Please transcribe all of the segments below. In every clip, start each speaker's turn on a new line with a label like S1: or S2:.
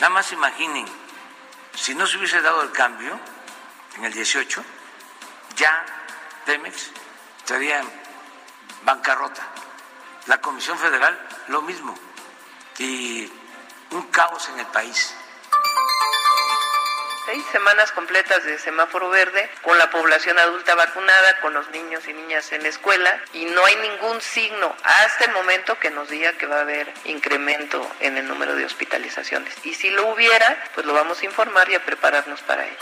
S1: Nada más imaginen, si no se hubiese dado el cambio en el 18, ya Pemex estaría en bancarrota. La Comisión Federal lo mismo. Y un caos en el país.
S2: Seis semanas completas de semáforo verde, con la población adulta vacunada, con los niños y niñas en la escuela, y no hay ningún signo hasta el momento que nos diga que va a haber incremento en el número de hospitalizaciones. Y si lo hubiera, pues lo vamos a informar y a prepararnos para ello.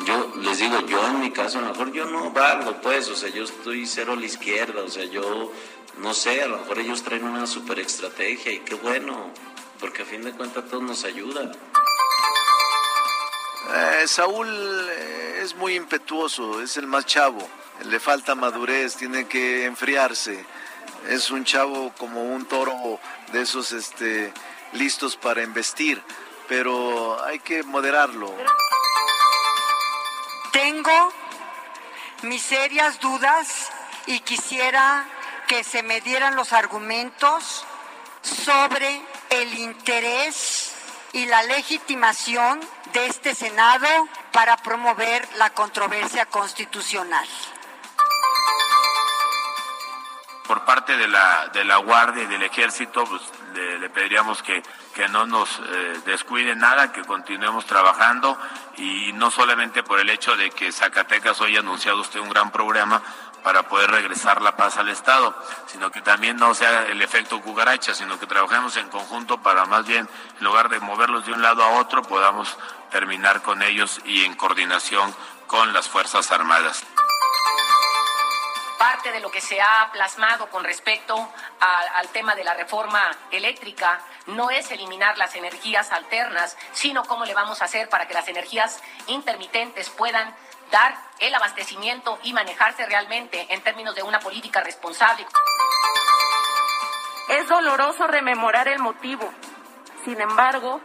S3: Yo les digo, yo en mi caso, a lo mejor yo no valgo, pues, o sea, yo estoy cero a la izquierda, o sea, yo no sé, a lo mejor ellos traen una super estrategia y qué bueno, porque a fin de cuentas todos nos ayudan.
S4: Eh, Saúl eh, es muy impetuoso, es el más chavo, le falta madurez, tiene que enfriarse. Es un chavo como un toro de esos este, listos para investir, pero hay que moderarlo.
S5: Tengo mis serias dudas y quisiera que se me dieran los argumentos sobre el interés y la legitimación de este Senado para promover la controversia constitucional.
S6: Por parte de la, de la Guardia y del Ejército, pues, le, pediríamos que, que no nos eh, descuide nada, que continuemos trabajando y no solamente por el hecho de que Zacatecas hoy ha anunciado usted un gran programa para poder regresar la paz al Estado, sino que también no sea el efecto cucaracha, sino que trabajemos en conjunto para más bien, en lugar de moverlos de un lado a otro, podamos terminar con ellos y en coordinación con las Fuerzas Armadas
S7: parte de lo que se ha plasmado con respecto a, al tema de la reforma eléctrica no es eliminar las energías alternas, sino cómo le vamos a hacer para que las energías intermitentes puedan dar el abastecimiento y manejarse realmente en términos de una política responsable.
S8: Es doloroso rememorar el motivo. Sin embargo,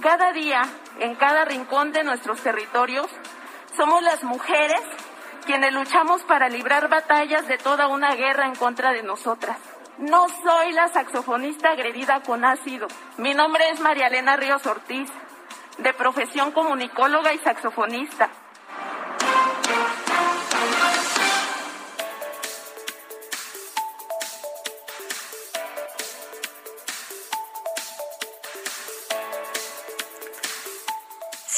S8: cada día, en cada rincón de nuestros territorios, somos las mujeres quienes luchamos para librar batallas de toda una guerra en contra de nosotras. No soy la saxofonista agredida con ácido. Mi nombre es María Elena Ríos Ortiz, de profesión comunicóloga y saxofonista.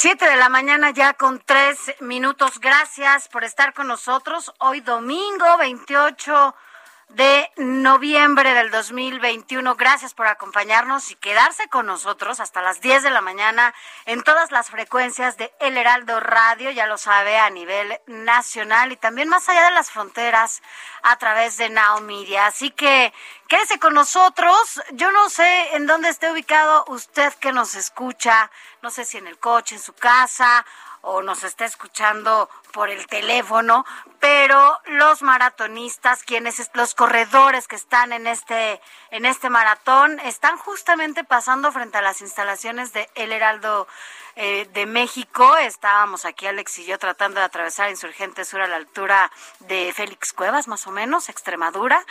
S9: Siete de la mañana ya con tres minutos. Gracias por estar con nosotros. Hoy domingo 28 de noviembre del 2021. Gracias por acompañarnos y quedarse con nosotros hasta las 10 de la mañana en todas las frecuencias de El Heraldo Radio, ya lo sabe, a nivel nacional y también más allá de las fronteras a través de Now Media. Así que quédese con nosotros. Yo no sé en dónde esté ubicado usted que nos escucha, no sé si en el coche, en su casa o nos está escuchando por el teléfono, pero los maratonistas, quienes los corredores que están en este en este maratón están justamente pasando frente a las instalaciones de El Heraldo eh, de México. Estábamos aquí, Alex y yo, tratando de atravesar Insurgente Sur a la altura de Félix Cuevas, más o menos, Extremadura.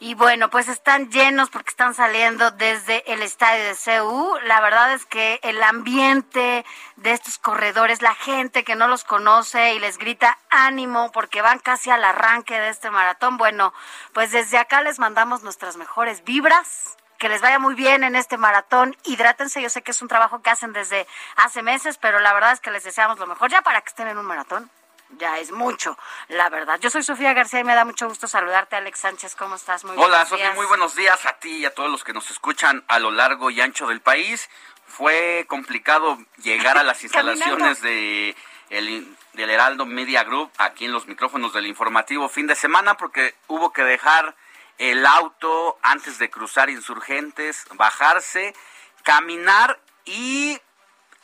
S9: Y bueno, pues están llenos porque están saliendo desde el estadio de CEU. La verdad es que el ambiente de estos corredores, la gente que no los conoce y les grita ánimo porque van casi al arranque de este maratón. Bueno, pues desde acá les mandamos nuestras mejores vibras que les vaya muy bien en este maratón. Hidrátense, yo sé que es un trabajo que hacen desde hace meses, pero la verdad es que les deseamos lo mejor ya para que estén en un maratón ya es mucho, la verdad. Yo soy Sofía García y me da mucho gusto saludarte, Alex Sánchez. ¿Cómo estás?
S10: Muy Hola, Sofía, muy buenos días a ti y a todos los que nos escuchan a lo largo y ancho del país. Fue complicado llegar a las instalaciones de el, del Heraldo Media Group aquí en los micrófonos del informativo fin de semana porque hubo que dejar el auto antes de cruzar insurgentes, bajarse, caminar y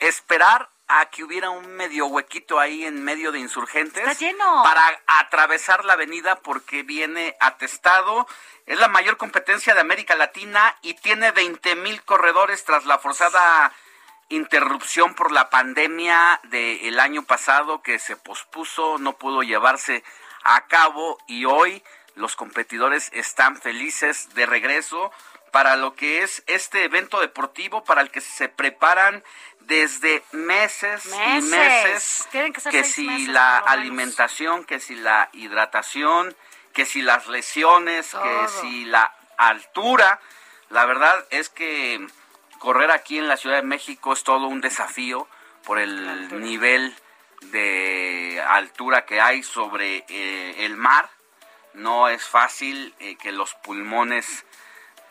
S10: esperar a que hubiera un medio huequito ahí en medio de insurgentes para atravesar la avenida porque viene atestado. Es la mayor competencia de América Latina y tiene 20 mil corredores tras la forzada interrupción por la pandemia del año pasado que se pospuso, no pudo llevarse a cabo y hoy los competidores están felices de regreso para lo que es este evento deportivo para el que se preparan desde meses, y meses. que, si la alimentación, que si la hidratación, que si las lesiones, que si la altura. La verdad es que correr aquí en la Ciudad de México es todo un desafío por el nivel de altura que hay sobre eh, el mar. No es fácil eh, que los pulmones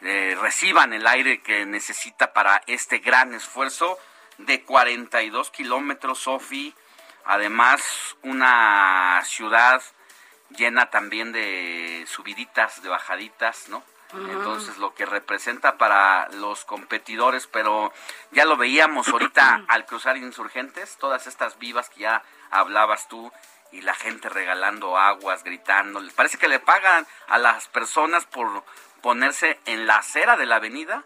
S10: eh, reciban el aire que necesita para este gran esfuerzo de 42 kilómetros, Sofi. Además, una ciudad llena también de subiditas, de bajaditas, ¿no? Entonces, lo que representa para los competidores, pero ya lo veíamos ahorita al cruzar insurgentes, todas estas vivas que ya hablabas tú y la gente regalando aguas, gritando. Parece que le pagan a las personas por ponerse en la acera de la avenida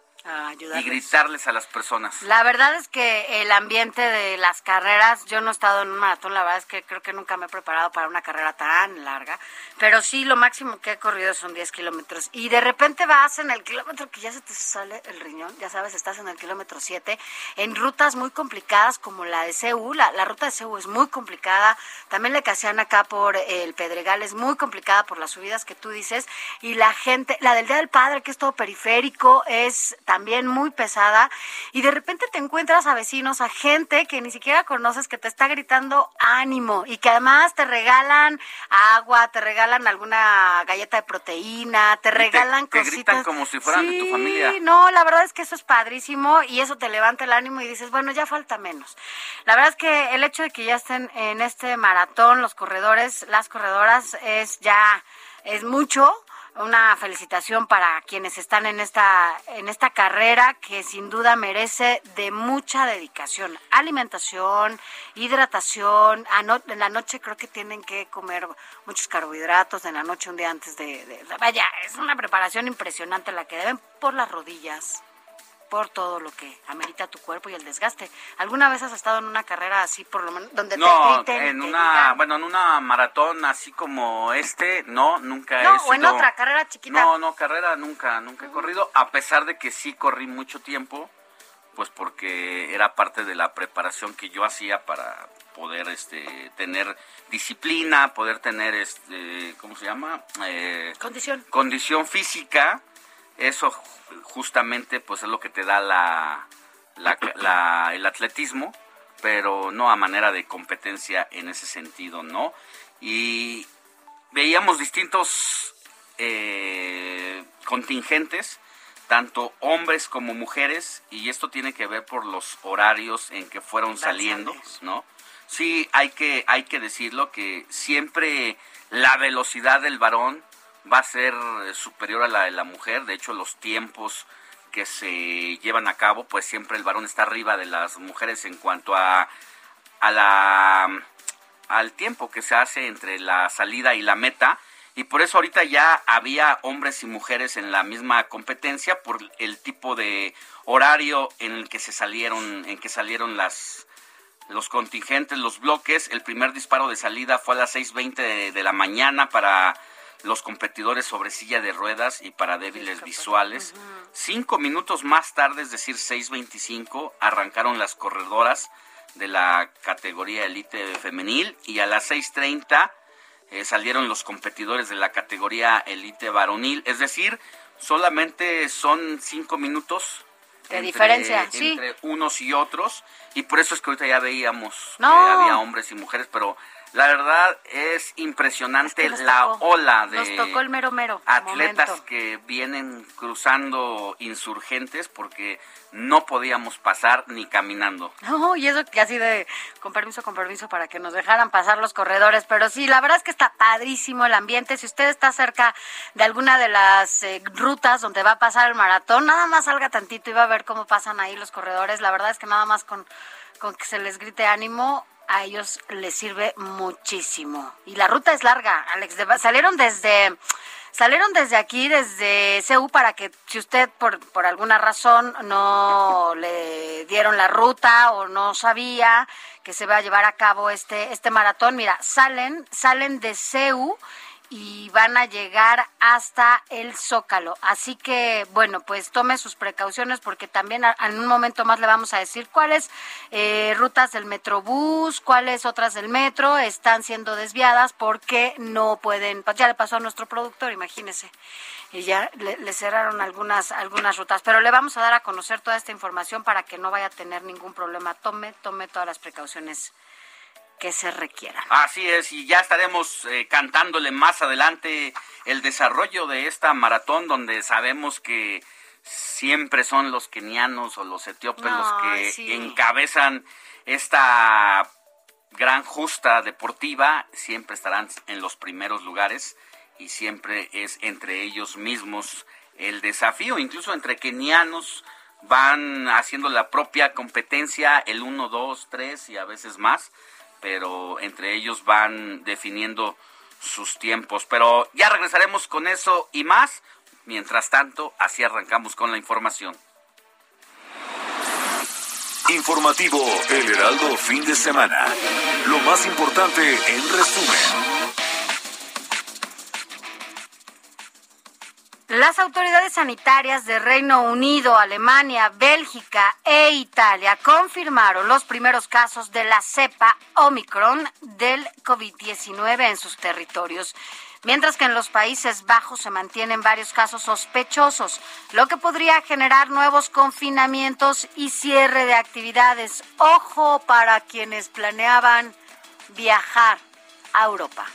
S10: y gritarles a las personas.
S9: La verdad es que el ambiente de las carreras, yo no he estado en un maratón, la verdad es que creo que nunca me he preparado para una carrera tan larga, pero sí lo máximo que he corrido son 10 kilómetros y de repente vas en el kilómetro que ya se te sale el riñón, ya sabes, estás en el kilómetro 7, en rutas muy complicadas como la de CEU, la, la ruta de CEU es muy complicada, también la que hacían acá por el Pedregal es muy complicada por las subidas que tú dices y la gente, la del Día del Padre que es todo periférico, es también también muy pesada y de repente te encuentras a vecinos, a gente que ni siquiera conoces que te está gritando ánimo y que además te regalan agua, te regalan alguna galleta de proteína, te regalan
S10: te, cositas. gritan como si fueran de tu familia.
S9: No, la verdad es que eso es padrísimo y eso te levanta el ánimo y dices, bueno, ya falta menos. La verdad es que el hecho de que ya estén en este maratón los corredores, las corredoras es ya es mucho una felicitación para quienes están en esta en esta carrera que sin duda merece de mucha dedicación. Alimentación hidratación. En la noche creo que tienen que comer muchos carbohidratos en la noche un día antes de, de vaya es una preparación impresionante la que deben por las rodillas por todo lo que amerita tu cuerpo y el desgaste. ¿Alguna vez has estado en una carrera así, por lo menos, donde
S10: no,
S9: te
S10: griten? en una, bueno, en una maratón así como este, no, nunca
S9: no,
S10: he sido...
S9: o en otra carrera chiquita.
S10: No, no, carrera nunca, nunca he corrido, a pesar de que sí corrí mucho tiempo, pues porque era parte de la preparación que yo hacía para poder este tener disciplina, poder tener este, ¿cómo se llama?
S9: Eh, condición.
S10: Condición física. Eso justamente pues es lo que te da la, el atletismo, pero no a manera de competencia en ese sentido, ¿no? Y veíamos distintos eh, contingentes, tanto hombres como mujeres, y esto tiene que ver por los horarios en que fueron saliendo, ¿no? Sí, hay que, hay que decirlo que siempre la velocidad del varón va a ser eh, superior a la de la mujer. De hecho, los tiempos que se llevan a cabo, pues siempre el varón está arriba de las mujeres en cuanto a, a la al tiempo que se hace entre la salida y la meta y por eso ahorita ya había hombres y mujeres en la misma competencia por el tipo de horario en el que se salieron en que salieron las los contingentes, los bloques. El primer disparo de salida fue a las 6:20 de, de la mañana para los competidores sobre silla de ruedas y para débiles visuales. Cinco minutos más tarde, es decir, 6.25, arrancaron las corredoras de la categoría elite femenil y a las 6.30 eh, salieron los competidores de la categoría elite varonil. Es decir, solamente son cinco minutos
S9: de diferencia, sí.
S10: Entre unos y otros, y por eso es que ahorita ya veíamos que había hombres y mujeres, pero la verdad es impresionante la ola de
S9: tocó el mero mero,
S10: atletas que vienen cruzando insurgentes porque no podíamos pasar ni caminando.
S9: No, y eso que así de con permiso, con permiso para que nos dejaran pasar los corredores, pero sí, la verdad es que está padrísimo el ambiente. Si usted está cerca de alguna de las eh, rutas donde va a pasar el maratón, nada más salga tantito y va a ver cómo pasan ahí los corredores. La verdad es que nada más con, con que se les grite ánimo, a ellos les sirve muchísimo. Y la ruta es larga, Alex. salieron desde salieron desde aquí, desde CEU, para que si usted por, por alguna razón no le dieron la ruta o no sabía que se va a llevar a cabo este, este maratón, mira, salen, salen de CEU y van a llegar hasta el Zócalo. Así que, bueno, pues tome sus precauciones porque también en un momento más le vamos a decir cuáles eh, rutas del Metrobús, cuáles otras del metro están siendo desviadas porque no pueden, pues ya le pasó a nuestro productor, imagínese. Y ya le, le cerraron algunas, algunas rutas. Pero le vamos a dar a conocer toda esta información para que no vaya a tener ningún problema. Tome, tome todas las precauciones que se requiera.
S10: Así es, y ya estaremos eh, cantándole más adelante el desarrollo de esta maratón donde sabemos que siempre son los kenianos o los etíopes los que encabezan esta gran justa deportiva, siempre estarán en los primeros lugares y siempre es entre ellos mismos el desafío, incluso entre kenianos van haciendo la propia competencia, el 1, 2, 3 y a veces más pero entre ellos van definiendo sus tiempos. Pero ya regresaremos con eso y más. Mientras tanto, así arrancamos con la información.
S11: Informativo El Heraldo Fin de Semana. Lo más importante en resumen.
S9: Las autoridades sanitarias de Reino Unido, Alemania, Bélgica e Italia confirmaron los primeros casos de la cepa Omicron del COVID-19 en sus territorios, mientras que en los Países Bajos se mantienen varios casos sospechosos, lo que podría generar nuevos confinamientos y cierre de actividades. Ojo para quienes planeaban viajar a Europa.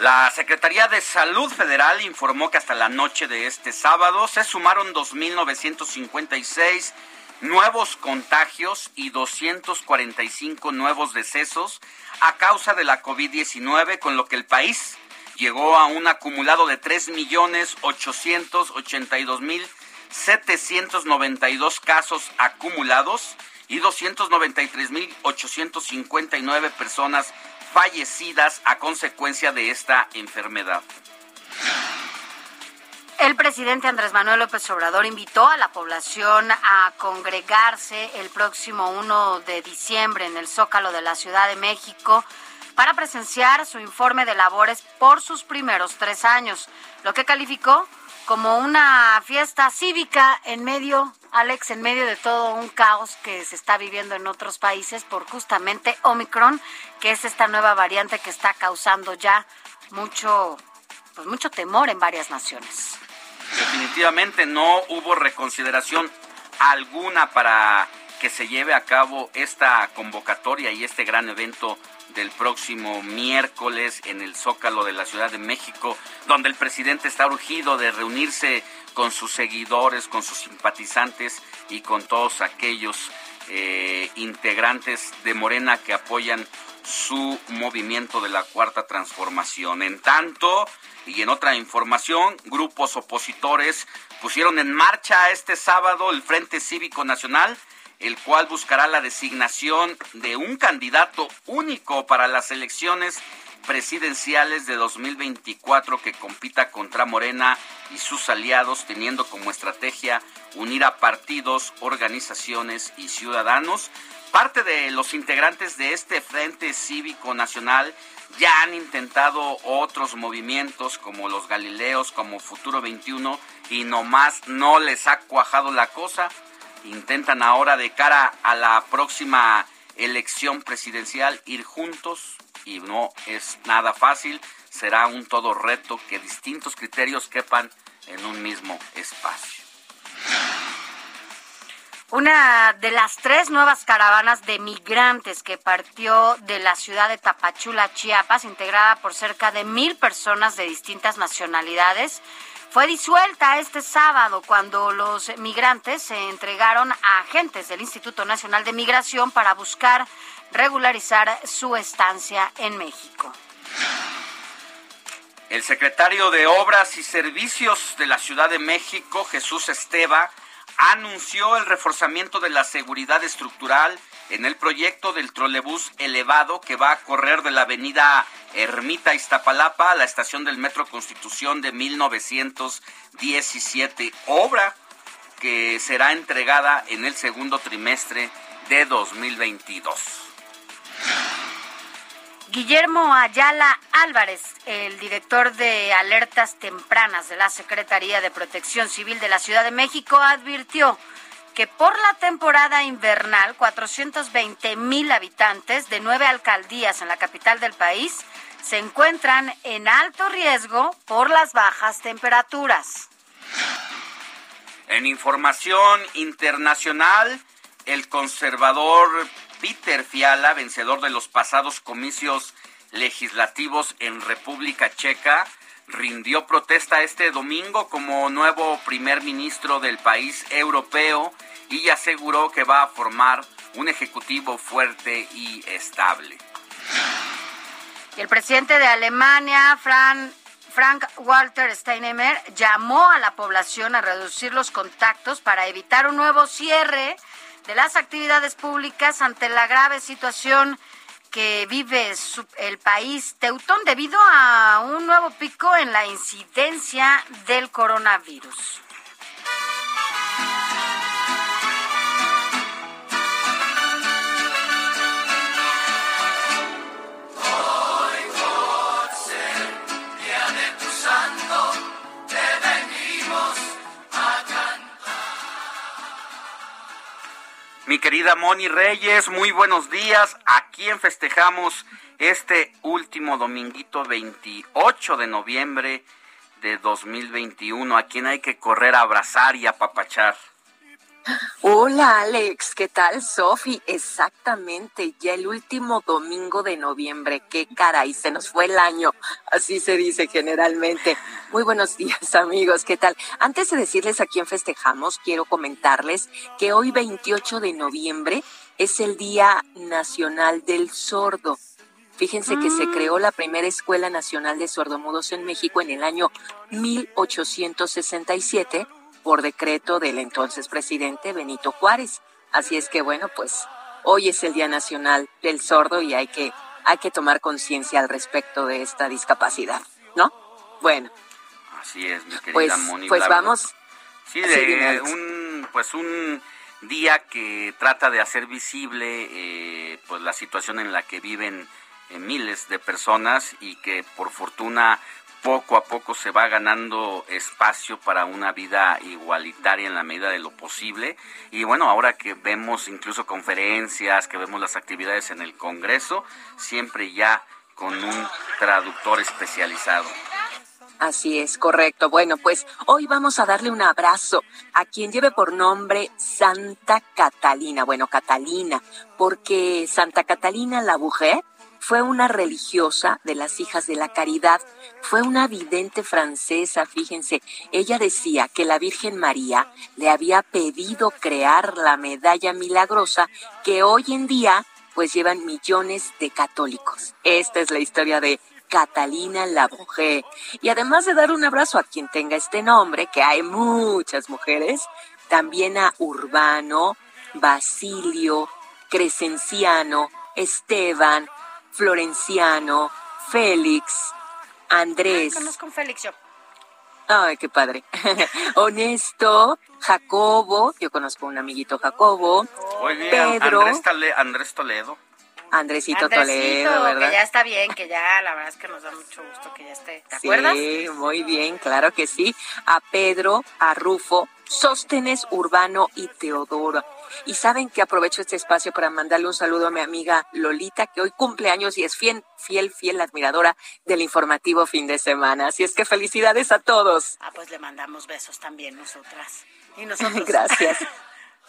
S10: La Secretaría de Salud Federal informó que hasta la noche de este sábado se sumaron 2.956 nuevos contagios y 245 nuevos decesos a causa de la COVID-19, con lo que el país llegó a un acumulado de 3.882.792 casos acumulados y 293.859 personas fallecidas a consecuencia de esta enfermedad.
S9: El presidente Andrés Manuel López Obrador invitó a la población a congregarse el próximo 1 de diciembre en el Zócalo de la Ciudad de México para presenciar su informe de labores por sus primeros tres años, lo que calificó como una fiesta cívica en medio, Alex, en medio de todo un caos que se está viviendo en otros países por justamente Omicron, que es esta nueva variante que está causando ya mucho, pues mucho temor en varias naciones.
S10: Definitivamente no hubo reconsideración alguna para que se lleve a cabo esta convocatoria y este gran evento del próximo miércoles en el Zócalo de la Ciudad de México, donde el presidente está urgido de reunirse con sus seguidores, con sus simpatizantes y con todos aquellos eh, integrantes de Morena que apoyan su movimiento de la cuarta transformación. En tanto, y en otra información, grupos opositores pusieron en marcha este sábado el Frente Cívico Nacional el cual buscará la designación de un candidato único para las elecciones presidenciales de 2024 que compita contra Morena y sus aliados, teniendo como estrategia unir a partidos, organizaciones y ciudadanos. Parte de los integrantes de este Frente Cívico Nacional ya han intentado otros movimientos como los Galileos, como Futuro 21, y nomás no les ha cuajado la cosa intentan ahora de cara a la próxima elección presidencial, ir juntos y no es nada fácil, será un todo reto que distintos criterios quepan en un mismo espacio.
S9: Una de las tres nuevas caravanas de migrantes que partió de la ciudad de Tapachula, Chiapas, integrada por cerca de mil personas de distintas nacionalidades, fue disuelta este sábado cuando los migrantes se entregaron a agentes del Instituto Nacional de Migración para buscar regularizar su estancia en México.
S10: El secretario de Obras y Servicios de la Ciudad de México, Jesús Esteva, anunció el reforzamiento de la seguridad estructural en el proyecto del trolebús elevado que va a correr de la avenida Ermita Iztapalapa a la estación del Metro Constitución de 1917, obra que será entregada en el segundo trimestre de 2022.
S9: Guillermo Ayala Álvarez, el director de alertas tempranas de la Secretaría de Protección Civil de la Ciudad de México, advirtió que por la temporada invernal 420 mil habitantes de nueve alcaldías en la capital del país se encuentran en alto riesgo por las bajas temperaturas.
S10: En información internacional, el conservador Peter Fiala, vencedor de los pasados comicios legislativos en República Checa, rindió protesta este domingo como nuevo primer ministro del país europeo y aseguró que va a formar un ejecutivo fuerte y estable.
S9: el presidente de Alemania, Frank Walter Steinmeier, llamó a la población a reducir los contactos para evitar un nuevo cierre de las actividades públicas ante la grave situación que vive el país Teutón debido a un nuevo pico en la incidencia del coronavirus.
S10: Mi querida Moni Reyes, muy buenos días. ¿A quién festejamos este último dominguito 28 de noviembre de 2021? ¿A quién hay que correr a abrazar y apapachar?
S12: Hola Alex, ¿qué tal Sofi? Exactamente, ya el último domingo de noviembre, qué caray, se nos fue el año, así se dice generalmente. Muy buenos días amigos, ¿qué tal? Antes de decirles a quién festejamos, quiero comentarles que hoy 28 de noviembre es el Día Nacional del Sordo. Fíjense que se mm. creó la primera Escuela Nacional de Sordomudos en México en el año 1867 por decreto del entonces presidente Benito Juárez. Así es que bueno, pues hoy es el Día Nacional del Sordo y hay que, hay que tomar conciencia al respecto de esta discapacidad, ¿no? Bueno.
S10: Así es, mi querida
S12: pues, Pues vamos.
S10: Sí, de un, pues un día que trata de hacer visible eh, pues la situación en la que viven eh, miles de personas y que por fortuna poco a poco se va ganando espacio para una vida igualitaria en la medida de lo posible. Y bueno, ahora que vemos incluso conferencias, que vemos las actividades en el Congreso, siempre ya con un traductor especializado.
S12: Así es, correcto. Bueno, pues hoy vamos a darle un abrazo a quien lleve por nombre Santa Catalina. Bueno, Catalina, porque Santa Catalina la mujer fue una religiosa de las hijas de la caridad, fue una vidente francesa, fíjense, ella decía que la Virgen María le había pedido crear la medalla milagrosa que hoy en día pues llevan millones de católicos. Esta es la historia de Catalina la mujer. Y además de dar un abrazo a quien tenga este nombre, que hay muchas mujeres, también a Urbano, Basilio, Crescenciano, Esteban, Florenciano, Félix, Andrés.
S9: conozco a Félix yo.
S12: Ay, qué padre. Honesto, Jacobo, yo conozco a un amiguito Jacobo.
S10: Pedro. Andrés, Andrés Toledo.
S12: Andresito, Toledo, ¿verdad?
S9: Que ya está bien, que ya la verdad es que nos da mucho gusto que ya esté. ¿Te acuerdas?
S12: Sí, muy bien, claro que sí. A Pedro, a Rufo, Sóstenes Urbano y Teodoro. Y saben que aprovecho este espacio para mandarle un saludo a mi amiga Lolita, que hoy cumple años y es fiel, fiel, fiel admiradora del informativo fin de semana. Así es que felicidades a todos.
S9: Ah, pues le mandamos besos también nosotras. Y nosotros.
S12: Gracias.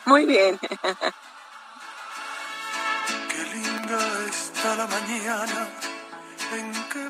S12: Muy bien. Qué
S13: linda está la mañana en que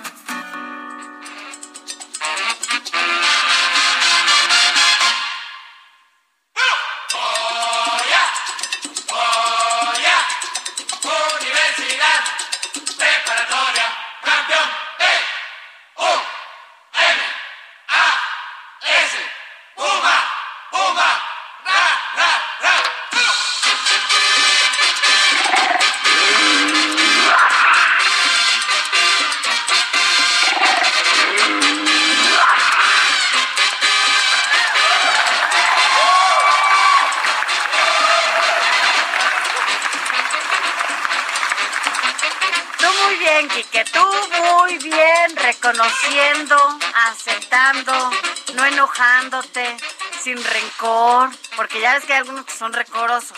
S9: Sin rencor, porque ya ves que hay algunos que son recorosos.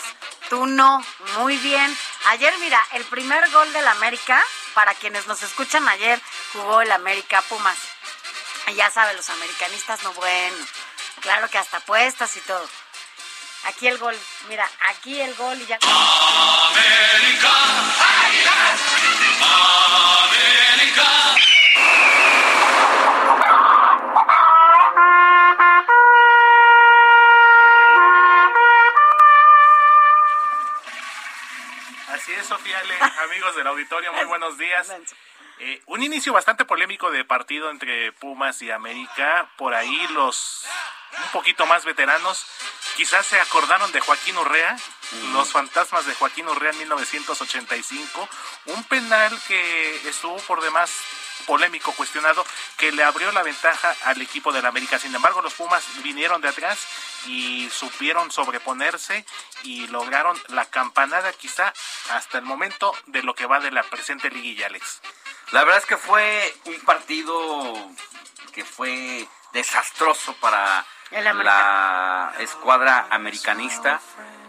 S9: Tú no, muy bien. Ayer, mira, el primer gol del América, para quienes nos escuchan ayer, jugó el América Pumas. Ya saben, los americanistas no bueno. Claro que hasta apuestas y todo. Aquí el gol, mira, aquí el gol y ya. América, América.
S14: Sofía, amigos del auditorio, muy buenos días. Eh, un inicio bastante polémico de partido entre Pumas y América. Por ahí los un poquito más veteranos quizás se acordaron de Joaquín Urrea, los fantasmas de Joaquín Urrea en 1985, un penal que estuvo por demás polémico, cuestionado, que le abrió la ventaja al equipo del América. Sin embargo, los Pumas vinieron de atrás y supieron sobreponerse y lograron la campanada quizá hasta el momento de lo que va de la presente liguilla, Alex.
S10: La verdad es que fue un partido que fue desastroso para la escuadra americanista,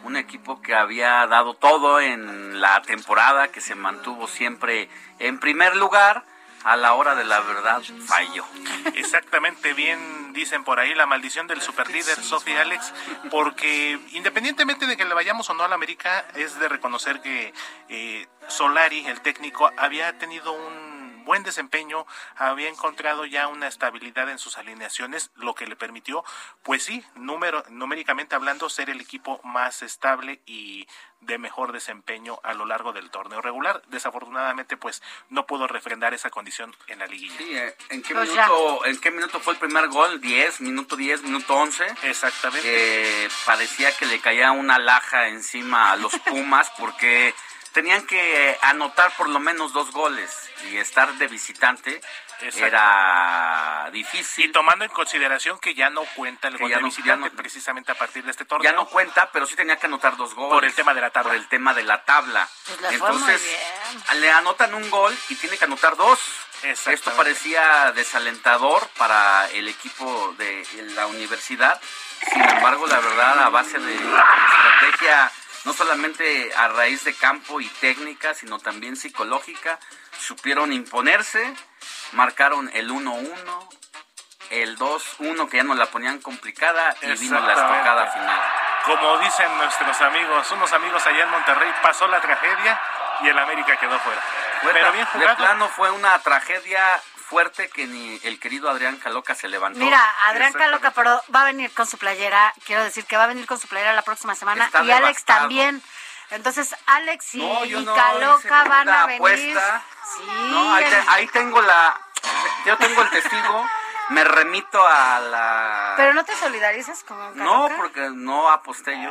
S10: un equipo que había dado todo en la temporada, que se mantuvo siempre en primer lugar a la hora de la verdad falló.
S14: Exactamente, bien dicen por ahí la maldición del superlíder Sofía Alex, porque independientemente de que le vayamos o no a la América, es de reconocer que eh, Solari, el técnico, había tenido un buen desempeño, había encontrado ya una estabilidad en sus alineaciones, lo que le permitió, pues sí, número, numéricamente hablando, ser el equipo más estable y de mejor desempeño a lo largo del torneo regular. Desafortunadamente, pues no pudo refrendar esa condición en la liguilla.
S10: Sí, eh, ¿en qué, pues minuto, ¿en qué minuto fue el primer gol? ¿10? ¿Minuto 10? ¿Minuto 11?
S14: Exactamente.
S10: parecía que le caía una laja encima a los Pumas porque tenían que anotar por lo menos dos goles y estar de visitante era difícil.
S14: Y tomando en consideración que ya no cuenta el gol de visitante precisamente a partir de este torneo.
S10: Ya no cuenta, pero sí tenía que anotar dos goles.
S14: Por el tema de la tabla.
S10: Por el tema de la tabla.
S9: Pues Entonces,
S10: le anotan un gol y tiene que anotar dos. Esto parecía desalentador para el equipo de la universidad. Sin embargo, la verdad, a base de estrategia no solamente a raíz de campo y técnica, sino también psicológica, supieron imponerse, marcaron el 1-1, el 2-1 que ya nos la ponían complicada y vino la estocada final.
S14: Como dicen nuestros amigos, unos amigos allá en Monterrey, pasó la tragedia y el América quedó fuera.
S10: Pero bien jugado. De plano fue una tragedia fuerte que ni el querido Adrián Caloca se levantó.
S9: Mira, Adrián Caloca, pero va a venir con su playera, quiero decir que va a venir con su playera la próxima semana y Alex también. Entonces, Alex y, Caloca van a venir.
S10: ahí, tengo la, yo tengo el testigo. Me remito a la.
S9: Pero no te solidarizas con
S10: No, porque no aposté yo.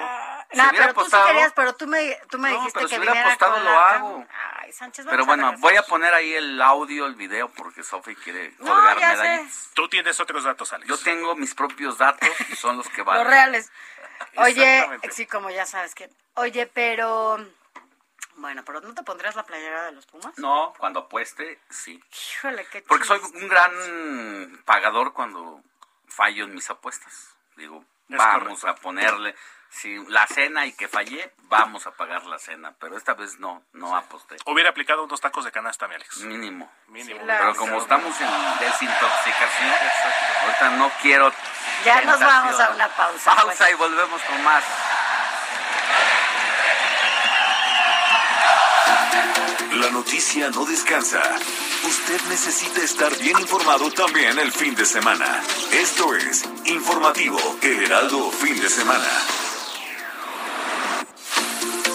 S9: No, pero tú sí querías, pero tú me, tú me dijiste
S10: pero
S9: que
S10: si hubiera apostado
S9: con
S10: lo
S9: la
S10: hago.
S9: Ay, Sánchez,
S10: Pero bueno,
S9: regresar.
S10: voy a poner ahí el audio, el video, porque Sofi quiere
S9: No,
S10: colgar
S9: ya
S10: medallitas.
S14: Tú tienes otros datos, Alex.
S10: Yo tengo mis propios datos y son los que valen.
S9: Los reales. Oye, sí, como ya sabes que. Oye, pero. Bueno, pero ¿no te pondrías la playera de los Pumas?
S10: No, cuando apueste, sí.
S9: Híjole, qué
S10: Porque soy un gran pagador cuando fallo en mis apuestas. Digo,
S14: Es
S10: vamos a ponerle, si la cena y que fallé, vamos a pagar la cena. Pero esta vez no, no aposté.
S14: Hubiera aplicado unos tacos de canasta, mi Alex.
S10: Mínimo.
S14: Mínimo.
S9: Sí,
S10: Pero como estamos en desintoxicación, ahorita no quiero.
S9: Ya nos vamos a una pausa.
S10: Pausa
S9: pues.
S10: y volvemos con más.
S11: La noticia no descansa. Usted necesita estar bien informado también el fin de semana. Esto es Informativo El Heraldo Fin de Semana.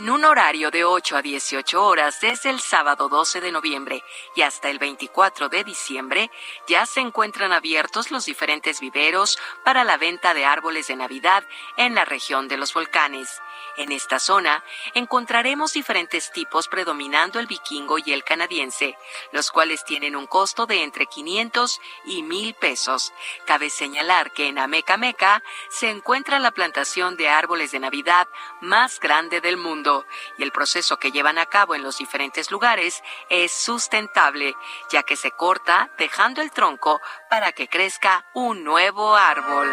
S12: En un horario de 8 a 18 horas desde el sábado 12 de noviembre y hasta el 24 de diciembre, ya se encuentran abiertos los diferentes viveros para la venta de árboles de Navidad en la región de los volcanes. En esta zona encontraremos diferentes tipos predominando el vikingo y el canadiense, los cuales tienen un costo de entre 500 y 1000 pesos. Cabe señalar que en Ameca Meca se encuentra la plantación de árboles de Navidad más grande del mundo y el proceso que llevan a cabo en los diferentes lugares es sustentable, ya que se corta dejando el tronco para que crezca un nuevo árbol.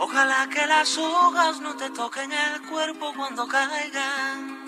S15: Ojalá que las hojas no te toquen el cuerpo cuando caigan.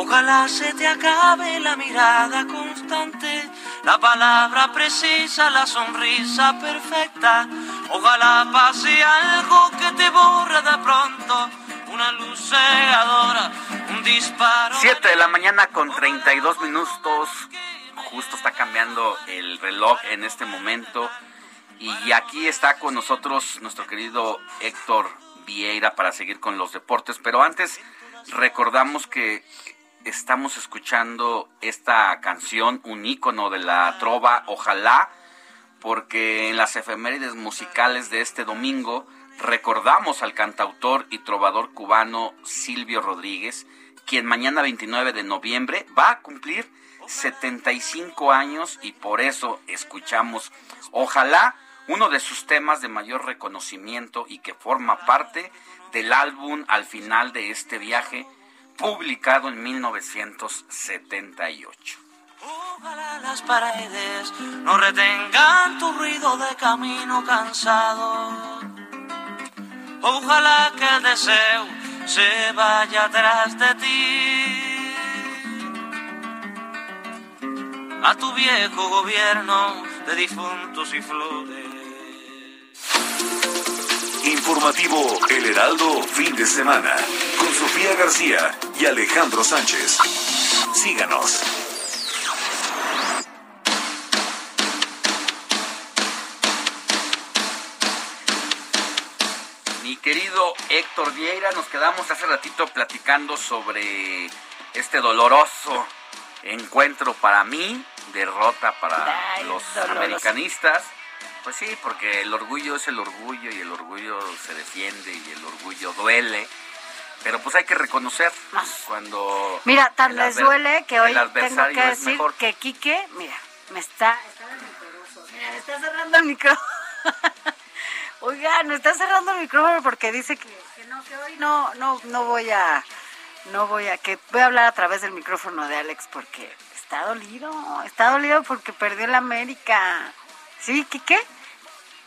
S15: Ojalá se te acabe la mirada constante, la palabra precisa, la sonrisa perfecta. Ojalá pase algo que te borre de pronto, una luz cegadora, un disparo.
S10: 7 de la mañana con 32 minutos. Justo está cambiando el reloj en este momento. Y aquí está con nosotros nuestro querido Héctor Vieira para seguir con los deportes. Pero antes recordamos que estamos escuchando esta canción, un ícono de la trova, ojalá, porque en las efemérides musicales de este domingo recordamos al cantautor y trovador cubano Silvio Rodríguez, quien mañana 29 de noviembre va a cumplir 75 años y por eso escuchamos Ojalá, uno de sus temas de mayor reconocimiento y que forma parte del álbum al final de este viaje, publicado en 1978.
S15: Ojalá las paredes no retengan tu ruido de camino cansado. Ojalá que el deseo se vaya atrás de ti. A tu viejo gobierno de difuntos y flores.
S11: Informativo El Heraldo Fin de Semana con Sofía García y Alejandro Sánchez. Síganos.
S10: Mi querido Héctor Vieira, nos quedamos hace ratito platicando sobre este doloroso encuentro para mí, derrota para
S9: Ay,
S10: los
S9: doloroso.
S10: americanistas. Pues sí, porque el orgullo es el orgullo y el orgullo se defiende y el orgullo duele. Pero pues hay que reconocer cuando...
S9: Mira, tan les duele que hoy tengo que decir
S10: mejor.
S9: que Quique, mira, me está, está. Mira, me está cerrando el micrófono. Oigan, me está cerrando el micrófono porque dice que, que no, que hoy no, no, no voy a, no voy a, que voy a hablar a través del micrófono de Alex porque está dolido, está dolido porque perdió el América. ¿Sí? ¿Qué qué?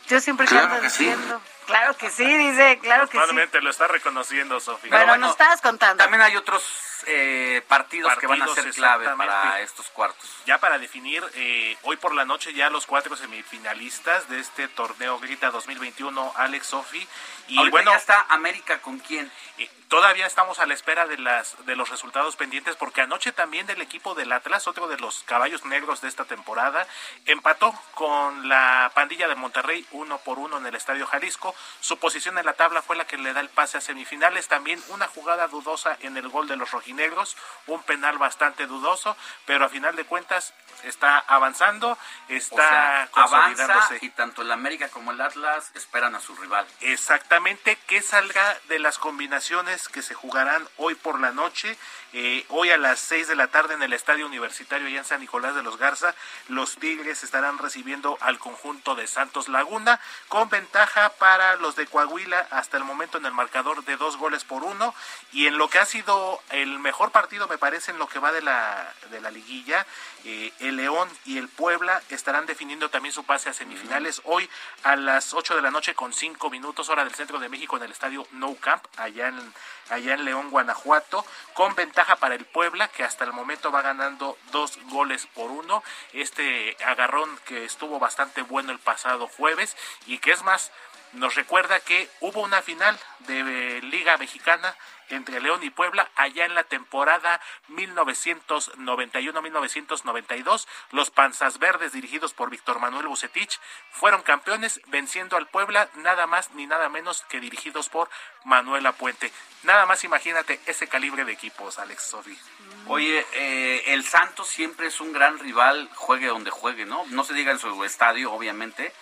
S9: Yo siempre claro diciendo. Claro que sí, dice, claro que
S14: sí. lo está reconociendo, Sofía.
S9: Pero bueno, nos estabas contando.
S10: También hay otros eh, partidos, que van a ser clave para estos cuartos.
S14: Ya para definir, eh, hoy por la noche ya los cuatro semifinalistas de este torneo Grita 2021, Alex, Sofi.
S10: Y bueno, ya está América con quién.
S14: Eh, todavía estamos a la espera de las de los resultados pendientes porque anoche también del equipo del Atlas, otro de los caballos negros de esta temporada, empató con la pandilla de Monterrey uno por uno en el Estadio Jalisco. Su posición en la tabla fue la que le da el pase a semifinales. También una jugada dudosa en el gol de los rojinegros, un penal bastante dudoso, pero a final de cuentas está avanzando, está
S10: consolidándose. y tanto el América como el Atlas esperan a su rival.
S14: Exactamente, que salga de las combinaciones que se jugarán hoy por la noche, eh, hoy a las 6 de la tarde en el Estadio Universitario allá en San Nicolás de los Garza, los Tigres estarán recibiendo al conjunto de Santos Laguna, con ventaja para los de Coahuila hasta el momento en el marcador de dos goles por uno, y en lo que ha sido el mejor partido, me parece, en lo que va de la, de la liguilla, eh, el León y el Puebla estarán definiendo también su pase a semifinales hoy a las 8 de la noche con 5 minutos hora del centro de México en el estadio No Camp, allá en, allá en León, Guanajuato, con ventaja para el Puebla, que hasta el momento va ganando dos goles por uno. Este agarrón que estuvo bastante bueno el pasado jueves y que es más, nos recuerda que hubo una final de Liga Mexicana entre León y Puebla allá en la temporada 1991-1992. Los Panzas Verdes, dirigidos por Víctor Manuel Bucetich, fueron campeones venciendo al Puebla nada más ni nada menos que dirigidos por Manuel Apuente. Nada más imagínate ese calibre de equipos, Alex Sofi.
S10: Oye, eh, el Santos siempre es un gran rival, juegue donde juegue, ¿no? No se diga en su estadio, obviamente,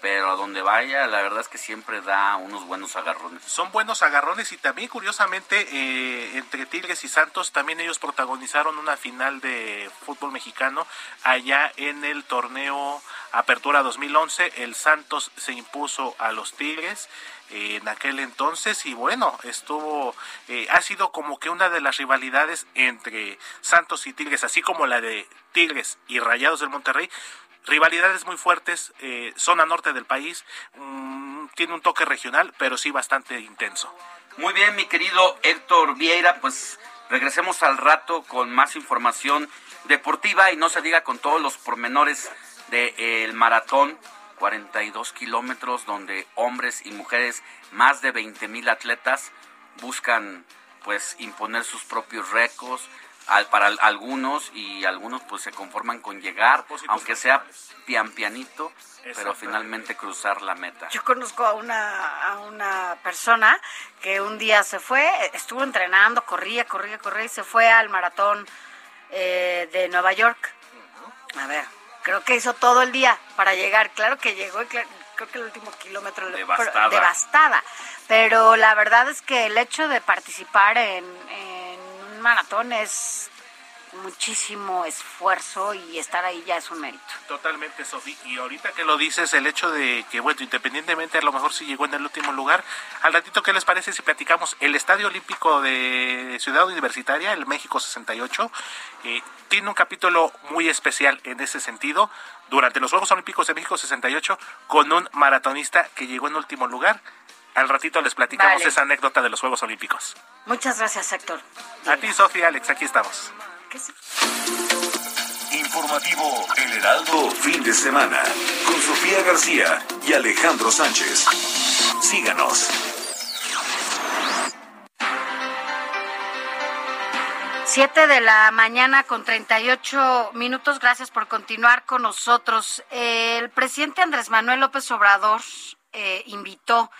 S10: pero a donde vaya, la verdad es que siempre da unos buenos agarrones.
S14: Son buenos agarrones y también curiosamente eh, entre Tigres y Santos también ellos protagonizaron una final de fútbol mexicano allá en el torneo Apertura 2011. El Santos se impuso a los Tigres en aquel entonces y bueno estuvo eh, ha sido como que una de las rivalidades entre Santos y Tigres así como la de Tigres y Rayados del Monterrey rivalidades muy fuertes, eh, zona norte del país, mm, tiene un toque regional, pero sí bastante intenso.
S10: Muy bien, mi querido Héctor Vieira, pues regresemos al rato con más información deportiva y no se diga con todos los pormenores del maratón, 42 kilómetros donde hombres y mujeres, más de 20 mil atletas buscan pues imponer sus propios récords, para algunos y algunos pues se conforman con llegar, aunque sea pian pianito, pero finalmente cruzar la meta.
S9: Yo conozco a una, a una persona que un día se fue, estuvo entrenando, corría, corría, corría y se fue al maratón eh, de Nueva York. A ver, creo que hizo todo el día para llegar. Claro que llegó y creo que el último kilómetro
S10: devastada.
S9: devastada. Pero la verdad es que el hecho de participar en maratón es muchísimo esfuerzo y estar ahí ya es un mérito.
S14: Totalmente, Sofi. Y ahorita que lo dices, el hecho de que, bueno, independientemente a lo mejor si llegó en el último lugar, al ratito, ¿qué les parece si platicamos? El Estadio Olímpico de Ciudad Universitaria, el México 68, eh, tiene un capítulo muy especial en ese sentido. Durante los Juegos Olímpicos de México 68, con un maratonista que llegó en último lugar al ratito les platicamos esa anécdota de los Juegos Olímpicos.
S9: Muchas gracias, Héctor.
S14: A ti, Sofía, Alex, aquí estamos.
S11: Informativo El Heraldo, fin de semana, con Sofía García y Alejandro Sánchez. Síganos.
S9: Siete de la mañana con 38 minutos. Gracias por continuar con nosotros. El presidente Andrés Manuel López Obrador eh, invitó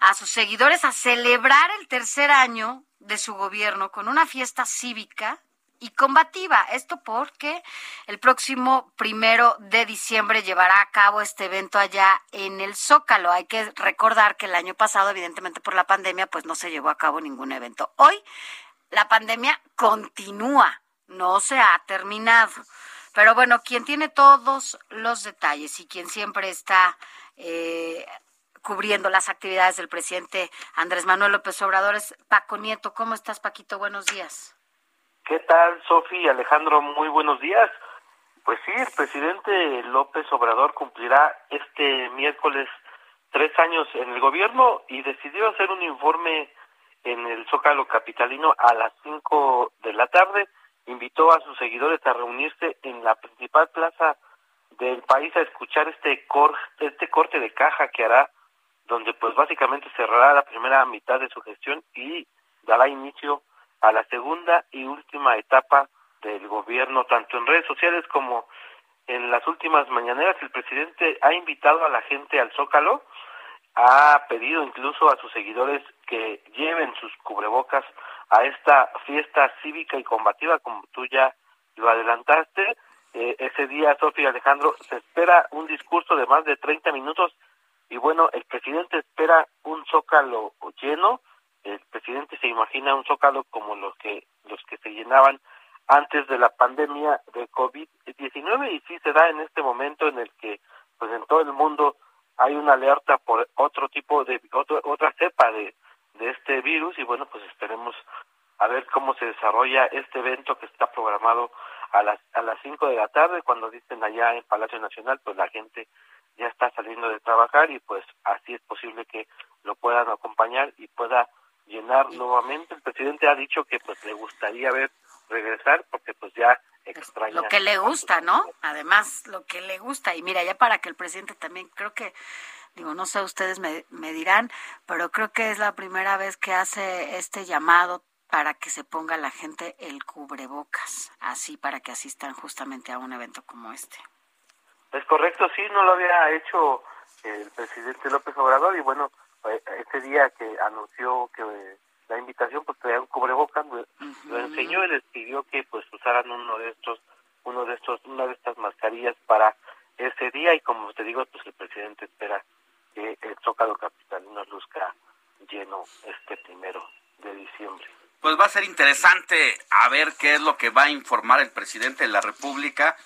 S9: a sus seguidores a celebrar el tercer año de su gobierno con una fiesta cívica y combativa. Esto porque el próximo primero de diciembre llevará a cabo este evento allá en el Zócalo. Hay que recordar que el año pasado, evidentemente por la pandemia, pues no se llevó a cabo ningún evento. Hoy la pandemia continúa, no se ha terminado. Pero bueno, quien tiene todos los detalles y quien siempre está eh, cubriendo las actividades del presidente Andrés Manuel López Obrador es Paco Nieto. ¿Cómo estás, Paquito? Buenos días.
S16: ¿Qué tal, Sofi Alejandro? Muy buenos días. Pues sí, el presidente López Obrador cumplirá este miércoles tres años en el gobierno y decidió hacer un informe en el Zócalo Capitalino a las cinco de la tarde. Invitó a sus seguidores a reunirse en la principal plaza del país a escuchar este, cor este corte de caja que hará, donde pues básicamente cerrará la primera mitad de su gestión y dará inicio a la segunda y última etapa del gobierno, tanto en redes sociales como en las últimas mañaneras. El presidente ha invitado a la gente al Zócalo, ha pedido incluso a sus seguidores que lleven sus cubrebocas a esta fiesta cívica y combativa, como tú ya lo adelantaste. Eh, ese día, Sofía Alejandro, se espera un discurso de más de 30 minutos y bueno, el presidente espera un zócalo lleno. El presidente se imagina un zócalo como los que los que se llenaban antes de la pandemia de COVID-19 y sí se da en este momento en el que pues en todo el mundo hay una alerta por otro tipo de otra cepa de, de este virus y bueno pues esperemos a ver cómo se desarrolla este evento que está programado a las a las 5 de la tarde cuando dicen allá en Palacio Nacional pues la gente ya está saliendo de trabajar y pues así es posible que lo puedan acompañar y pueda llenar nuevamente el presidente ha dicho que pues le gustaría ver regresar porque pues ya extraña.
S9: Lo que le gusta, ¿no? Además, lo que le gusta. Y mira, ya para que el presidente también, creo que, digo, no sé, ustedes me, me dirán, pero creo que es la primera vez que hace este llamado para que se ponga la gente el cubrebocas, así para que asistan justamente a un evento como este.
S16: Es correcto, sí, no lo había hecho el presidente López Obrador y bueno, eh, ese día que anunció que la invitación pues traía un cubrebocas lo, enseñó y les pidió que pues usaran uno de estos uno de estos una de estas mascarillas para ese día y como te digo pues el presidente espera que el Zócalo Capitalino luzca lleno este primero de diciembre.
S10: Pues va a ser interesante a ver qué es lo que va a informar el presidente de la República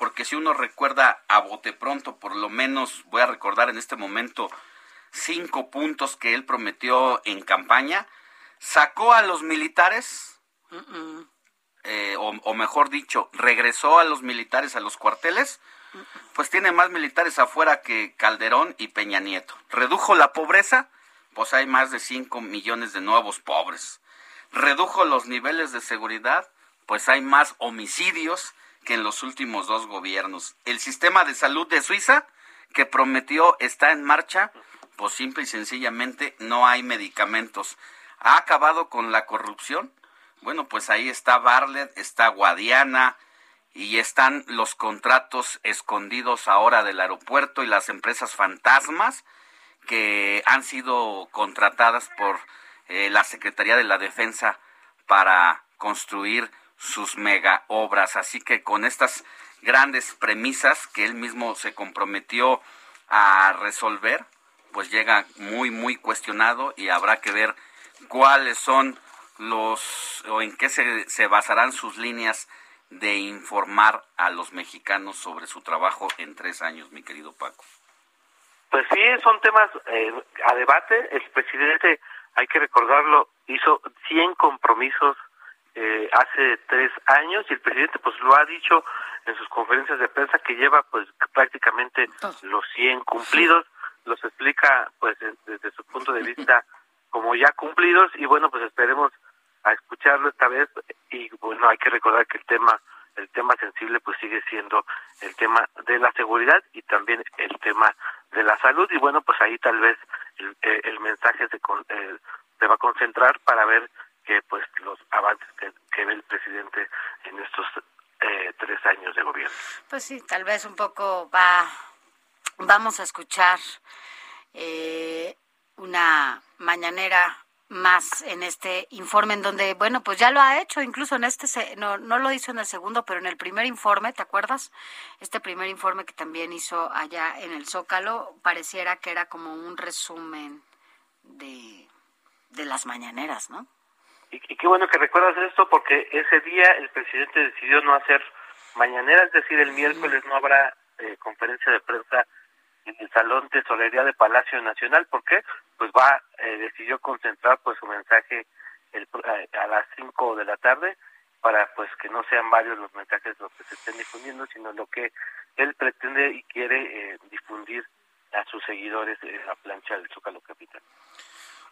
S10: porque si uno recuerda a bote pronto por lo menos voy a recordar en este momento cinco puntos que él prometió en campaña sacó a los militares, eh, o, mejor dicho, regresó a los militares a los cuarteles, pues tiene más militares afuera que Calderón y Peña Nieto. Redujo la pobreza, pues hay más de 5 millones de nuevos pobres. Redujo los niveles de seguridad, pues hay más homicidios que en los últimos dos gobiernos. El sistema de salud de Suiza, que prometió está en marcha, pues simple y sencillamente no hay medicamentos ha acabado con la corrupción. Bueno, pues ahí está Barlet, está Guadiana y están los contratos escondidos ahora del aeropuerto y las empresas fantasmas que han sido contratadas por eh, la Secretaría de la Defensa para construir sus mega obras. Así que con estas grandes premisas que él mismo se comprometió a resolver, pues llega muy, muy cuestionado y habrá que ver cuáles son los o en qué se, se basarán sus líneas de informar a los mexicanos sobre su trabajo en tres años, mi querido Paco.
S16: Pues sí, son temas eh, a debate. El presidente, hay que recordarlo, hizo 100 compromisos eh, hace tres años y el presidente pues lo ha dicho en sus conferencias de prensa que lleva pues prácticamente los 100 cumplidos. Los explica pues desde su punto de vista como ya cumplidos y bueno, pues esperemos a escucharlo esta vez y bueno, hay que recordar que el tema el tema sensible pues sigue siendo el tema de la seguridad y también el tema de la salud y bueno, pues ahí tal vez el, mensaje se, eh, se va a concentrar para ver que pues los avances que, ve el presidente en estos eh, tres años de gobierno.
S9: Pues sí, tal vez un poco va, vamos a escuchar eh, una mañanera más en este informe en donde, bueno, pues ya lo ha hecho, incluso en este, no, no lo hizo en el segundo, pero en el primer informe, ¿te acuerdas? Este primer informe que también hizo allá en el Zócalo, pareciera que era como un resumen de, de las mañaneras, ¿no?
S16: Y, qué bueno que recuerdas esto, porque ese día el presidente decidió no hacer mañanera, es decir, el miércoles no habrá eh, conferencia de prensa en el Salón Tesorería de Palacio Nacional. ¿Por qué? Pues va, eh, decidió concentrar pues su mensaje el, eh, a las 5 de la tarde para pues que no sean varios los mensajes los que se estén difundiendo, sino lo que él pretende y quiere eh, difundir a sus seguidores en la plancha del Zócalo Capital.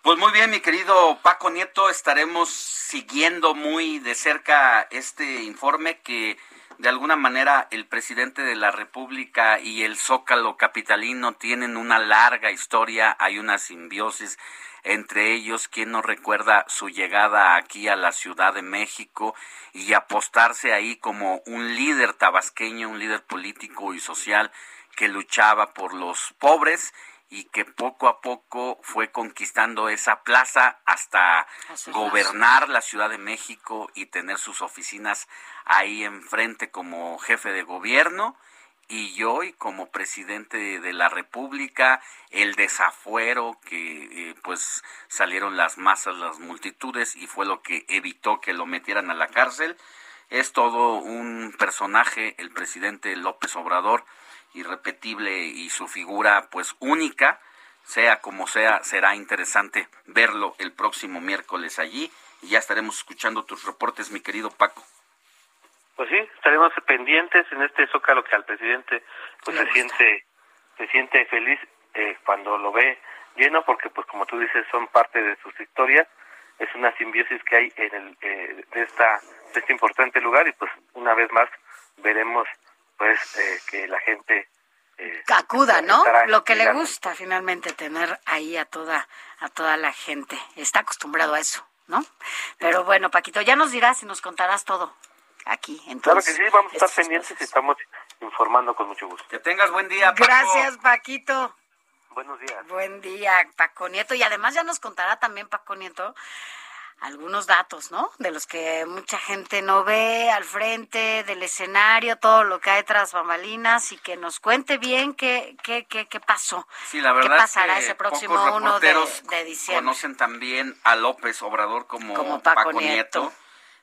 S10: Pues muy bien, mi querido Paco Nieto, estaremos siguiendo muy de cerca este informe que de alguna manera el presidente de la República y el Zócalo capitalino tienen una larga historia, hay una simbiosis entre ellos, quien no recuerda su llegada aquí a la Ciudad de México y apostarse ahí como un líder tabasqueño, un líder político y social que luchaba por los pobres y que poco a poco fue conquistando esa plaza hasta gobernar la Ciudad de México y tener sus oficinas ahí enfrente como jefe de gobierno y hoy como presidente de la República, el desafuero que eh, pues salieron las masas, las multitudes y fue lo que evitó que lo metieran a la cárcel. Es todo un personaje, el presidente López Obrador, irrepetible y su figura pues única, sea como sea, será interesante verlo el próximo miércoles allí. Y ya estaremos escuchando tus reportes, mi querido Paco.
S16: Pues sí, estaremos pendientes en este zócalo que al presidente pues se siente se siente feliz eh, cuando lo ve lleno porque pues como tú dices son parte de sus historias. Es una simbiosis que hay en el eh, de esta de este importante lugar y pues una vez más veremos pues eh, que la gente
S9: eh, acuda, ¿no? Lo que le gusta finalmente tener ahí a toda a toda la gente. Está acostumbrado a eso, ¿no? Pero bueno, Paquito, ya nos dirás y nos contarás todo aquí. Entonces,
S16: claro que sí, vamos a estar pendientes y estamos informando con mucho gusto.
S10: Que tengas buen día,
S9: Paco. Gracias, Paquito.
S16: Buenos días.
S9: Buen día, Paco Nieto. Y además ya nos contará también Paco Nieto algunos datos, ¿no? De los que mucha gente no ve al frente del escenario, todo lo que hay tras bambalinas y que nos cuente bien qué, qué, qué, qué pasó.
S10: Sí, la verdad
S9: ¿Qué pasará ese próximo 1 de, de, diciembre?
S10: Conocen también a López Obrador como, Paco, Nieto.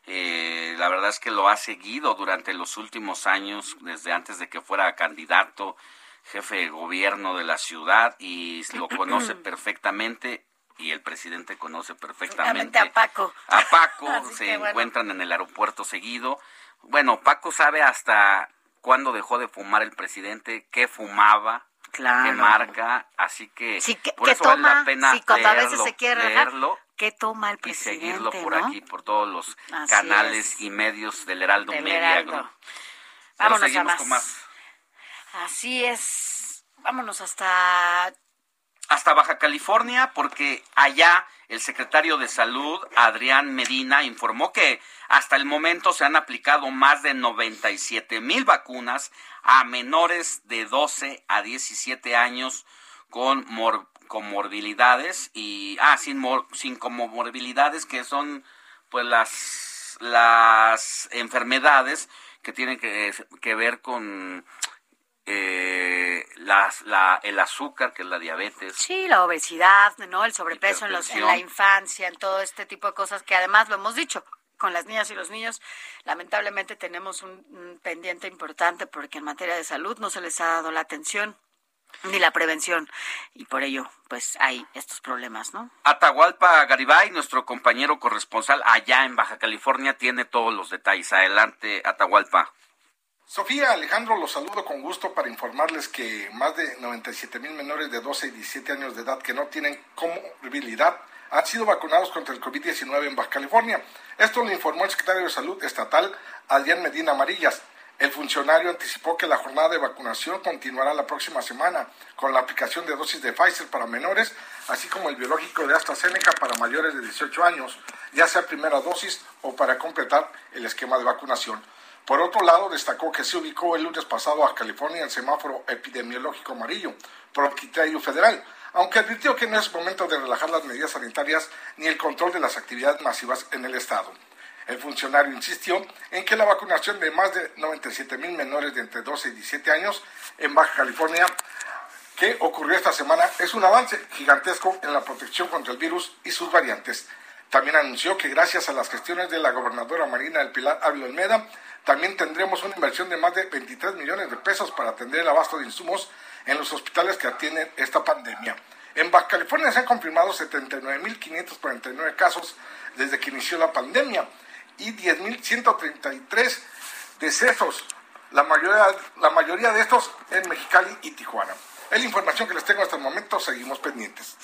S10: Eh, la verdad es que lo ha seguido durante los últimos años, desde antes de que fuera candidato, jefe de gobierno de la ciudad, y lo conoce perfectamente y el presidente conoce perfectamente
S9: a Paco.
S10: A Paco, se encuentran en el aeropuerto seguido. Bueno, Paco sabe hasta cuándo dejó de fumar el presidente, qué fumaba, qué marca, así que, por eso vale la pena leerlo, a veces se quiere leerlo
S9: qué toma el presidente,
S10: y seguirlo por aquí, por todos los canales y medios del Heraldo Media Group.
S9: Vámonos a más. Así es. Vámonos hasta
S10: hasta Baja California porque allá el secretario de Salud, Adrián Medina, informó que hasta el momento se han aplicado más de 97 mil vacunas a menores de 12 a 17 años con comorbilidades y ah sin sin comorbilidades que son pues las las enfermedades que tienen que, que ver con eh, las, la, el azúcar, que es la diabetes.
S9: Sí, la obesidad, ¿no? El sobrepeso en, los, en la infancia, en todo este tipo de cosas que además lo hemos dicho, con las niñas y los niños, lamentablemente tenemos un, pendiente importante porque en materia de salud no se les ha dado la atención ni la prevención y por ello pues hay estos problemas, ¿no?
S10: Atahualpa Garibay, nuestro compañero corresponsal allá en Baja California, tiene todos los detalles. Adelante, Atahualpa.
S17: Sofía Alejandro, los saludo con gusto para informarles que más de 97 mil menores de 12 y 17 años de edad que no tienen comorbilidad han sido vacunados contra el COVID-19 en Baja California. Esto lo informó el secretario de Salud estatal, Adrián Medina Amarillas. El funcionario anticipó que la jornada de vacunación continuará la próxima semana con la aplicación de dosis de Pfizer para menores, así como el biológico de AstraZeneca para mayores de 18 años, ya sea primera dosis o para completar el esquema de vacunación. Por otro lado, destacó que se ubicó el lunes pasado a California en semáforo epidemiológico amarillo por criterio federal, aunque advirtió que no es momento de relajar las medidas sanitarias ni el control de las actividades masivas en el estado. El funcionario insistió en que la vacunación de más de 97 mil menores de entre 12 y 17 años en Baja California que ocurrió esta semana es un avance gigantesco en la protección contra el virus y sus variantes. También anunció que gracias a las gestiones de la gobernadora Marina del Pilar Ávila Olmeda, también tendremos una inversión de más de 23 millones de pesos para atender el abasto de insumos en los hospitales que atienden esta pandemia. En Baja California se han confirmado 79.549 casos desde que inició la pandemia y 10.133 decesos, la mayoría, la mayoría de estos en Mexicali y Tijuana. Es la información que les tengo hasta el momento, seguimos pendientes.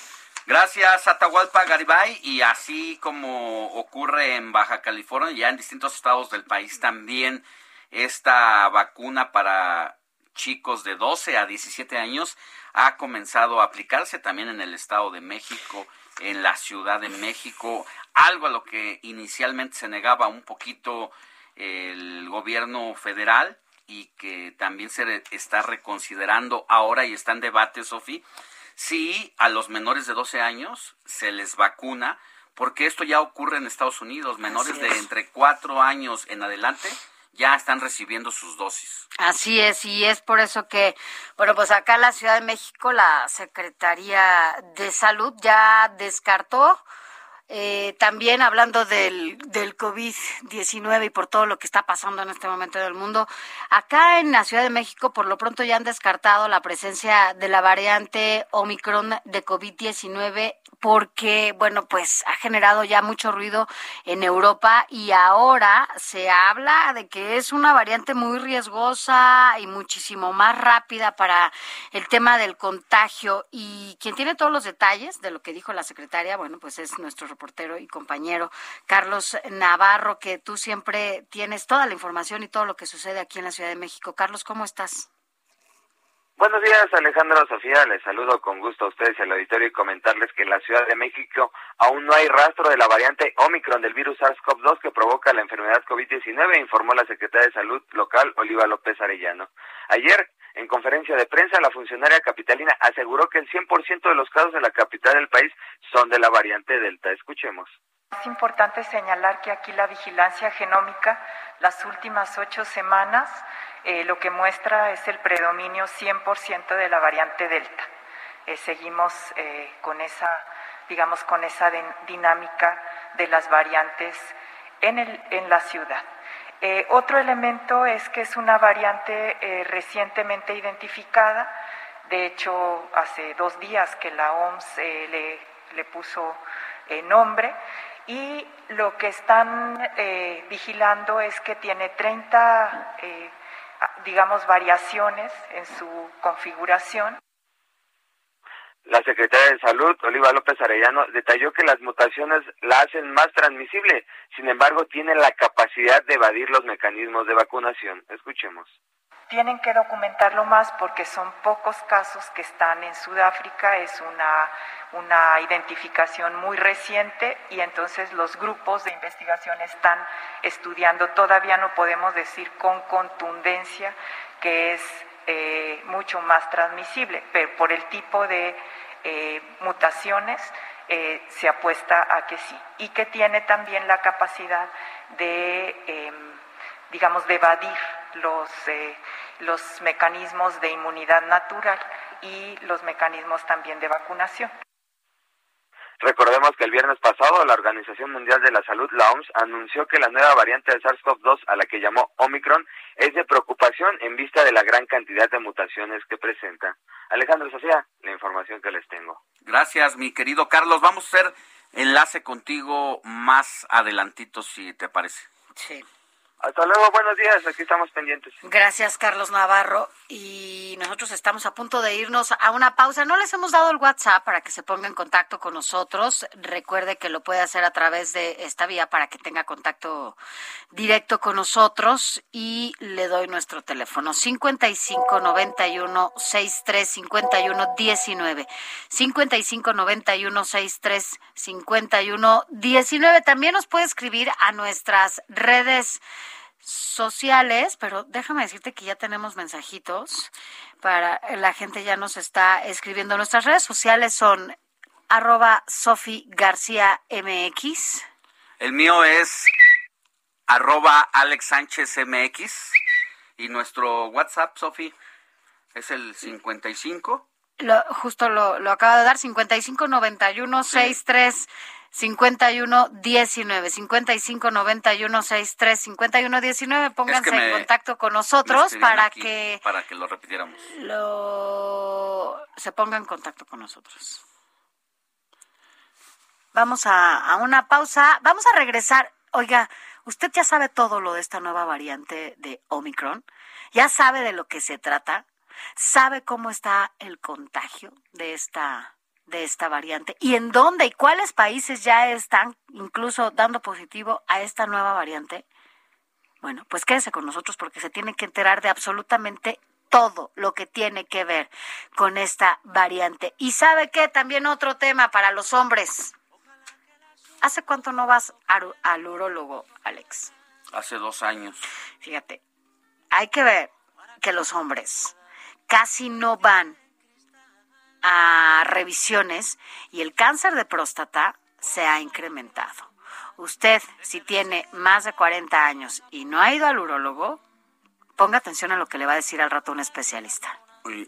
S10: Gracias, Atahualpa Garibay. Y así como ocurre en Baja California, ya en distintos estados del país también esta vacuna para chicos de 12 a 17 años ha comenzado a aplicarse también en el Estado de México, en la Ciudad de México, algo a lo que inicialmente se negaba un poquito el gobierno federal y que también se está reconsiderando ahora y está en debate, Sofi, si a los menores de 12 años se les vacuna, porque esto ya ocurre en Estados Unidos, menores de entre 4 años en adelante ya están recibiendo sus dosis.
S9: Así es, y es por eso que, bueno, pues acá en la Ciudad de México la Secretaría de Salud ya descartó eh, también hablando del, del COVID-19 y por todo lo que está pasando en este momento del mundo, acá en la Ciudad de México por lo pronto ya han descartado la presencia de la variante Omicron de COVID-19 porque, bueno, pues ha generado ya mucho ruido en Europa y ahora se habla de que es una variante muy riesgosa y muchísimo más rápida para el tema del contagio. Y quien tiene todos los detalles de lo que dijo la secretaria, bueno, pues es nuestro y compañero Carlos Navarro, que tú siempre tienes toda la información y todo lo que sucede aquí en la Ciudad de México. Carlos, ¿cómo estás?
S18: Buenos días, Alejandro Sofía. Les saludo con gusto a ustedes y al auditorio y comentarles que en la Ciudad de México aún no hay rastro de la variante Omicron del virus SARS-CoV-2 que provoca la enfermedad COVID-19, informó la secretaria de Salud local, Oliva López Arellano. Ayer, en conferencia de prensa, la funcionaria capitalina aseguró que el 100% de los casos en la capital del país son de la variante Delta. Escuchemos.
S19: Es importante señalar que aquí la vigilancia genómica, las últimas ocho semanas, eh, lo que muestra es el predominio 100% de la variante Delta. Eh, seguimos eh, con esa, digamos, con esa dinámica de las variantes en, el, en la ciudad. Otro elemento es que es una variante recientemente identificada. De hecho, hace dos días que la OMS le, le, puso nombre y lo que están vigilando es que tiene 30 digamos, variaciones en su configuración.
S18: La secretaria de Salud, Oliva López Arellano, detalló que las mutaciones la hacen más transmisible, sin embargo, tiene la capacidad de evadir los mecanismos de vacunación. Escuchemos
S19: tienen que documentarlo más porque son pocos casos que están en Sudáfrica, es una, una identificación muy reciente y entonces los grupos de investigación están estudiando, todavía no podemos decir con contundencia que es eh, mucho más transmisible, pero por el tipo de eh, mutaciones eh, se apuesta a que sí y que tiene también la capacidad de, em, digamos, de evadir los los mecanismos de inmunidad natural y los mecanismos también de vacunación.
S18: Recordemos que el viernes pasado la Organización Mundial de la Salud, la OMS, anunció que la nueva variante de SARS-CoV-2, a la que llamó Omicron, es de preocupación en vista de la gran cantidad de mutaciones que presenta. Alejandro Sofía, la información que les tengo.
S10: Gracias, mi querido Carlos. Vamos a hacer enlace contigo más adelantito, si te parece.
S9: Sí.
S18: Hasta luego, buenos días, aquí estamos pendientes.
S9: Gracias, Carlos Navarro. Y nosotros estamos a punto de irnos a una pausa. No les hemos dado el WhatsApp para que se ponga en contacto con nosotros. Recuerde que lo puede hacer a través de esta vía para que tenga contacto directo con nosotros. Y le doy nuestro teléfono: 55 91 63 51 19. 55 91 63 51 19. También nos puede escribir a nuestras redes sociales, pero déjame decirte que ya tenemos mensajitos para la gente ya nos está escribiendo. Nuestras redes sociales son arroba Sofi García MX.
S10: El mío es arroba Alex Sánchez MX y nuestro WhatsApp, Sofi, es el 55.
S9: Lo, justo lo, lo acaba de dar, 55 91 63 51 19 55 91 63 51 19 pónganse en contacto con nosotros para que
S10: para que lo repitiéramos
S9: lo se ponga en contacto con nosotros vamos a, a una pausa vamos a regresar oiga ¿Usted ya sabe todo lo de esta nueva variante de Omicron? ¿Ya sabe de lo que se trata? ¿Sabe cómo está el contagio de esta de esta variante y en dónde y cuáles países ya están incluso dando positivo a esta nueva variante? Bueno, pues quédese con nosotros porque se tiene que enterar de absolutamente todo lo que tiene que ver con esta variante. Y sabe qué, también otro tema para los hombres. ¿Hace cuánto no vas al urólogo, Alex?
S10: Hace dos años.
S9: Fíjate, hay que ver que los hombres casi no van a revisiones y el cáncer de próstata se ha incrementado. Usted, si tiene más de 40 años y no ha ido al urólogo, ponga atención a lo que le va a decir al rato un especialista.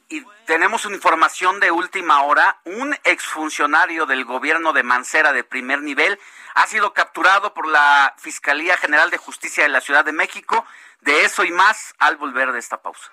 S10: Y tenemos una información de última hora. Un exfuncionario del gobierno de Mancera de primer nivel ha sido capturado por la Fiscalía General de Justicia de la Ciudad de México. De eso y más al volver de esta pausa.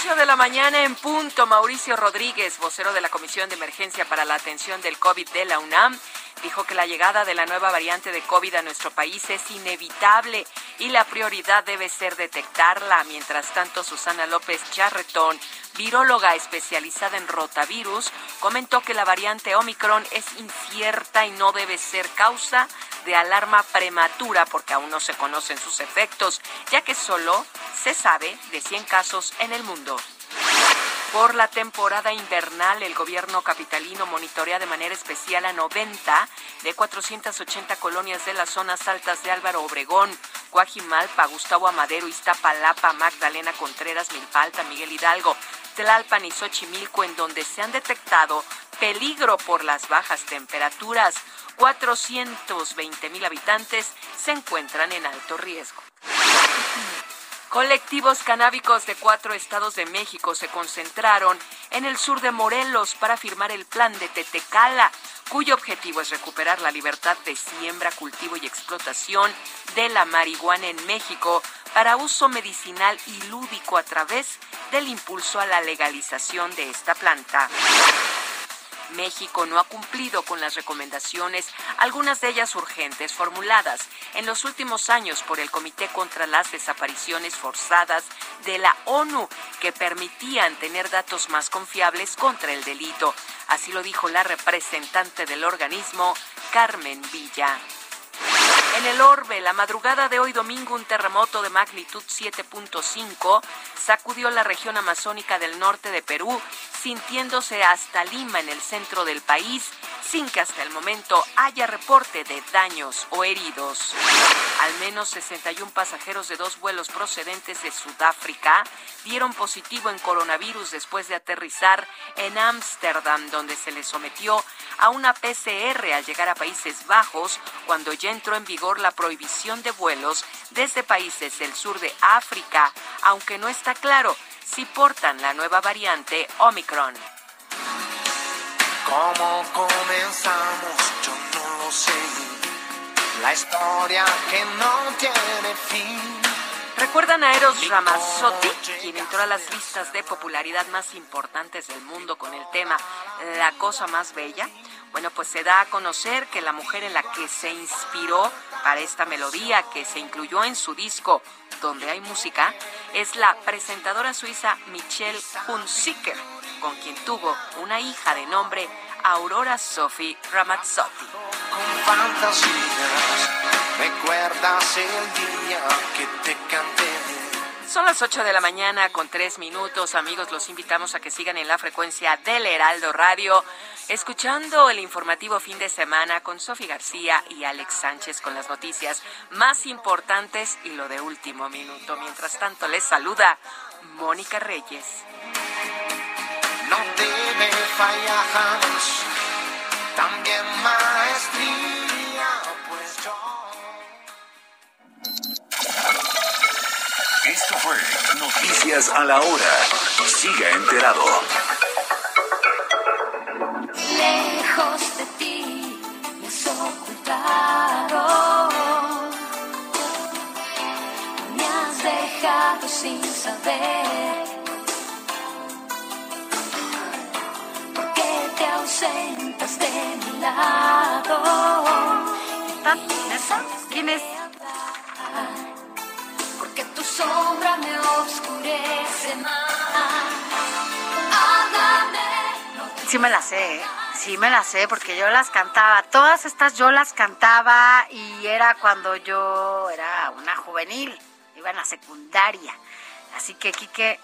S12: 8 de la mañana en punto, Mauricio Rodríguez, vocero de la Comisión de Emergencia para la Atención del COVID de la UNAM, dijo que la llegada de la nueva variante de COVID a nuestro país es inevitable y la prioridad debe ser detectarla. Mientras tanto, Susana López Charretón, viróloga especializada en rotavirus, comentó que la variante Omicron es incierta y no debe ser causa de alarma prematura porque aún no se conocen sus efectos, ya que solo se sabe de 100 casos en el mundo. Por la temporada invernal, el gobierno capitalino monitorea de manera especial a 90 de 480 colonias de las zonas altas de Álvaro Obregón, Coajimalpa, Gustavo Amadero, Iztapalapa, Magdalena Contreras, Milpalta, Miguel Hidalgo, Tlalpan y Xochimilco, en donde se han detectado peligro por las bajas temperaturas. 420 mil habitantes se encuentran en alto riesgo. Colectivos canábicos de cuatro estados de México se concentraron en el sur de Morelos para firmar el plan de Tetecala, cuyo objetivo es recuperar la libertad de siembra, cultivo y explotación de la marihuana en México para uso medicinal y lúdico a través del impulso a la legalización de esta planta. México no ha cumplido con las recomendaciones, algunas de ellas urgentes, formuladas en los últimos años por el Comité contra las Desapariciones Forzadas de la ONU, que permitían tener datos más confiables contra el delito. Así lo dijo la representante del organismo, Carmen Villa. En el orbe, la madrugada de hoy domingo, un terremoto de magnitud 7.5 sacudió la región amazónica del norte de Perú, sintiéndose hasta Lima en el centro del país, sin que hasta el momento haya reporte de daños o heridos. Al menos 61 pasajeros de dos vuelos procedentes de Sudáfrica dieron positivo en coronavirus después de aterrizar en Ámsterdam, donde se les sometió a una PCR al llegar a Países Bajos, cuando ya entró en vigor la prohibición de vuelos desde países del sur de África, aunque no está claro si portan la nueva variante Omicron.
S13: ¿Cómo comenzamos? Yo no lo sé. La historia que no tiene fin.
S12: ¿Recuerdan a Eros Ramazzotti, quien entró a las listas de popularidad más importantes del mundo con el tema La cosa más bella? Bueno, pues se da a conocer que la mujer en la que se inspiró para esta melodía que se incluyó en su disco Donde hay música es la presentadora suiza Michelle Hunziker, con quien tuvo una hija de nombre Aurora Sophie Ramazzotti.
S13: Con fantasías, recuerdas el día que te.
S12: Son las 8 de la mañana con 3 minutos. Amigos, los invitamos a que sigan en la frecuencia del Heraldo Radio, escuchando el informativo fin de semana con Sofi García y Alex Sánchez con las noticias más importantes y lo de último minuto. Mientras tanto, les saluda Mónica Reyes.
S13: no debe fallar también maestría,
S11: Noticias a la Hora. Siga enterado.
S20: Lejos de ti me has ocultado. Me has dejado sin saber. ¿Por qué te ausentas de mi lado?
S9: ¿Quién es?
S20: Sombra me oscurece más.
S9: Sí me la sé, ¿eh? sí me la sé, porque yo las cantaba. Todas estas yo las cantaba y era cuando yo era una juvenil, iba en la secundaria. Así que, Quique,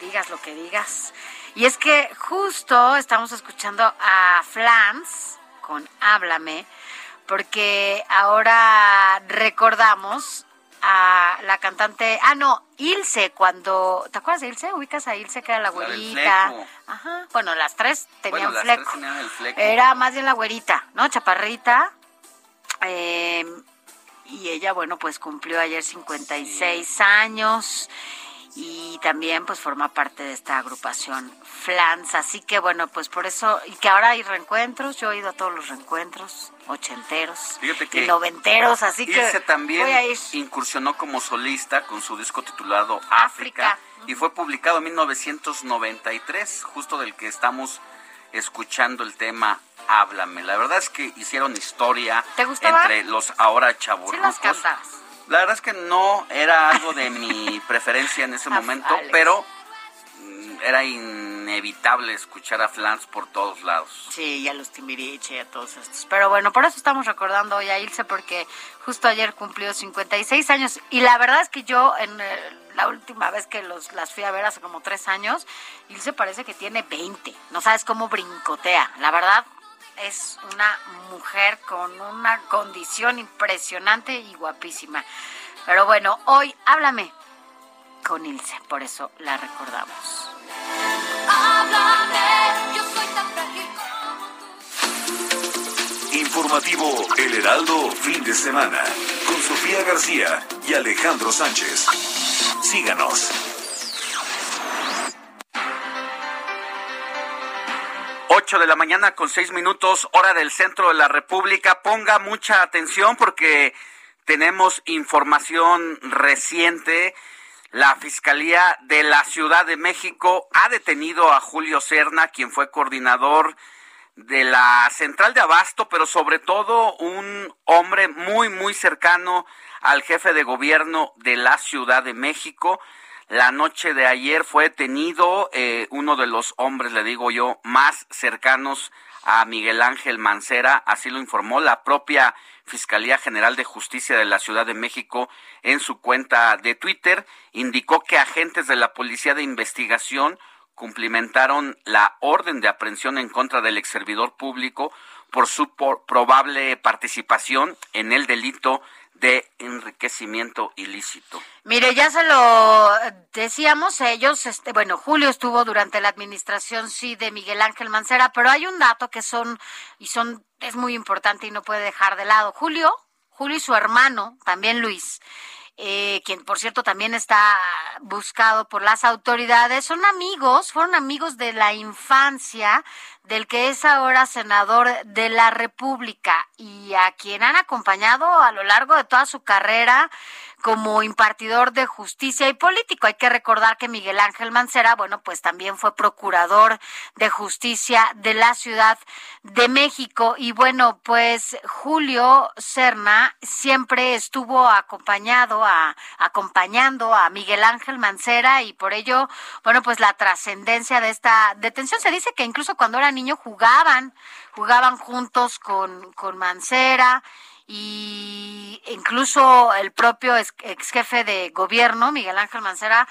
S9: digas lo que digas. Y es que justo estamos escuchando a Flans con Háblame, porque ahora recordamos a la cantante, ah no, Ilse, cuando, ¿te acuerdas de Ilse? ¿Ubicas a Ilse que era la güerita? Ajá, bueno, las tres tenían
S10: Bueno, las
S9: fleco.
S10: tres tenían el fleco.
S9: Era más bien la güerita, ¿no? Chaparrita. Eh, y ella, bueno, pues cumplió ayer 56 años y también pues forma parte de esta agrupación Flans. Así que bueno, pues por eso, y que ahora hay reencuentros, yo he ido a todos los reencuentros, ochenteros
S10: Fíjate que
S9: y noventeros, así que
S10: Ilse también
S9: voy a ir.
S10: incursionó como solista con su disco titulado África, y fue publicado en 1993, justo del que estamos escuchando el tema Háblame. La verdad es que hicieron historia entre los ahora
S9: Sí
S10: chaburrucos.
S9: las cantabas.
S10: La verdad es que no era algo de mi preferencia en ese momento,
S9: Alex.
S10: pero mm, era inevitable escuchar a Flans por todos lados.
S9: Sí, y a los Timbiriche y a todos estos. Pero bueno, por eso estamos recordando hoy a Ilse, porque justo ayer cumplió 56 años. Y la verdad es que yo, en eh, la última vez que los, las fui a ver hace como tres años, Ilse parece que tiene 20. No sabes cómo brincotea. La verdad, es una mujer con una condición impresionante y guapísima. Pero bueno, hoy háblame con Ilse, por eso la recordamos.
S11: Informativo El Heraldo fin de semana con Sofía García y Alejandro Sánchez. Síganos.
S10: 8 de la mañana con 6 minutos, hora del centro de la República. Ponga mucha atención porque tenemos información reciente. La Fiscalía de la Ciudad de México ha detenido a Julio Serna, quien fue coordinador de la central de abasto, pero sobre todo un hombre muy, muy cercano al jefe de gobierno de la Ciudad de México. La noche de ayer fue detenido eh, uno de los hombres, le digo yo, más cercanos a Miguel Ángel Mancera, así lo informó la propia Fiscalía General de Justicia de la Ciudad de México en su cuenta de Twitter. Indicó que agentes de la Policía de Investigación cumplimentaron la orden de aprehensión en contra del exservidor público por su por- probable participación en el delito de enriquecimiento ilícito.
S9: Mire, ya se lo decíamos ellos, este, bueno, Julio estuvo durante la administración sí de Miguel Ángel Mancera, pero hay un dato que son y son es muy importante y no puede dejar de lado. Julio, Julio y su hermano, también Luis, eh, quien por cierto también está buscado por las autoridades, son amigos, fueron amigos de la infancia del que es ahora senador de la República y a quien han acompañado a lo largo de toda su carrera como impartidor de justicia y político. Hay que recordar que Miguel Ángel Mancera, bueno, pues también fue procurador de justicia de la Ciudad de México. Y bueno, pues Julio Serna siempre estuvo acompañado a, acompañando a Miguel Ángel Mancera y por ello, bueno, pues la trascendencia de esta detención. Se dice que incluso cuando era niño jugaban, jugaban juntos con, con Mancera y incluso el propio ex, jefe de gobierno, Miguel Ángel Mancera,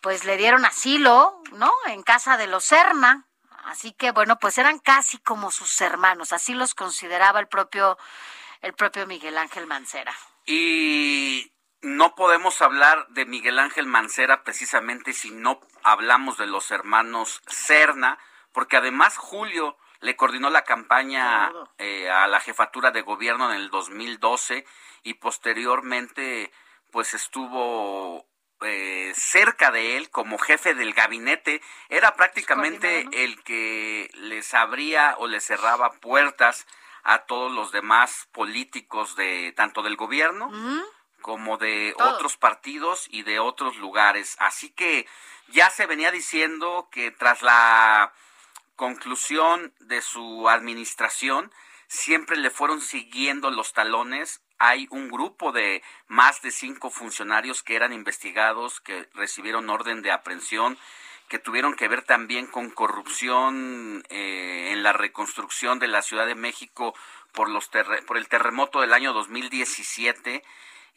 S9: pues le dieron asilo, ¿no? En casa de los Serna. Así que bueno, pues eran casi como sus hermanos, así los consideraba el propio el propio Miguel Ángel Mancera.
S10: Y no podemos hablar de Miguel Ángel Mancera precisamente si no hablamos de los hermanos Serna, porque además Julio le coordinó la campaña eh, a la jefatura de gobierno en el 2012 y posteriormente pues estuvo eh, cerca de él como jefe del gabinete, era prácticamente el que les abría o les cerraba puertas a todos los demás políticos de tanto del gobierno como de otros partidos y de otros lugares. Así que ya se venía diciendo que tras la conclusión de su administración siempre le fueron siguiendo los talones. Hay un grupo de más de cinco funcionarios que eran investigados, que recibieron orden de aprehensión, que tuvieron que ver también con corrupción eh, en la reconstrucción de la Ciudad de México por, los por el terremoto del año 2017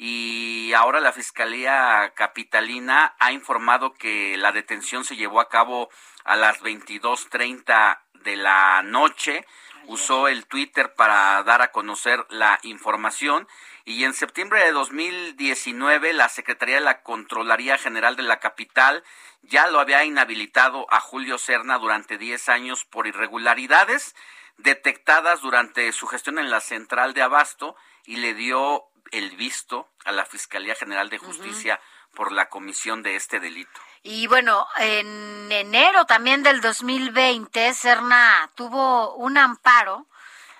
S10: y ahora la Fiscalía Capitalina ha informado que la detención se llevó a cabo a las 22.30 de la noche. Usó el Twitter para dar a conocer la información. Y en septiembre de 2019 la Secretaría de la Contraloría General de la Capital ya lo había inhabilitado a Julio Serna durante 10 años por irregularidades detectadas durante su gestión en la central de Abasto y le dio el visto a la Fiscalía General de Justicia por la comisión de este delito.
S9: Y bueno, en enero también del 2020, Serna tuvo un amparo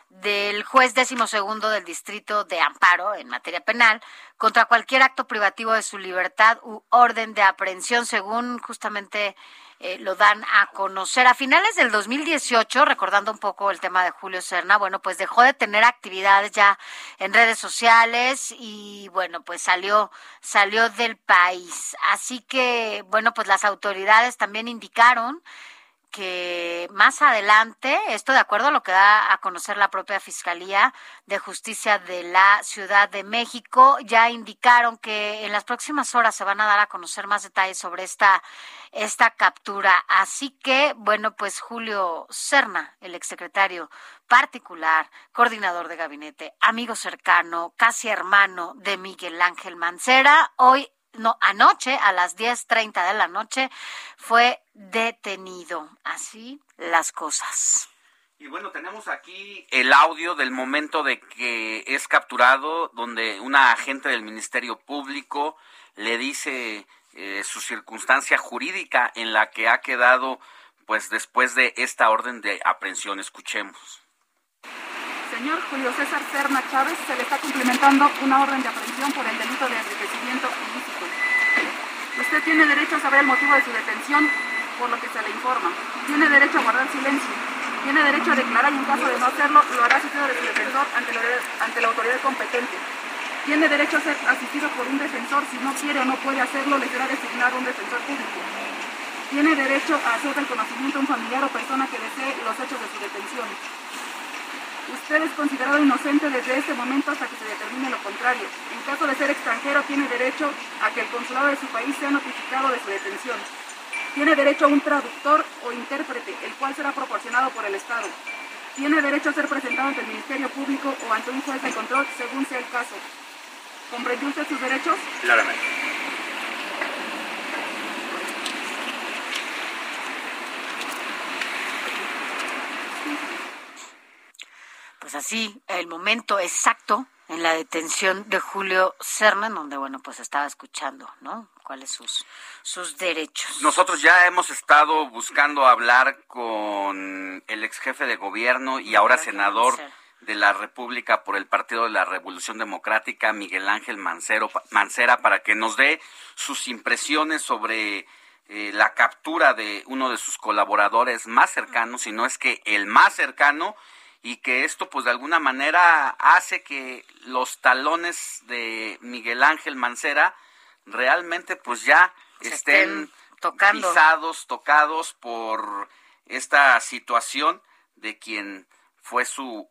S9: del juez décimo segundo del distrito de amparo en materia penal contra cualquier acto privativo de su libertad u orden de aprehensión según justamente eh, lo dan a conocer. A finales del 2018, recordando un poco el tema de Julio Serna, bueno, pues dejó de tener actividades ya en redes sociales y bueno, pues salió, salió del país. Así que, bueno, pues las autoridades también indicaron que más adelante, esto de acuerdo a lo que da a conocer la propia Fiscalía de Justicia de la Ciudad de México, ya indicaron que en las próximas horas se van a dar a conocer más detalles sobre esta, esta captura. Así que, bueno, pues Julio Serna, el exsecretario particular, coordinador de gabinete, amigo cercano, casi hermano de Miguel Ángel Mancera, hoy no, anoche a las 10.30 de la noche fue detenido. Así las cosas.
S10: Y bueno, tenemos aquí el audio del momento de que es capturado, donde una agente del Ministerio Público le dice eh, su circunstancia jurídica en la que ha quedado, pues después de esta orden de aprehensión. Escuchemos.
S21: Señor Julio César Serna Chávez, se le está cumplimentando una orden de aprehensión por el delito de enriquecimiento ilícito. Usted tiene derecho a saber el motivo de su detención, por lo que se le informa. Tiene derecho a guardar silencio. Tiene derecho a declarar y en caso de no hacerlo, lo hará asistido de su defensor ante la, autoridad competente. Tiene derecho a ser asistido por un defensor. Si no quiere o no puede hacerlo, le será designado un defensor público. Tiene derecho a hacer el conocimiento a un familiar o persona que desee los hechos de su detención. Usted es considerado inocente desde este momento hasta que se determine lo contrario. En caso de ser extranjero, tiene derecho a que el consulado de su país sea notificado de su detención. Tiene derecho a un traductor o intérprete, el cual será proporcionado por el Estado. Tiene derecho a ser presentado ante el Ministerio Público o ante un juez de control, según sea el caso. ¿Comprendió usted sus derechos?
S10: Claramente.
S9: Pues así, el momento exacto en la detención de Julio Serna, donde, bueno, pues estaba escuchando, ¿no? ¿Cuáles sus, sus derechos?
S10: Nosotros ya hemos estado buscando hablar con el ex jefe de gobierno y ahora senador de la República por el Partido de la Revolución Democrática, Miguel Ángel Mancero, Mancera, para que nos dé sus impresiones sobre eh, la captura de uno de sus colaboradores más cercanos, si no es que el más cercano, y que esto pues de alguna manera hace que los talones de Miguel Ángel Mancera realmente pues ya estén,
S9: tocando.
S10: pisados, tocados por esta situación de quien fue su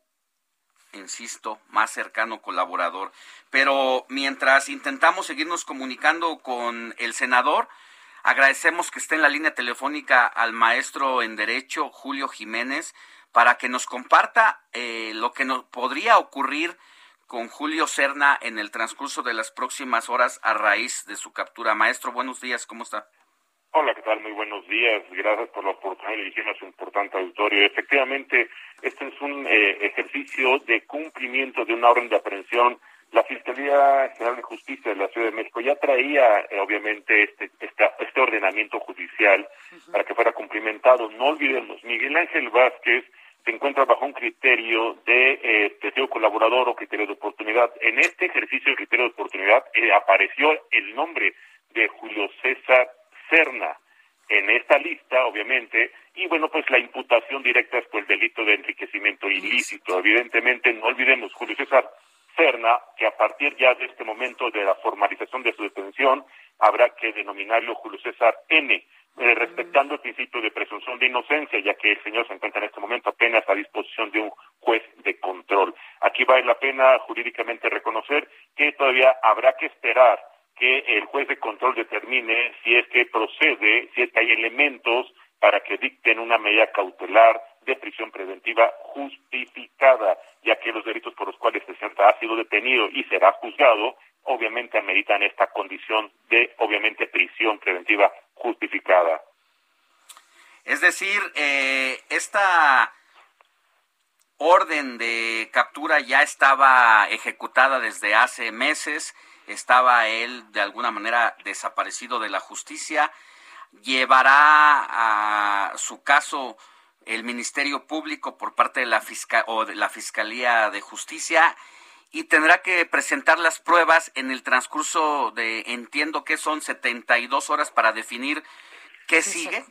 S10: insisto, más cercano colaborador. Pero mientras intentamos seguirnos comunicando con el senador, agradecemos que esté en la línea telefónica al maestro en Derecho, Julio Jiménez, para que nos comparta eh, lo que nos podría ocurrir con Julio Serna en el transcurso de las próximas horas a raíz de su captura. Maestro, buenos días, ¿cómo está?
S22: Hola, ¿qué tal? Muy buenos días. Gracias por la oportunidad de dirigirme a su importante auditorio. Efectivamente, este es un eh, ejercicio de cumplimiento de una orden de aprehensión. La Fiscalía General de Justicia de la Ciudad de México ya traía, eh, obviamente, este, este ordenamiento judicial para que fuera cumplimentado. No olvidemos, Miguel Ángel Vázquez se encuentra bajo un criterio de eh, testigo colaborador o criterio de oportunidad. En este ejercicio de criterio de oportunidad eh, apareció el nombre de Julio César Cerna en esta lista, obviamente, y bueno, pues la imputación directa es por el delito de enriquecimiento ilícito. Evidentemente, no olvidemos, Julio César Cerna, que a partir ya de este momento de la formalización de su detención, habrá que denominarlo Julio César N, eh, respetando el principio de presunción de inocencia, ya que el señor se encuentra en este momento apenas a disposición de un juez de control. Aquí vale la pena jurídicamente reconocer que todavía habrá que esperar que el juez de control determine si es que procede, si es que hay elementos para que dicten una medida cautelar de prisión preventiva justificada, ya que los delitos por los cuales señor ha sido detenido y será juzgado, obviamente ameritan esta condición de, obviamente, prisión preventiva justificada.
S10: Es decir, eh, esta orden de captura ya estaba ejecutada desde hace meses estaba él de alguna manera desaparecido de la justicia. Llevará a su caso el Ministerio Público por parte de la fiscal o de la Fiscalía de Justicia y tendrá que presentar las pruebas en el transcurso de entiendo que son 72 horas para definir qué sigue.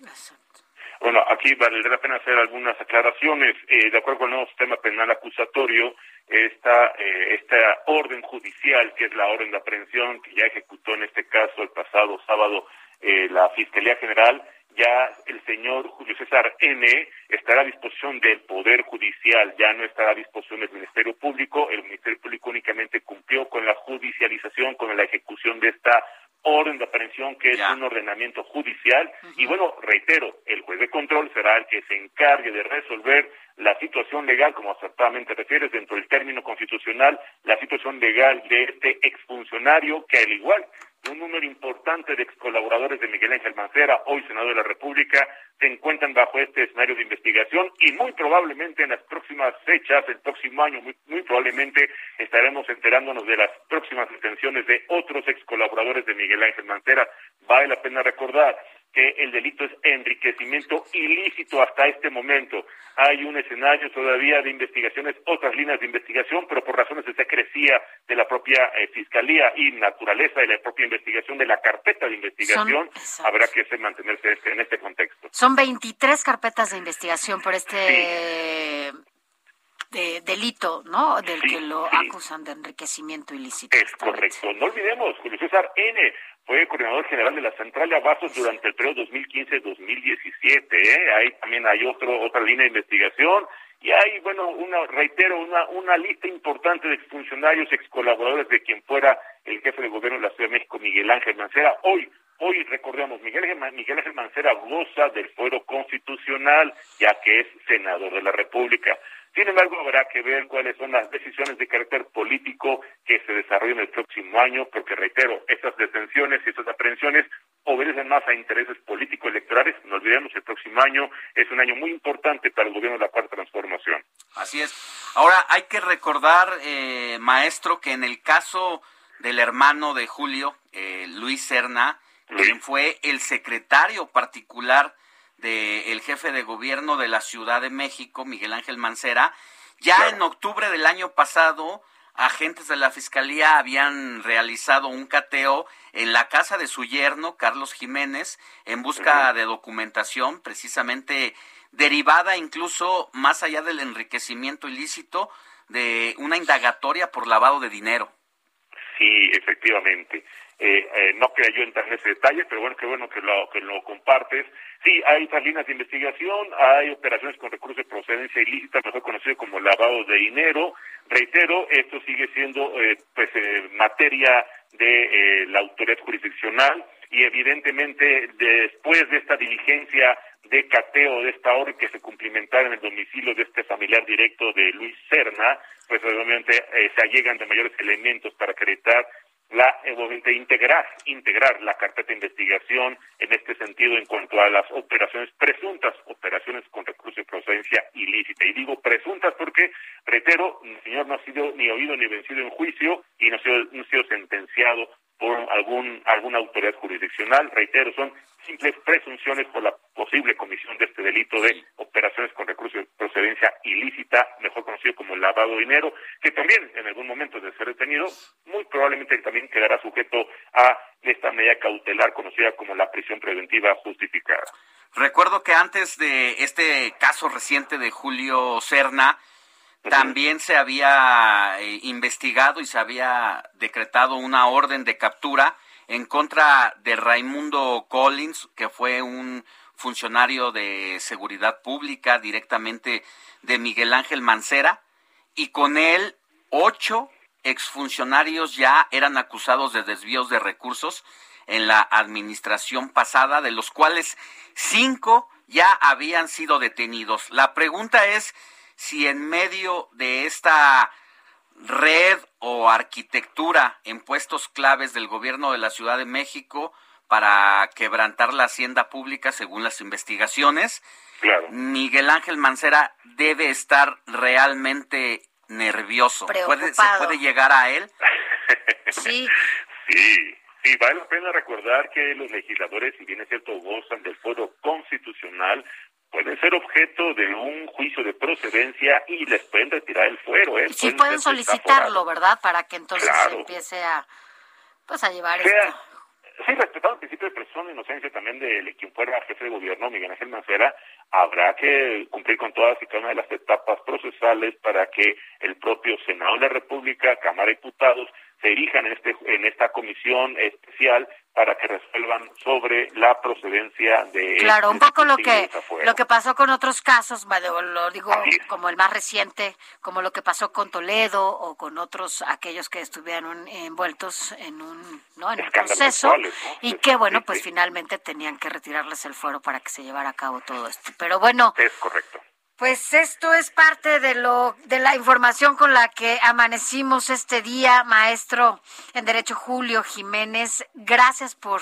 S22: Bueno, aquí valdrá la pena hacer algunas aclaraciones. Eh, de acuerdo con el nuevo sistema penal acusatorio, esta, eh, esta orden judicial, que es la orden de aprehensión que ya ejecutó en este caso el pasado sábado eh, la Fiscalía General, ya el señor Julio César N estará a disposición del Poder Judicial, ya no estará a disposición del Ministerio Público. El Ministerio Público únicamente cumplió con la judicialización, con la ejecución de esta orden de aprehensión que es un ordenamiento judicial y bueno, reitero, el juez de control será el que se encargue de resolver la situación legal, como acertadamente refieres, dentro del término constitucional, la situación legal de este exfuncionario que al igual un número importante de ex colaboradores de Miguel Ángel Mancera, hoy senador de la República, se encuentran bajo este escenario de investigación y muy probablemente en las próximas fechas, el próximo año, muy, muy probablemente estaremos enterándonos de las próximas detenciones de otros ex colaboradores de Miguel Ángel Mancera. Vale la pena recordar que el delito es enriquecimiento ilícito hasta este momento. Hay un escenario todavía de investigaciones, otras líneas de investigación, pero por razones de secrecía de la propia eh, Fiscalía y naturaleza de la propia investigación, de la carpeta de investigación, habrá que mantenerse este, en este contexto.
S9: Son 23 carpetas de investigación por este de delito, ¿no? Del que lo acusan de enriquecimiento ilícito.
S22: Es correcto. No olvidemos, Julio César N. fue coordinador general de la Central de Abastos durante el periodo 2015-2017. ¿eh? Ahí también hay otro, otra línea de investigación. Y hay, bueno, una, reitero, una, una lista importante de exfuncionarios, ex colaboradores de quien fuera el jefe de gobierno de la Ciudad de México, Miguel Ángel Mancera. Hoy, hoy recordemos, Miguel Ángel, Miguel Ángel Mancera goza del fuero constitucional, ya que es senador de la República. Sin embargo, habrá que ver cuáles son las decisiones de carácter político que se desarrollen el próximo año, porque reitero, estas detenciones y estas aprehensiones obedecen más a intereses político-electorales. No olvidemos, el próximo año es un año muy importante para el gobierno de la Cuarta Transformación.
S10: Así es. Ahora, hay que recordar, eh, maestro, que en el caso del hermano de Julio, eh, Luis Serna, quien fue el secretario particular del jefe de gobierno de la Ciudad de México, Miguel Ángel Mancera. Ya en octubre del año pasado, agentes de la Fiscalía habían realizado un cateo en la casa de su yerno, Carlos Jiménez, en busca de documentación precisamente derivada incluso más allá del enriquecimiento ilícito de una indagatoria por lavado de dinero.
S22: Sí, efectivamente. Eh, eh, no quería yo entrar en ese detalle, pero bueno, qué bueno que lo, que lo compartes. Sí, hay estas líneas de investigación, hay operaciones con recursos de procedencia ilícita, mejor conocido como lavado de dinero. Reitero, esto sigue siendo eh, pues eh, materia de la autoridad jurisdiccional y evidentemente después de esta diligencia de cateo de esta orden que se cumplimentara en el domicilio de este familiar directo de Luis Serna, pues obviamente eh, se allegan de mayores elementos para acreditar la obviamente integrar integrar la carpeta de investigación en este sentido en cuanto a las operaciones presuntas operaciones con recursos de procedencia ilícita. Y digo presuntas porque reitero el señor no ha sido ni oído ni vencido en juicio y no ha sido, no ha sido sentenciado por algún alguna autoridad jurisdiccional reitero son simples presunciones por la posible comisión de este delito de operaciones con recursos de procedencia ilícita, mejor conocido como lavado de dinero, que también en algún momento de ser detenido, muy probablemente también quedará sujeto a esta medida cautelar conocida como la prisión preventiva justificada.
S10: Recuerdo que antes de este caso reciente de Julio Serna, también se había eh, investigado y se había decretado una orden de captura en contra de Raimundo Collins, que fue un funcionario de seguridad pública directamente de Miguel Ángel Mancera, y con él ocho exfuncionarios ya eran acusados de desvíos de recursos en la administración pasada, de los cuales cinco ya habían sido detenidos. La pregunta es si en medio de esta red o arquitectura en puestos claves del gobierno de la Ciudad de México para quebrantar la hacienda pública según las investigaciones. Miguel Ángel Mancera debe estar realmente nervioso. ¿Puede, ¿Se puede llegar a él?
S9: sí.
S22: Sí, sí, vale la pena recordar que los legisladores, si bien es cierto, gozan del foro constitucional, pueden ser objeto de un juicio de procedencia y les pueden retirar el fuero. ¿eh?
S9: Sí, pueden, solicitarlo, ¿verdad? Para que entonces se empiece a, pues, a llevar esto.
S22: Sí, respetando el principio de presunción de inocencia también de quien fuera jefe de gobierno, Miguel Ángel Mancera, habrá que cumplir con todas y cada una de las etapas procesales para que el propio Senado de la República, Cámara de Diputados, se erijan en, este, en esta comisión especial para que resuelvan sobre la procedencia de
S9: claro un poco lo que lo que pasó con otros casos lo digo como el más reciente como lo que pasó con Toledo o con otros aquellos que estuvieron envueltos en un no en un proceso y que bueno pues finalmente tenían que retirarles el fuero para que se llevara a cabo todo esto. Pero bueno
S22: es correcto
S9: pues esto es parte de lo de la información con la que amanecimos este día, maestro en Derecho Julio Jiménez. Gracias por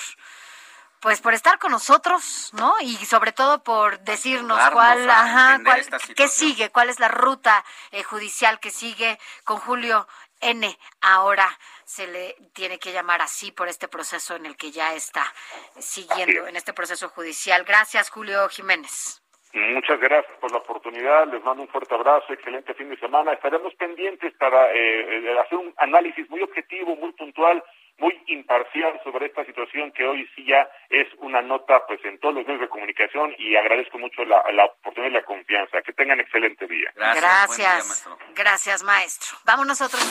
S9: pues por estar con nosotros, ¿no? Y sobre todo por decirnos cuál, ajá, cuál qué sigue, cuál es la ruta eh, judicial que sigue con Julio N. Ahora se le tiene que llamar así por este proceso en el que ya está siguiendo en este proceso judicial. Gracias, Julio Jiménez.
S22: Muchas gracias por la oportunidad, les mando un fuerte abrazo, excelente fin de semana. Estaremos pendientes para eh, eh, hacer un análisis muy objetivo, muy puntual, muy imparcial sobre esta situación que hoy sí ya es una nota pues en todos los medios de comunicación y agradezco mucho la, oportunidad y la confianza. Que tengan excelente día.
S9: Gracias. Gracias, maestro. Vámonos a otros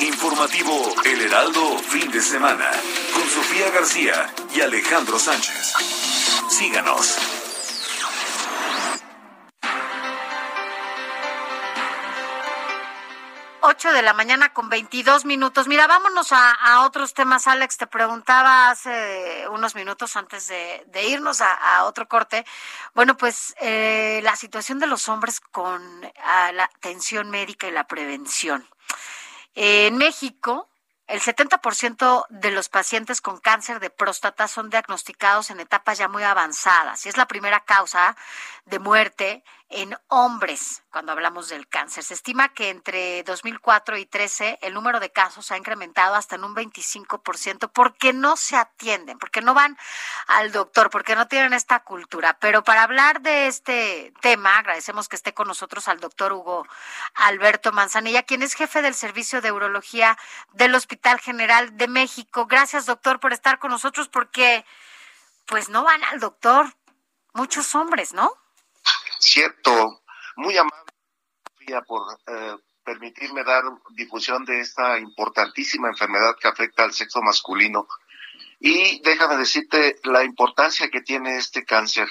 S11: Informativo El Heraldo, fin de semana, con Sofía García y Alejandro Sánchez. Síganos.
S9: 8 de la mañana con 22 minutos. Mira, vámonos a, otros temas. Alex, te preguntaba hace unos minutos antes de, irnos a, otro corte. Bueno, pues eh, la situación de los hombres con la atención médica y la prevención. en México, el 70% de los pacientes con cáncer de próstata son diagnosticados en etapas ya muy avanzadas y es la primera causa de muerte en hombres cuando hablamos del cáncer. Se estima que entre 2004 y 13 el número de casos ha incrementado hasta en un 25% porque no se atienden, porque no van al doctor, porque no tienen esta cultura. Pero para hablar de este tema, agradecemos que esté con nosotros al doctor Hugo Alberto Manzanilla, quien es jefe del Servicio de Urología del Hospital General de México. Gracias, doctor, por estar con nosotros porque pues no van al doctor muchos hombres, ¿no?
S23: Cierto, muy amable por eh, permitirme dar difusión de esta importantísima enfermedad que afecta al sexo masculino. Y déjame decirte la importancia que tiene este cáncer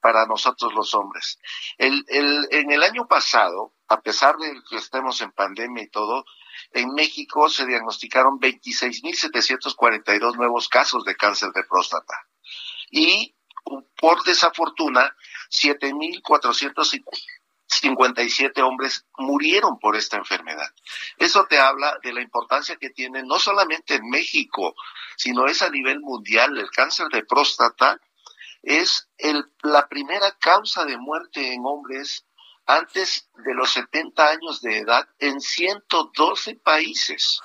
S23: para nosotros los hombres. El, el, en el año pasado, a pesar de que estemos en pandemia y todo, en México se diagnosticaron 26.742 nuevos casos de cáncer de próstata. Y por desafortuna, 7.457 hombres murieron por esta enfermedad. Eso te habla de la importancia que tiene no solamente en México, sino es a nivel mundial. El cáncer de próstata es el, la primera causa de muerte en hombres antes de los 70 años de edad en 112 países.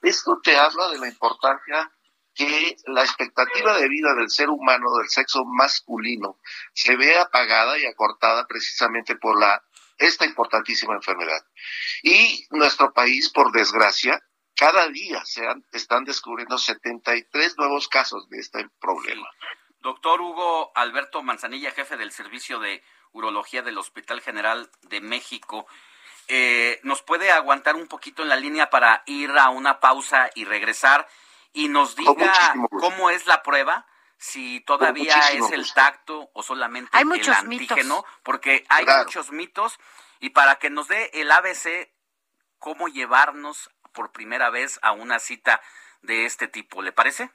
S23: Esto te habla de la importancia que la expectativa de vida del ser humano del sexo masculino se ve apagada y acortada precisamente por la esta importantísima enfermedad. Y nuestro país, por desgracia, cada día se están descubriendo 73 nuevos casos de este problema.
S10: Doctor Hugo Alberto Manzanilla, jefe del Servicio de Urología del Hospital General de México, eh, ¿nos puede aguantar un poquito en la línea para ir a una pausa y regresar? Y nos diga cómo es la prueba, si todavía es el tacto o solamente el antígeno, porque hay muchos mitos, y para que nos dé el ABC cómo llevarnos por primera vez a una cita de este tipo, ¿le parece?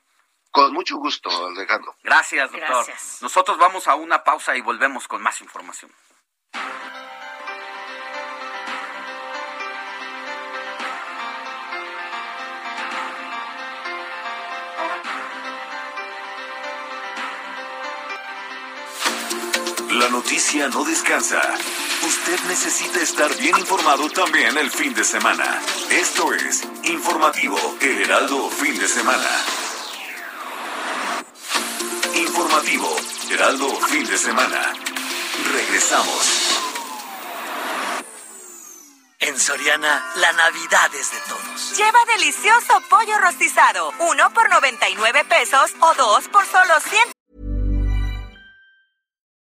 S23: Con mucho gusto, Alejandro.
S10: Gracias, doctor. Nosotros vamos a una pausa y volvemos con más información.
S11: La noticia no descansa. Usted necesita estar bien informado también el fin de semana. Esto es Informativo El Heraldo Fin de Semana. Informativo Heraldo Fin de Semana. Regresamos.
S24: En Soriana, la Navidad es de todos.
S25: Lleva delicioso pollo rostizado, uno por 99 pesos o dos por solo 100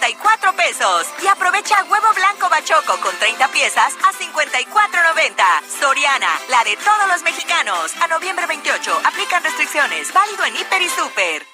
S25: 64 pesos. Y aprovecha huevo blanco bachoco con 30 piezas a 54.90. Soriana, la de todos los mexicanos. A noviembre 28, aplican restricciones. Válido en Hiper y Super.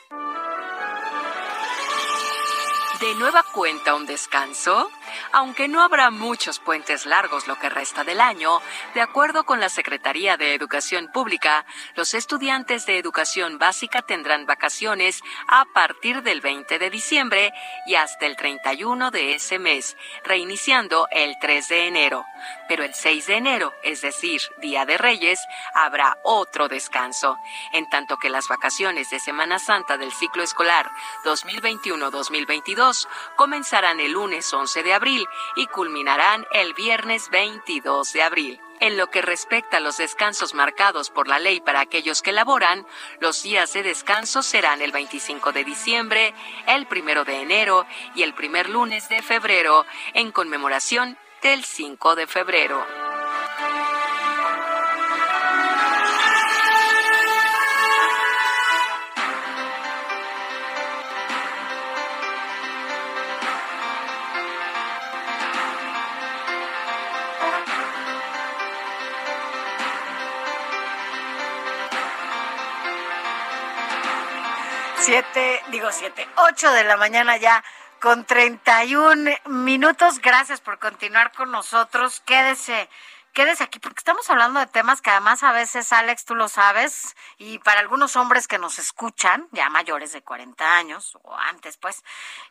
S12: ¿De nueva cuenta un descanso? Aunque no habrá muchos puentes largos lo que resta del año, de acuerdo con la Secretaría de Educación Pública, los estudiantes de educación básica tendrán vacaciones a partir del 20 de diciembre y hasta el 31 de ese mes, reiniciando el 3 de enero. Pero el 6 de enero, es decir, Día de Reyes, habrá otro descanso, en tanto que las vacaciones de Semana Santa del ciclo escolar 2021-2022 comenzarán el lunes 11 de abril y culminarán el viernes 22 de abril. En lo que respecta a los descansos marcados por la ley para aquellos que laboran, los días de descanso serán el 25 de diciembre, el 1 de enero y el primer lunes de febrero, en conmemoración del 5 de febrero.
S9: Siete, digo siete, ocho de la mañana ya con 31 minutos. Gracias por continuar con nosotros. Quédese, quédese aquí porque estamos hablando de temas que además a veces, Alex, tú lo sabes, y para algunos hombres que nos escuchan, ya mayores de 40 años o antes, pues,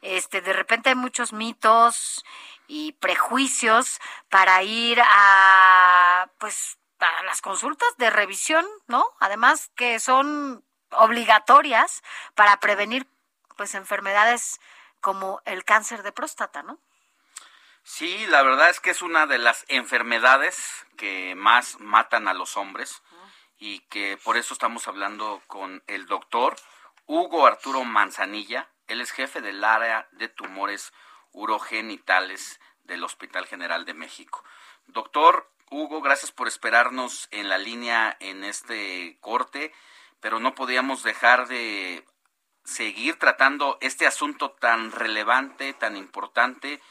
S9: este, de repente hay muchos mitos y prejuicios para ir a, pues, a las consultas de revisión, ¿no? Además que son obligatorias para prevenir pues enfermedades como el cáncer de próstata, ¿no?
S10: Sí, la verdad es que es una de las enfermedades que más matan a los hombres y que por eso estamos hablando con el doctor Hugo Arturo Manzanilla. Él es jefe del área de tumores urogenitales del Hospital General de México. Doctor Hugo, gracias por esperarnos en la línea en este corte pero no podíamos dejar de seguir tratando este asunto tan relevante, tan importante,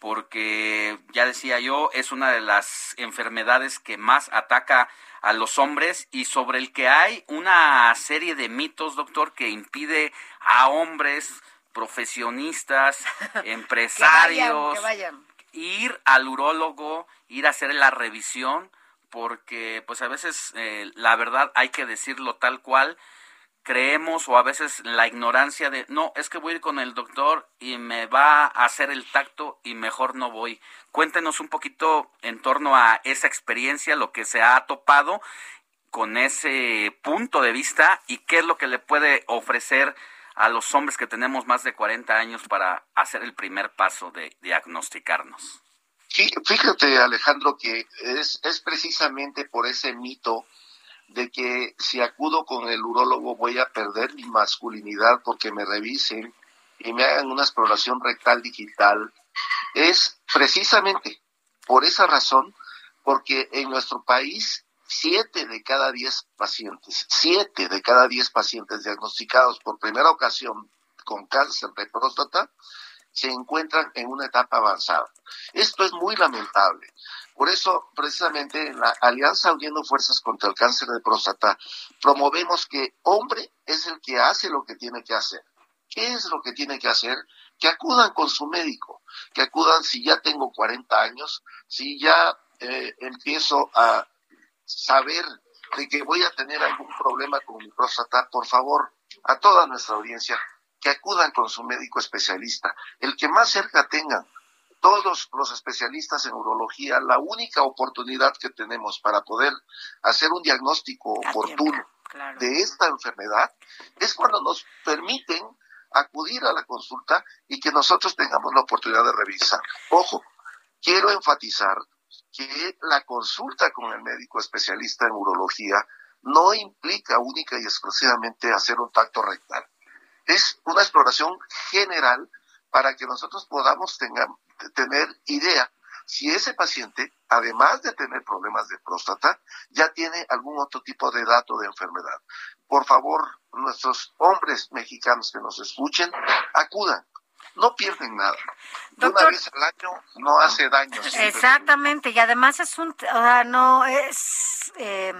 S10: porque ya decía yo, es una de las enfermedades que más ataca a los hombres y sobre el que hay una serie de mitos, doctor, que impide a hombres profesionistas, empresarios, ir al urólogo, ir a hacer la revisión, porque pues a veces eh, la verdad hay que decirlo tal cual, creemos o a veces la ignorancia de, no, es que voy a ir con el doctor y me va a hacer el tacto y mejor no voy. Cuéntenos un poquito en torno a esa experiencia, lo que se ha topado con ese punto de vista y qué es lo que le puede ofrecer a los hombres que tenemos más de 40 años para hacer el primer paso de diagnosticarnos.
S23: Fíjate Alejandro que es, es precisamente por ese mito de que si acudo con el urólogo voy a perder mi masculinidad porque me revisen y me hagan una exploración rectal digital, es precisamente por esa razón, porque en nuestro país siete de cada diez pacientes, siete de cada diez pacientes diagnosticados por primera ocasión con cáncer de próstata se encuentran en una etapa avanzada. Esto es muy lamentable. Por eso, precisamente, en la Alianza Uniendo Fuerzas contra el Cáncer de Próstata, promovemos que hombre es el que hace lo que tiene que hacer. ¿Qué es lo que tiene que hacer? Que acudan con su médico, que acudan si ya tengo 40 años, si ya eh, empiezo a saber de que voy a tener algún problema con mi próstata, por favor, a toda nuestra audiencia, que acudan con su médico especialista, el que más cerca tengan todos los especialistas en urología, la única oportunidad que tenemos para poder hacer un diagnóstico oportuno de esta enfermedad es cuando nos permiten acudir a la consulta y que nosotros tengamos la oportunidad de revisar. Ojo, quiero enfatizar que la consulta con el médico especialista en urología no implica única y exclusivamente hacer un tacto rectal. Es una exploración general para que nosotros podamos tener idea si ese paciente, además de tener problemas de próstata, ya tiene algún otro tipo de dato de enfermedad. Por favor, nuestros hombres mexicanos que nos escuchen, acudan. No pierden nada. Una vez al año no hace daño.
S9: Exactamente, y además es un, no es, eh,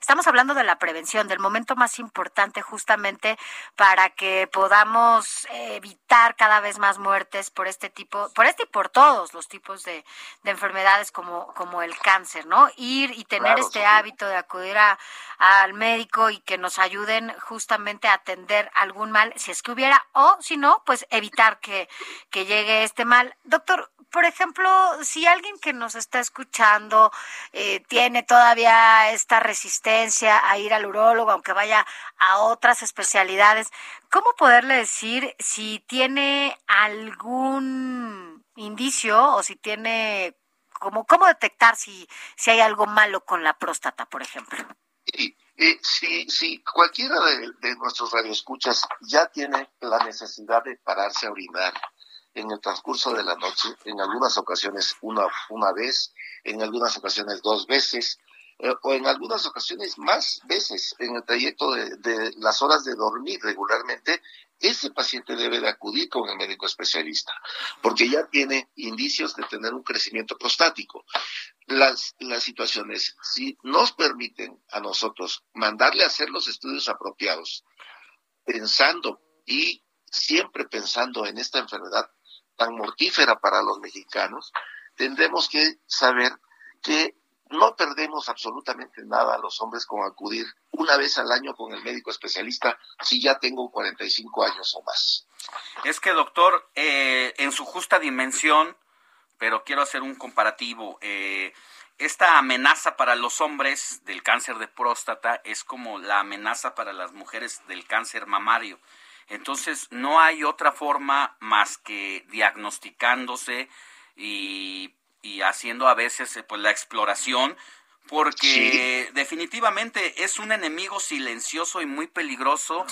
S9: Estamos hablando de la prevención, del momento más importante justamente para que podamos evitar cada vez más muertes por este tipo, por este y por todos los tipos de, enfermedades como, como el cáncer, ¿no? Ir y tener este hábito de acudir a, al médico y que nos ayuden justamente a atender algún mal, si es que hubiera, o si no, pues evitar que, que llegue este mal. Doctor, por ejemplo, si alguien que nos está escuchando eh, tiene todavía esta resistencia a ir al urólogo, aunque vaya a otras especialidades, ¿cómo poderle decir si tiene algún indicio o si tiene, como, cómo detectar si, si hay algo malo con la próstata, por ejemplo?
S23: Sí, eh, si, cualquiera de, de nuestros radioescuchas ya tiene la necesidad de pararse a orinar, en el transcurso de la noche, en algunas ocasiones una, una vez, en algunas ocasiones dos veces, eh, o en algunas ocasiones más veces en el trayecto de, las horas de dormir regularmente, ese paciente debe de acudir con el médico especialista, porque ya tiene indicios de tener un crecimiento prostático. Las, las situaciones, si nos permiten a nosotros mandarle a hacer los estudios apropiados, pensando y siempre pensando en esta enfermedad tan mortífera para los mexicanos, tendremos que saber que no perdemos absolutamente nada a los hombres con acudir una vez al año con el médico especialista si ya tengo 45 años o más.
S10: Es que, doctor, eh, en su justa dimensión, pero quiero hacer un comparativo, eh, esta amenaza para los hombres del cáncer de próstata es como la amenaza para las mujeres del cáncer mamario. Entonces, no hay otra forma más que diagnosticándose y, haciendo a veces eh, pues la exploración porque definitivamente es un enemigo silencioso y muy peligroso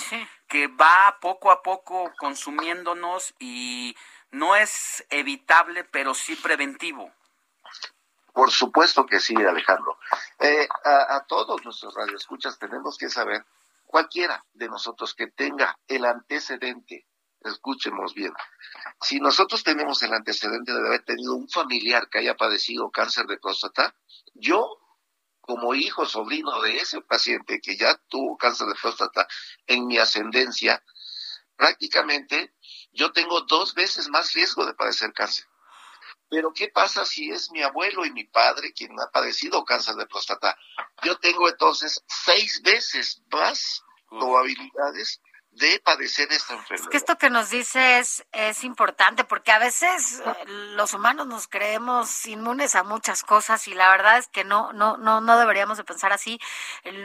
S10: que va poco a poco consumiéndonos y no es evitable, pero sí preventivo.
S23: Por supuesto que sí, Alejandro. Eh, a, a, todos nuestros radioescuchas tenemos que saber Cualquiera de nosotros que tenga el antecedente, escuchemos bien, si nosotros tenemos el antecedente de haber tenido un familiar que haya padecido cáncer de próstata, yo como hijo sobrino de ese paciente que ya tuvo cáncer de próstata en mi ascendencia, prácticamente yo tengo dos veces más riesgo de padecer cáncer. Pero ¿qué pasa si es mi abuelo y mi padre quien ha padecido cáncer de próstata? Yo tengo entonces seis veces más probabilidades de padecer esta enfermedad.
S9: Es que esto que nos dice es, es importante porque a veces eh, los humanos nos creemos inmunes a muchas cosas y la verdad es que no no no no deberíamos de pensar así.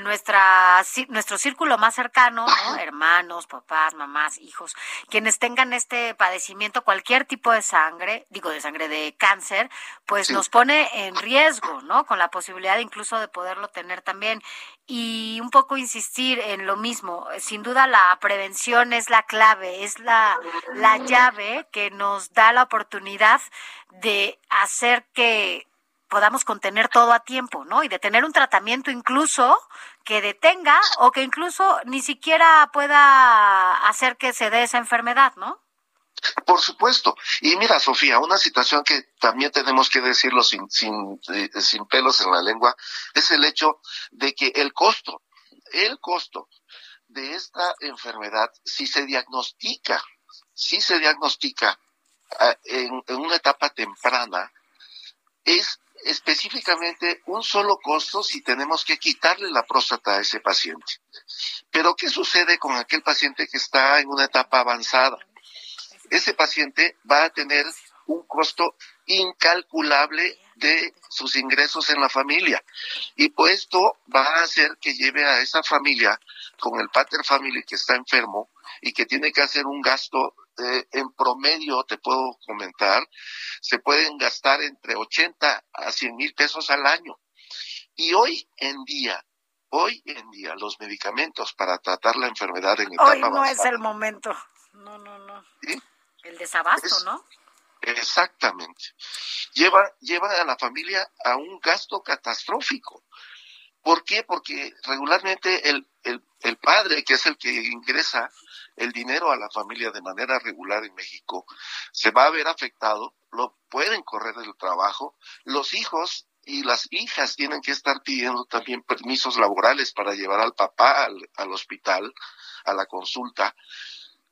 S9: Nuestra nuestro círculo más cercano, ¿no? hermanos, papás, mamás, hijos, quienes tengan este padecimiento, cualquier tipo de sangre, digo de sangre de cáncer, pues nos pone en riesgo, ¿no? Con la posibilidad incluso de poderlo tener también y un poco insistir en lo mismo. Sin duda la prevención es la clave, es la, la llave que nos da la oportunidad de hacer que podamos contener todo a tiempo, ¿no? Y de tener un tratamiento incluso que detenga o que incluso ni siquiera pueda hacer que se dé esa enfermedad, ¿no?
S23: Por supuesto. Y mira, Sofía, una situación que también tenemos que decirlo sin, sin, eh, sin pelos en la lengua, es el hecho de que el costo, el costo de esta enfermedad, si se diagnostica, si se diagnostica ah, en, en una etapa temprana, es específicamente un solo costo si tenemos que quitarle la próstata a ese paciente. Pero ¿qué sucede con aquel paciente que está en una etapa avanzada? Ese paciente va a tener un costo incalculable de sus ingresos en la familia. Y pues esto va a hacer que lleve a esa familia con el pater family que está enfermo y que tiene que hacer un gasto eh, en promedio, te puedo comentar, se pueden gastar entre 80 a 100 mil pesos al año. Y hoy en día, hoy en día, los medicamentos para tratar la enfermedad en etapa
S9: Hoy no es el momento. No, no, no. El desabasto, ¿no?
S23: Exactamente. Lleva, lleva a la familia a un gasto catastrófico. ¿Por qué? Porque regularmente el, el, el padre, que es el que ingresa el dinero a la familia de manera regular en México, se va a ver afectado, lo pueden correr del trabajo, los hijos y las hijas tienen que estar pidiendo también permisos laborales para llevar al papá al, al hospital, a la consulta,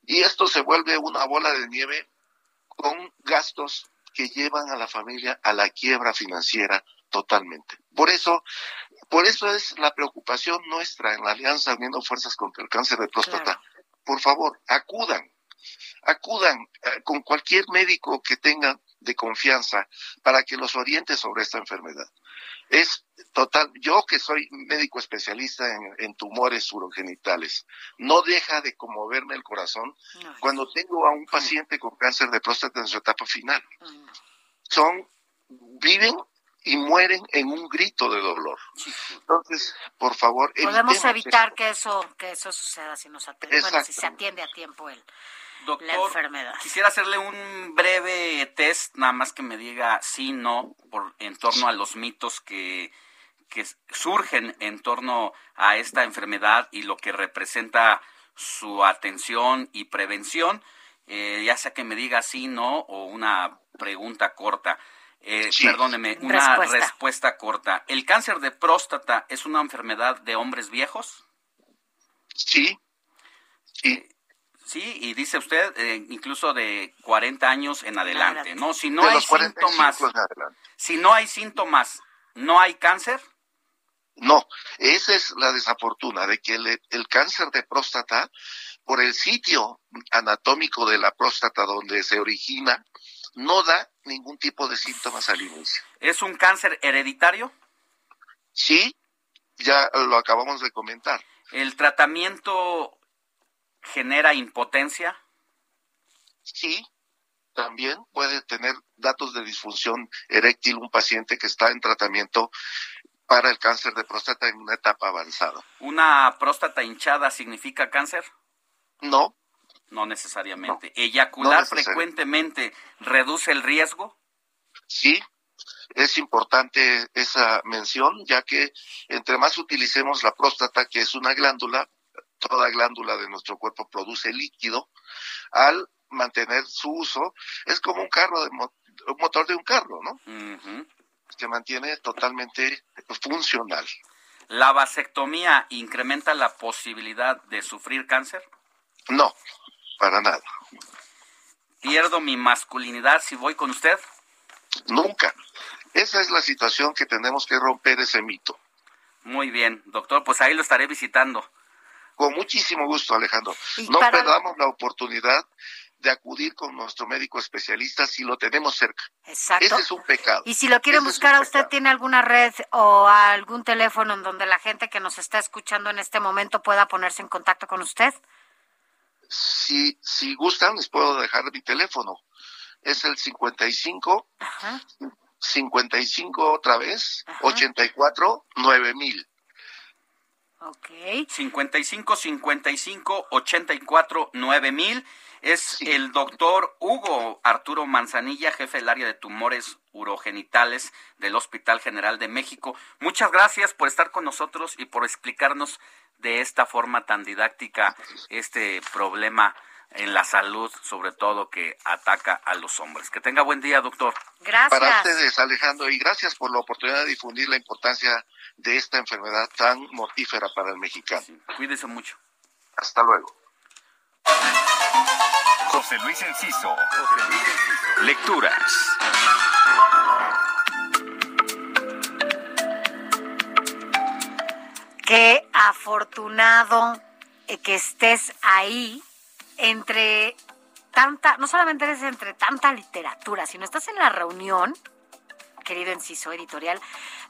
S23: y esto se vuelve una bola de nieve con gastos que llevan a la familia a la quiebra financiera totalmente. Por eso, por eso es la preocupación nuestra en la Alianza Uniendo Fuerzas contra el Cáncer de Próstata. Por favor, acudan, acudan eh, con cualquier médico que tengan de confianza para que los oriente sobre esta enfermedad. Es total, yo que soy médico especialista en, tumores urogenitales, no deja de conmoverme el corazón cuando tengo a un paciente con cáncer de próstata en su etapa final. Son, viven y mueren en un grito de dolor. Entonces, por favor,
S9: podemos evitar que eso que eso suceda si nos atiende, si se atiende a tiempo el
S10: Doctor, quisiera hacerle un breve test, nada más que me diga sí, no, por, en torno a los mitos que, que surgen en torno a esta enfermedad y lo que representa su atención y prevención, eh, ya sea que me diga sí, no o una pregunta corta. Eh, Perdóneme, una respuesta. respuesta corta. ¿El cáncer de próstata es una enfermedad de hombres viejos?
S23: Sí. Sí.
S10: Sí, y dice usted eh, incluso de 40 años en adelante, ¿no? Si no hay síntomas, si no hay síntomas, ¿no hay cáncer?
S23: No, esa es la desafortuna de que el, el, cáncer de próstata, por el sitio anatómico de la próstata donde se origina, no da ningún tipo de síntomas al inicio.
S10: ¿Es un cáncer hereditario?
S23: Sí, ya lo acabamos de comentar.
S10: ¿El tratamiento genera impotencia?
S23: Sí, también puede tener datos de disfunción eréctil un paciente que está en tratamiento para el cáncer de próstata en una etapa avanzada.
S10: ¿Una próstata hinchada significa cáncer?
S23: No.
S10: No necesariamente. ¿Eyacular frecuentemente reduce el riesgo?
S23: Sí, es importante esa mención, ya que entre más utilicemos la próstata, que es una glándula, toda glándula de nuestro cuerpo produce líquido, al mantener su uso, es como un carro, de un motor de un carro, ¿no? Que mantiene totalmente funcional.
S10: ¿La vasectomía incrementa la posibilidad de sufrir cáncer?
S23: No, para nada.
S10: ¿Pierdo mi masculinidad si voy con usted?
S23: Nunca. Esa es la situación que tenemos que romper ese mito.
S10: Muy bien, doctor, pues ahí lo estaré visitando.
S23: Con muchísimo gusto, Alejandro. No perdamos la oportunidad de acudir con nuestro médico especialista si lo tenemos cerca.
S9: Exacto.
S23: Ese es un pecado.
S9: Y si lo quieren buscar a usted, ¿tiene alguna red o algún teléfono en donde la gente que nos está escuchando en este momento pueda ponerse en contacto con usted?
S23: Si, si gustan, les puedo dejar mi teléfono. Es el 55 Ajá. 55 otra vez, Ajá. 84 9000.
S9: Ok.
S10: 55 55 84 9000 es el doctor Hugo Arturo Manzanilla, jefe del área de tumores urogenitales del Hospital General de México. Muchas gracias por estar con nosotros y por explicarnos de esta forma tan didáctica este problema en la salud, sobre todo que ataca a los hombres. Que tenga buen día, doctor.
S9: Gracias.
S23: Para ustedes, Alejandro, y gracias por la oportunidad de difundir la importancia de esta enfermedad tan mortífera para el mexicano. Sí,
S10: cuídese mucho.
S23: Hasta luego.
S11: José Luis Enciso. Lecturas.
S9: Qué afortunado que estés ahí entre tanta, no solamente eres entre tanta literatura, sino estás en la reunión, querido Enciso Editorial,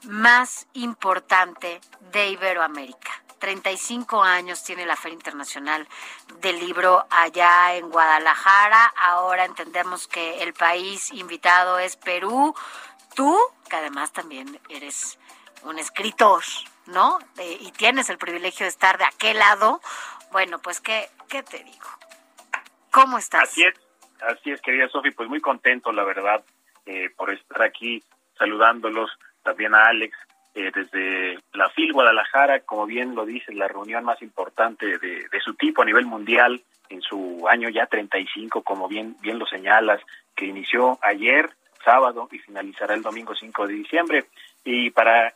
S9: más importante de Iberoamérica. 35 años tiene la Feria Internacional del Libro allá en Guadalajara. Ahora entendemos que el país invitado es Perú. Tú, que además también eres un escritor, ¿no? Eh, y tienes el privilegio de estar de aquel lado. Bueno, pues, ¿qué, qué te digo? ¿Cómo estás?
S26: Así es, así es, querida Sofi, pues muy contento, la verdad, eh, por estar aquí saludándolos, también a Alex, eh, desde la FIL Guadalajara, como bien lo dice, la reunión más importante de, de, su tipo a nivel mundial, en su año ya 35, como bien, bien lo señalas, que inició ayer, sábado, y finalizará el domingo 5 de diciembre. Y para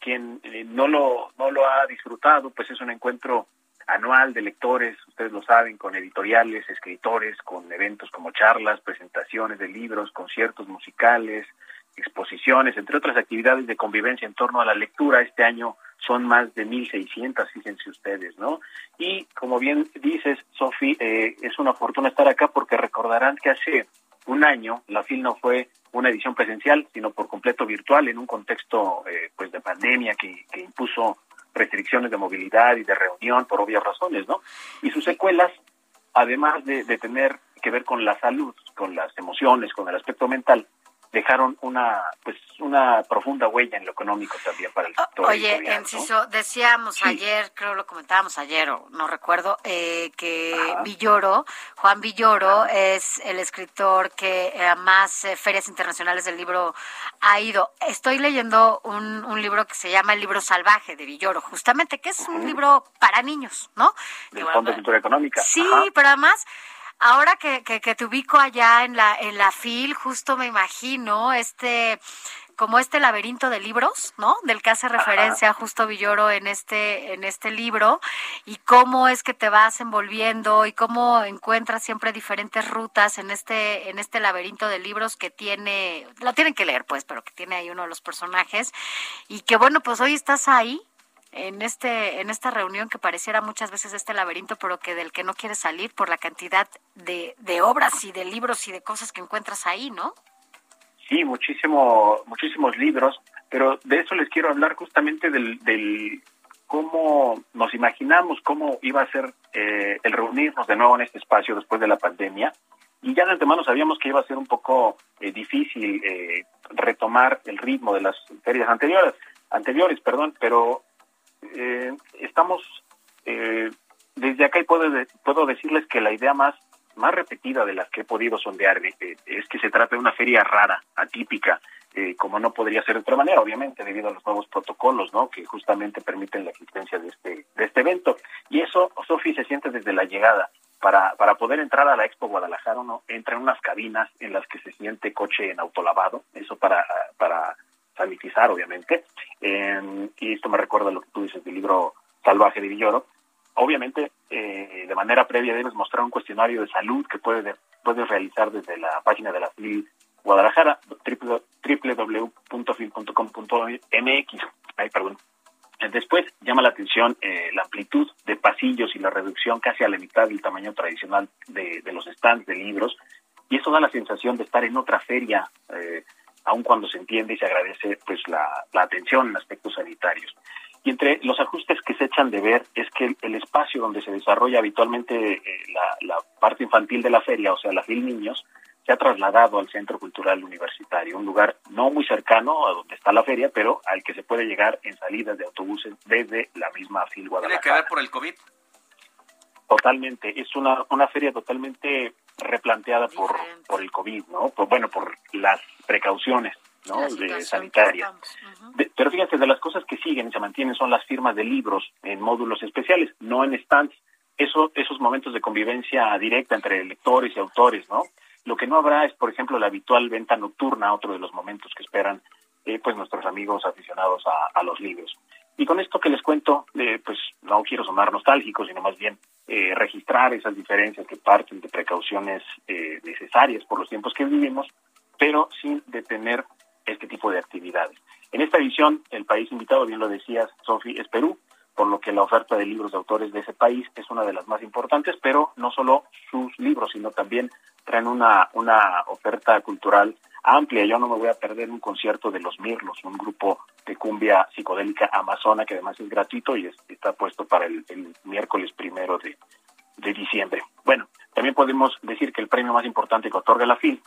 S26: quien eh, no, lo, no lo ha disfrutado, pues es un encuentro anual de lectores, ustedes lo saben, con editoriales, escritores, con eventos como charlas, presentaciones de libros, conciertos musicales, exposiciones, entre otras actividades de convivencia en torno a la lectura. Este año son más de 1.600, fíjense ustedes, ¿no? Y como bien dices, Sofi, eh, es una fortuna estar acá porque recordarán que hace un año la FIL no fue una edición presencial, sino por completo virtual en un contexto eh, pues de pandemia que, que impuso restricciones de movilidad y de reunión por obvias razones, ¿no? Y sus secuelas, además de, de tener que ver con la salud, con las emociones, con el aspecto mental, dejaron una pues una profunda huella en lo económico también para el sector.
S9: Oye, Enciso, decíamos sí. ayer, creo lo comentábamos ayer, o no recuerdo, eh, que Ajá. Villoro, Juan Villoro, Ajá. es el escritor que a más eh, ferias internacionales del libro ha ido. Estoy leyendo un, un, libro que se llama El libro salvaje de Villoro, justamente, que es un libro para niños, ¿no?
S26: Del Fondo de Cultura Económica.
S9: Sí, pero además ahora que, que, que, te ubico allá en la, en la FIL, justo me imagino este como este laberinto de libros, ¿no? Del que hace referencia Ajá. justo Villoro en este, en este libro, y cómo es que te vas envolviendo y cómo encuentras siempre diferentes rutas en este, en este laberinto de libros que tiene, lo tienen que leer pues, pero que tiene ahí uno de los personajes, y que bueno, pues hoy estás ahí, en este en esta reunión que pareciera muchas veces este laberinto pero que del que no quieres salir por la cantidad de, de obras y de libros y de cosas que encuentras ahí, ¿no?
S26: Sí, muchísimo, muchísimos libros, pero de eso les quiero hablar justamente del, del cómo nos imaginamos cómo iba a ser eh, el reunirnos de nuevo en este espacio después de la pandemia. Y ya de antemano sabíamos que iba a ser un poco eh, difícil eh, retomar el ritmo de las ferias anteriores, anteriores, perdón, pero eh, estamos eh, desde acá y puedo, puedo decirles que la idea más más repetida de las que he podido sondear eh, es que se trata de una feria rara, atípica, eh, como no podría ser de otra manera, obviamente, debido a los nuevos protocolos, ¿no? Que justamente permiten la existencia de este, de este evento. Y eso, Sofi, se siente desde la llegada. Para, para poder entrar a la Expo Guadalajara uno entra en unas cabinas en las que se siente coche en autolavado, eso para, para sanitizar, obviamente. y esto me recuerda lo que tú dices del libro Salvaje de Villoro. Obviamente, eh, de manera previa debes mostrar un cuestionario de salud que puedes, puedes realizar desde la página de la FIL Guadalajara, www.fil.com.mx. Perdón. Después llama la atención eh, la amplitud de pasillos y la reducción casi a la mitad del tamaño tradicional de, los stands de libros. Y eso da la sensación de estar en otra feria, eh, aun cuando se entiende y se agradece pues la, atención en aspectos sanitarios. Y entre los ajustes que se echan de ver es que el, espacio donde se desarrolla habitualmente eh, la, la, parte infantil de la feria, o sea, la FIL Niños, se ha trasladado al Centro Cultural Universitario, un lugar no muy cercano a donde está la feria, pero al que se puede llegar en salidas de autobuses desde la misma FIL Guadalajara.
S10: ¿Tiene que ver por el COVID?
S26: Totalmente, es una, una feria totalmente replanteada por, por el COVID, ¿no? Por, bueno, por las precauciones. ¿no? de sanitarias. pero fíjense, de las cosas que siguen y se mantienen son las firmas de libros en módulos especiales, no en stands. Eso, esos momentos de convivencia directa entre lectores y autores, ¿no? Lo que no habrá es, por ejemplo, la habitual venta nocturna, otro de los momentos que esperan eh, pues nuestros amigos aficionados a, los libros. Y con esto que les cuento, eh, pues no quiero sonar nostálgico, sino más bien eh, registrar esas diferencias que parten de precauciones necesarias por los tiempos que vivimos, pero sin detener este tipo de actividades. En esta edición, el país invitado, bien lo decías, Sofi, es Perú, por lo que la oferta de libros de autores de ese país es una de las más importantes, pero no solo sus libros, sino también traen una, una oferta cultural amplia. Yo no me voy a perder un concierto de Los Mirlos, un grupo de cumbia psicodélica amazona que además es gratuito y está puesto para el, miércoles primero de, de diciembre. Bueno, también podemos decir que el premio más importante que otorga la FIL,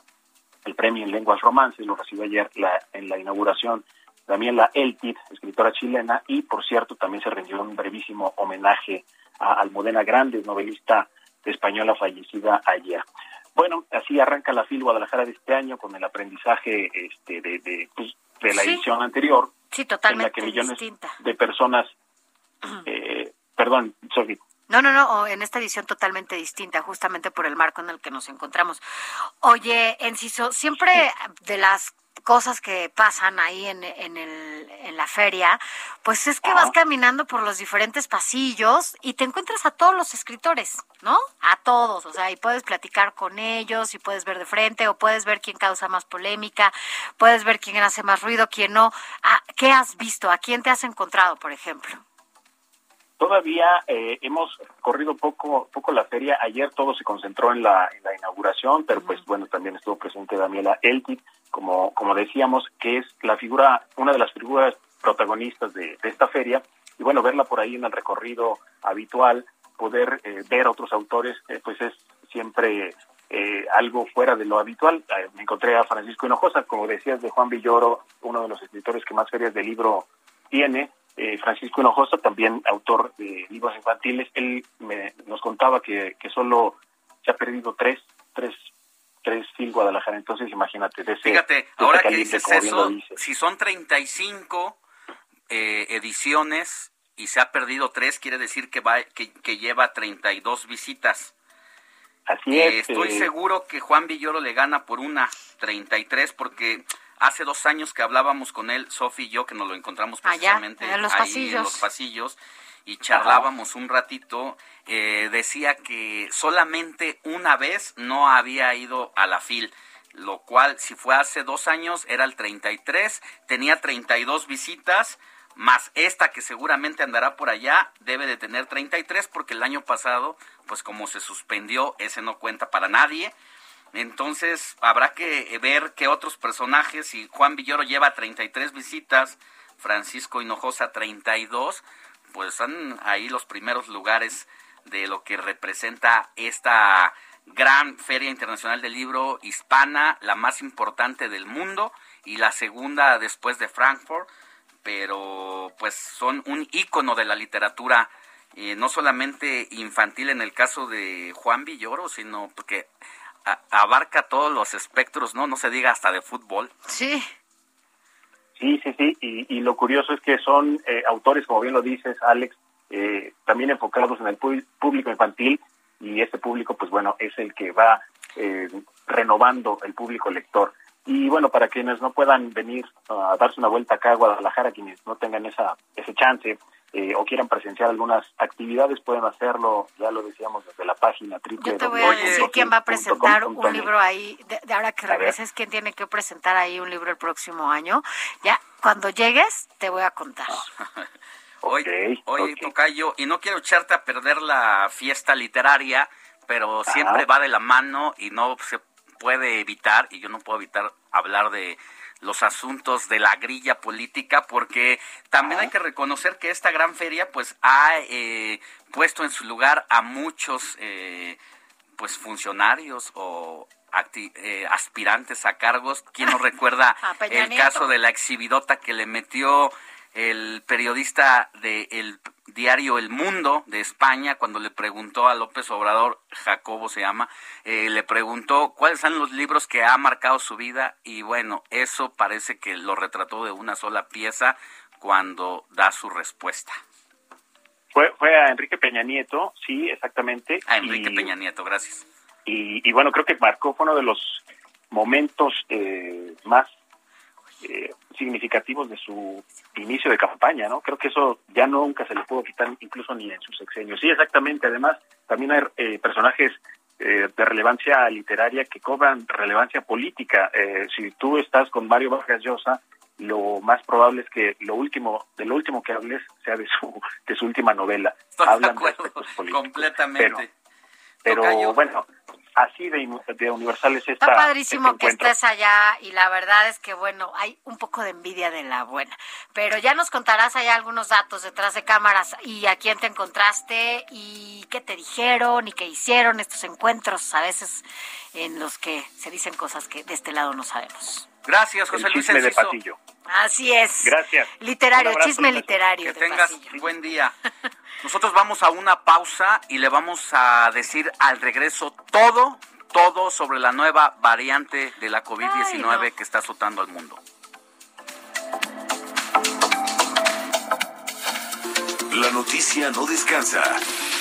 S26: el premio en lenguas romances, lo recibió ayer la, en la inauguración Daniela Eltit, escritora chilena, y por cierto también se rindió un brevísimo homenaje a Almudena Grandes, novelista española fallecida ayer. Bueno, así arranca la FIL Guadalajara de este año con el aprendizaje este, de, de, pues, de la edición anterior.
S9: Sí, totalmente
S26: en la que millones de personas, eh, perdón, Sofi.
S9: No, no, no, en esta edición totalmente distinta, justamente por el marco en el que nos encontramos. Oye, Enciso, siempre de las cosas que pasan ahí en, en, el, en la feria, pues es que vas caminando por los diferentes pasillos y te encuentras a todos los escritores, ¿no? A todos, o sea, y puedes platicar con ellos y puedes ver de frente o puedes ver quién causa más polémica, puedes ver quién hace más ruido, quién no. Ah, ¿Qué has visto? ¿A quién te has encontrado, por ejemplo?
S26: Todavía eh, hemos corrido poco poco la feria. Ayer todo se concentró en la, en la inauguración, pero pues bueno, también estuvo presente Daniela Eltit, como, como decíamos, que es la figura, una de las figuras protagonistas de, esta feria. Y bueno, verla por ahí en el recorrido habitual, poder eh, ver a otros autores, eh, pues es siempre algo fuera de lo habitual. me encontré a Francisco Hinojosa, como decías, de Juan Villoro, uno de los escritores que más ferias de libro tiene, eh, Francisco Hinojosa, también autor de libros infantiles, él me, nos contaba que, que solo se ha perdido tres, tres, tres Phil Guadalajara. Entonces, imagínate. De ese,
S10: Fíjate, ahora que dices eso, si son 35 eh, ediciones y se ha perdido tres, quiere decir que, va, que, que lleva 32 visitas.
S26: Así es. Eh,
S10: estoy seguro que Juan Villoro le gana por una 33 porque Hace dos años que hablábamos con él, Sofi y yo, que nos lo encontramos precisamente
S9: en los
S10: ahí
S9: pasillos.
S10: en los pasillos y charlábamos un ratito, eh, decía que solamente una vez no había ido a la FIL, lo cual si fue hace dos años era el 33, tenía 32 visitas, más esta que seguramente andará por allá, debe de tener 33 porque el año pasado, pues como se suspendió, ese no cuenta para nadie. Entonces habrá que ver qué otros personajes, si Juan Villoro lleva 33 visitas, Francisco Hinojosa 32, pues son ahí los primeros lugares de lo que representa esta gran Feria Internacional del Libro hispana, la más importante del mundo y la segunda después de Frankfurt, pero pues son un ícono de la literatura, eh, no solamente infantil en el caso de Juan Villoro, sino porque abarca todos los espectros, ¿no? No se diga hasta de fútbol.
S9: Sí.
S26: Sí, sí, sí, y, lo curioso es que son eh, autores, como bien lo dices, Alex, eh, también enfocados en el público infantil y este público, pues bueno, es el que va eh, renovando el público lector. Y bueno, para quienes no puedan venir a darse una vuelta acá a Guadalajara, quienes no tengan esa ese chance eh, o quieran presenciar algunas actividades, pueden hacerlo, ya lo decíamos desde la página triple.
S9: Yo te voy a decir quién va a presentar un libro ahí, de, ahora que regreses, quién tiene que presentar ahí un libro el próximo año. Ya, cuando llegues, te voy a contar.
S10: Oye, oye Tocayo, y no quiero echarte a perder la fiesta literaria, pero siempre va de la mano y no se puede evitar, y yo no puedo evitar hablar de los asuntos de la grilla política, porque también hay que reconocer que esta gran feria pues ha eh, puesto en su lugar a muchos eh, pues funcionarios o eh, aspirantes a cargos. ¿Quién no recuerda el caso de la exhibidota que le metió el periodista del diario El Mundo de España, cuando le preguntó a López Obrador, Jacobo se llama, eh, le preguntó cuáles son los libros que ha marcado su vida y bueno, eso parece que lo retrató de una sola pieza cuando da su respuesta.
S26: Fue, fue a Enrique Peña Nieto, sí, exactamente.
S10: A Enrique Peña Nieto, gracias.
S26: Y, y, bueno, creo que marcó, fue uno de los momentos eh, más eh, significativos de su inicio de campaña, ¿no? Creo que eso ya nunca se le pudo quitar, incluso ni en sus sexenios. Sí, exactamente. Además, también hay eh, personajes eh, de relevancia literaria que cobran relevancia política. Eh, si tú estás con Mario Vargas Llosa, lo más probable es que lo último, de lo último que hables sea de su, de su última novela.
S10: Hablan de, acuerdo, completamente.
S26: pero bueno, así de, de universal es esta.
S9: Está padrísimo este que estés allá y la verdad es que, bueno, hay un poco de envidia de la buena. Pero ya nos contarás allá algunos datos detrás de cámaras y a quién te encontraste y qué te dijeron y qué hicieron estos encuentros a veces en los que se dicen cosas que de este lado no sabemos.
S10: Gracias, José Luis
S26: chisme de pasillo.
S9: Así es.
S26: Gracias.
S9: Literario, chisme literario.
S10: Que tengas un buen día. Nosotros vamos a una pausa y le vamos a decir al regreso todo, todo sobre la nueva variante de la COVID-19 que está azotando al mundo.
S11: La noticia no descansa.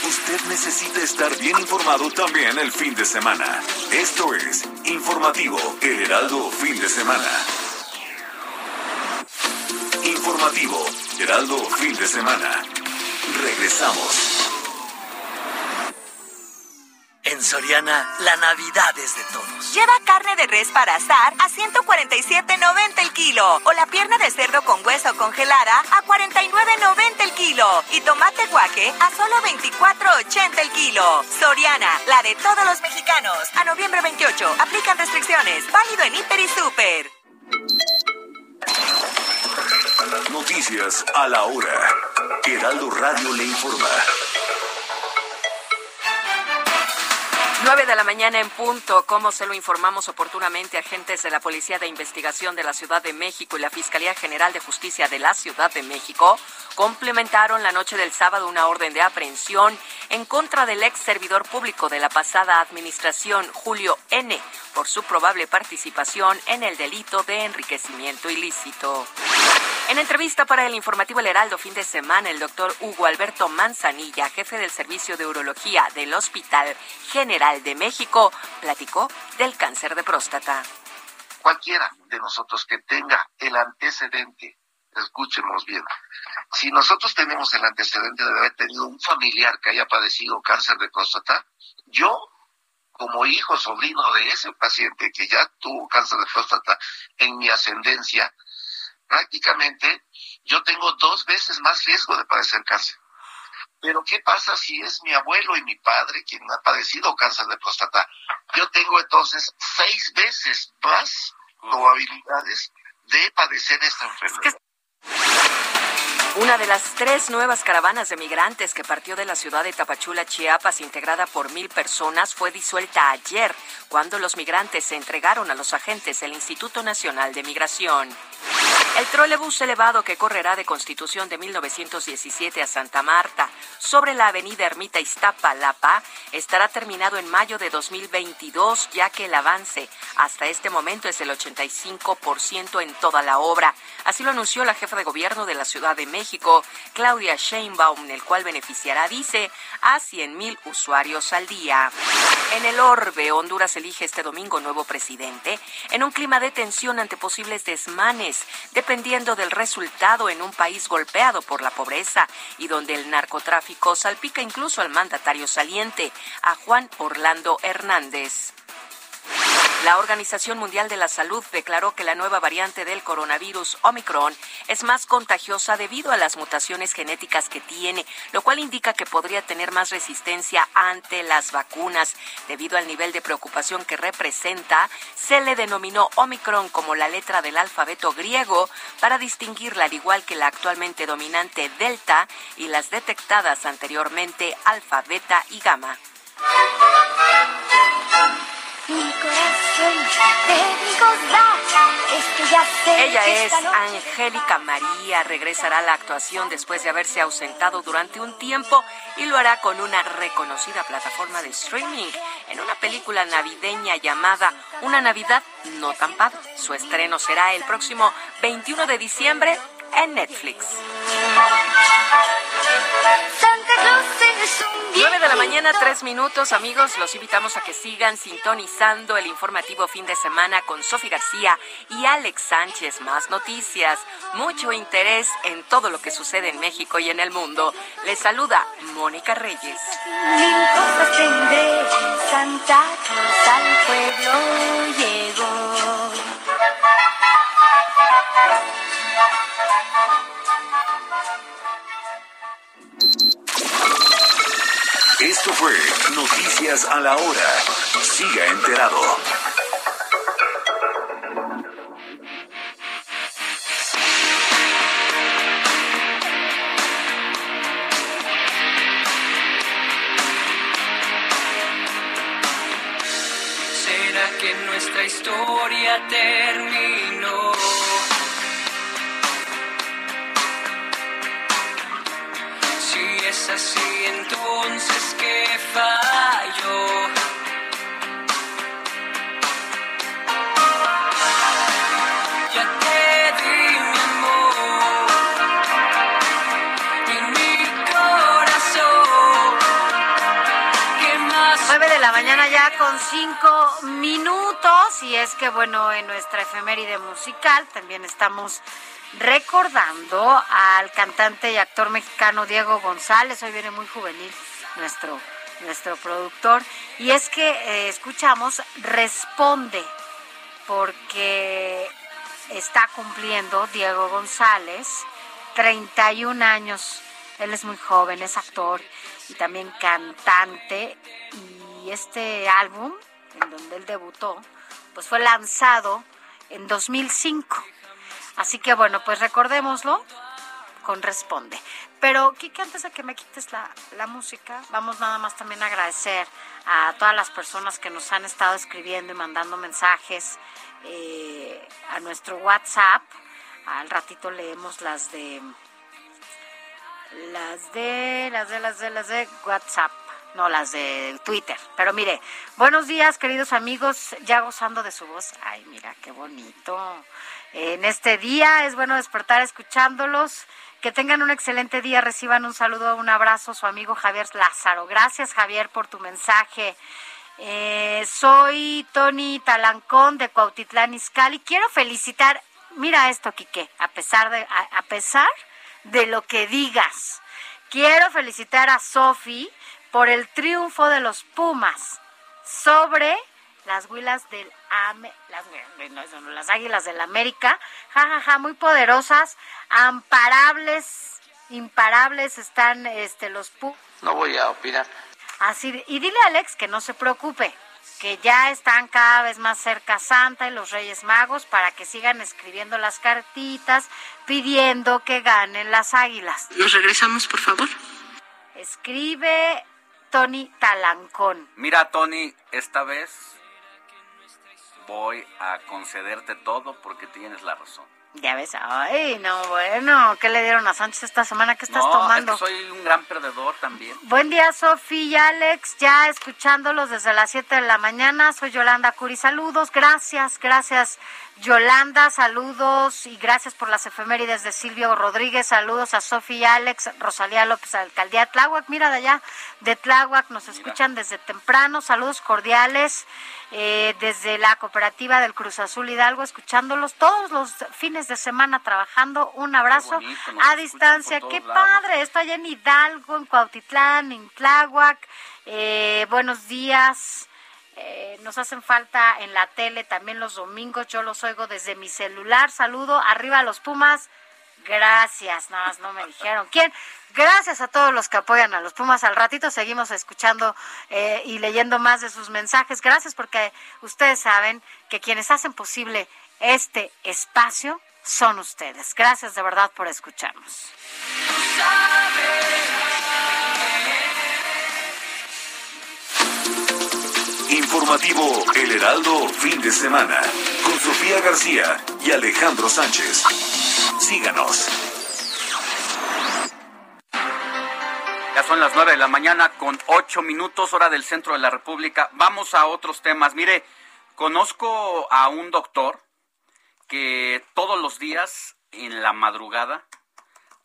S11: Usted necesita estar bien informado también el fin de semana. Esto es Informativo El Heraldo Fin de Semana. Informativo Heraldo Fin de Semana. Regresamos.
S24: En Soriana, la Navidad es de todos.
S25: Lleva carne de res para asar a 147.90 el kilo o la pierna de cerdo con hueso congelada a 49.90 el kilo y tomate guaje a solo 24.80 el kilo. Soriana, la de todos los mexicanos. A noviembre 28, aplican restricciones. Válido en Hiper y Super.
S11: Noticias a la hora. Heraldo Radio le informa.
S12: 9 de la mañana en punto, como se lo informamos oportunamente, agentes de la Policía de Investigación de la Ciudad de México y la Fiscalía General de Justicia de la Ciudad de México complementaron la noche del sábado una orden de aprehensión en contra del ex servidor público de la pasada administración, Julio N., por su probable participación en el delito de enriquecimiento ilícito. En entrevista para el informativo El Heraldo fin de semana, el doctor Hugo Alberto Manzanilla, jefe del Servicio de Urología del Hospital General de México, platicó del cáncer de próstata.
S23: Cualquiera de nosotros que tenga el antecedente, escúchenos bien, si nosotros tenemos el antecedente de haber tenido un familiar que haya padecido cáncer de próstata, yo como hijo sobrino de ese paciente que ya tuvo cáncer de próstata en mi ascendencia, prácticamente yo tengo dos veces más riesgo de padecer cáncer. Pero ¿qué pasa si es mi abuelo y mi padre quien ha padecido cáncer de próstata? Yo tengo entonces seis veces más probabilidades de padecer esta enfermedad.
S12: Una de las tres nuevas caravanas de migrantes que partió de la ciudad de Tapachula, Chiapas, integrada por mil personas, fue disuelta ayer, cuando los migrantes se entregaron a los agentes del Instituto Nacional de Migración. El trolebús elevado que correrá de Constitución de 1917 a Santa Marta sobre la avenida Ermita Iztapalapa estará terminado en mayo de 2022, ya que el avance hasta este momento es el 85% en toda la obra. Así lo anunció la jefa de gobierno de la Ciudad de México, Claudia Sheinbaum, el cual beneficiará, dice, a 100 mil usuarios al día. En el orbe, Honduras elige este domingo nuevo presidente en un clima de tensión ante posibles desmanes, dependiendo del resultado en un país golpeado por la pobreza y donde el narcotráfico salpica incluso al mandatario saliente, a Juan Orlando Hernández. La Organización Mundial de la Salud declaró que la nueva variante del coronavirus Omicron es más contagiosa debido a las mutaciones genéticas que tiene, lo cual indica que podría tener más resistencia ante las vacunas. Debido al nivel de preocupación que representa, se le denominó Omicron como la letra del alfabeto griego para distinguirla al igual que la actualmente dominante Delta y las detectadas anteriormente Alfa, Beta y Gamma.
S20: Mi corazón debe gozar, es que ya sé
S12: Ella
S20: que
S12: es Angélica María, regresará a la actuación después de haberse ausentado durante un tiempo y lo hará con una reconocida plataforma de streaming en una película navideña llamada Una Navidad no tan padre. Su estreno será el próximo 21 de diciembre en Netflix.
S20: Santa un
S12: 9 de la mañana, 3 minutos. Amigos, los invitamos a que sigan sintonizando el informativo fin de semana con Sofi García y Alex Sánchez. Más noticias, mucho interés en todo lo que sucede en México y en el mundo. Les saluda Mónica Reyes.
S20: Santa Claus al pueblo llegó.
S11: Esto fue Noticias a la Hora. Siga enterado.
S15: ¿Será que nuestra historia terminó? Si es así, entonces ¿qué falló? Ya te di y mi corazón. ¿Qué más?
S9: 9 de la mañana ya con 5 minutos y es que bueno, en nuestra efeméride musical también estamos recordando al cantante y actor mexicano Diego González, hoy viene muy juvenil nuestro, nuestro productor, y es que eh, escuchamos Responde, porque está cumpliendo Diego González 31 años, él es muy joven, es actor y también cantante, y este álbum, en donde él debutó, pues fue lanzado en 2005. Así que bueno, pues recordémoslo con Responde. Pero, Kike, antes de que me quites la, la música, vamos nada más también a agradecer a todas las personas que nos han estado escribiendo y mandando mensajes eh, a nuestro WhatsApp. Al ratito leemos las de las de las de las de las de WhatsApp, no las de Twitter. Pero mire, buenos días, queridos amigos, ya gozando de su voz. Ay, mira qué bonito. En este día es bueno despertar escuchándolos. Que tengan un excelente día, reciban un saludo, un abrazo, su amigo Javier Lázaro. Gracias, Javier, por tu mensaje. Eh, soy Tony Talancón de Cuautitlán Izcalli. Quiero felicitar, mira esto, Quique, a pesar de, a, a pesar de lo que digas. Quiero felicitar a Sofi por el triunfo de los Pumas sobre las huilas del Ame, las, no, las águilas del América, jajaja, ja, ja, muy poderosas, amparables, imparables están este los Pumas.
S27: No voy a opinar.
S9: Así, y dile a Alex que no se preocupe, que ya están cada vez más cerca Santa y los Reyes Magos para que sigan escribiendo las cartitas pidiendo que ganen las águilas.
S27: ¿Nos regresamos, por favor?
S9: Escribe Tony Talancón.
S10: Mira, Tony, esta vez voy a concederte todo porque tienes la razón.
S9: Ya ves, ay, no, bueno, ¿qué le dieron a Sánchez esta semana? ¿Qué estás
S10: no,
S9: tomando?
S10: Es que soy un gran perdedor también.
S9: Buen día, Sofía y Alex, ya escuchándolos desde las 7 de la mañana. Soy Yolanda Curi, saludos, gracias, gracias. Yolanda, saludos y gracias por las efemérides de Silvio Rodríguez. Saludos a Sofía y Alex, Rosalía López, alcaldía de Tláhuac. Mira de allá, de Tláhuac, nos escuchan desde temprano. Saludos cordiales eh, desde la cooperativa del Cruz Azul Hidalgo, escuchándolos todos los fines de semana trabajando. Un abrazo
S10: bonito,
S9: a distancia. Qué
S10: todos lados.
S9: padre, esto allá en Hidalgo, en Cuautitlán, en Tláhuac. Eh, buenos días. Eh, nos hacen falta en la tele también los domingos. Yo los oigo desde mi celular. Saludo. Arriba los Pumas. Gracias. Nada más no me dijeron quién. Gracias a todos los que apoyan a los Pumas. Al ratito seguimos escuchando eh, y leyendo más de sus mensajes. Gracias porque ustedes saben que quienes hacen posible este espacio son ustedes. Gracias de verdad por escucharnos.
S11: Informativo El Heraldo fin de semana con Sofía García y Alejandro Sánchez. Síganos.
S10: Ya son las nueve de la mañana con ocho minutos hora del centro de la República. Vamos a otros temas. Mire, conozco a un doctor que todos los días en la madrugada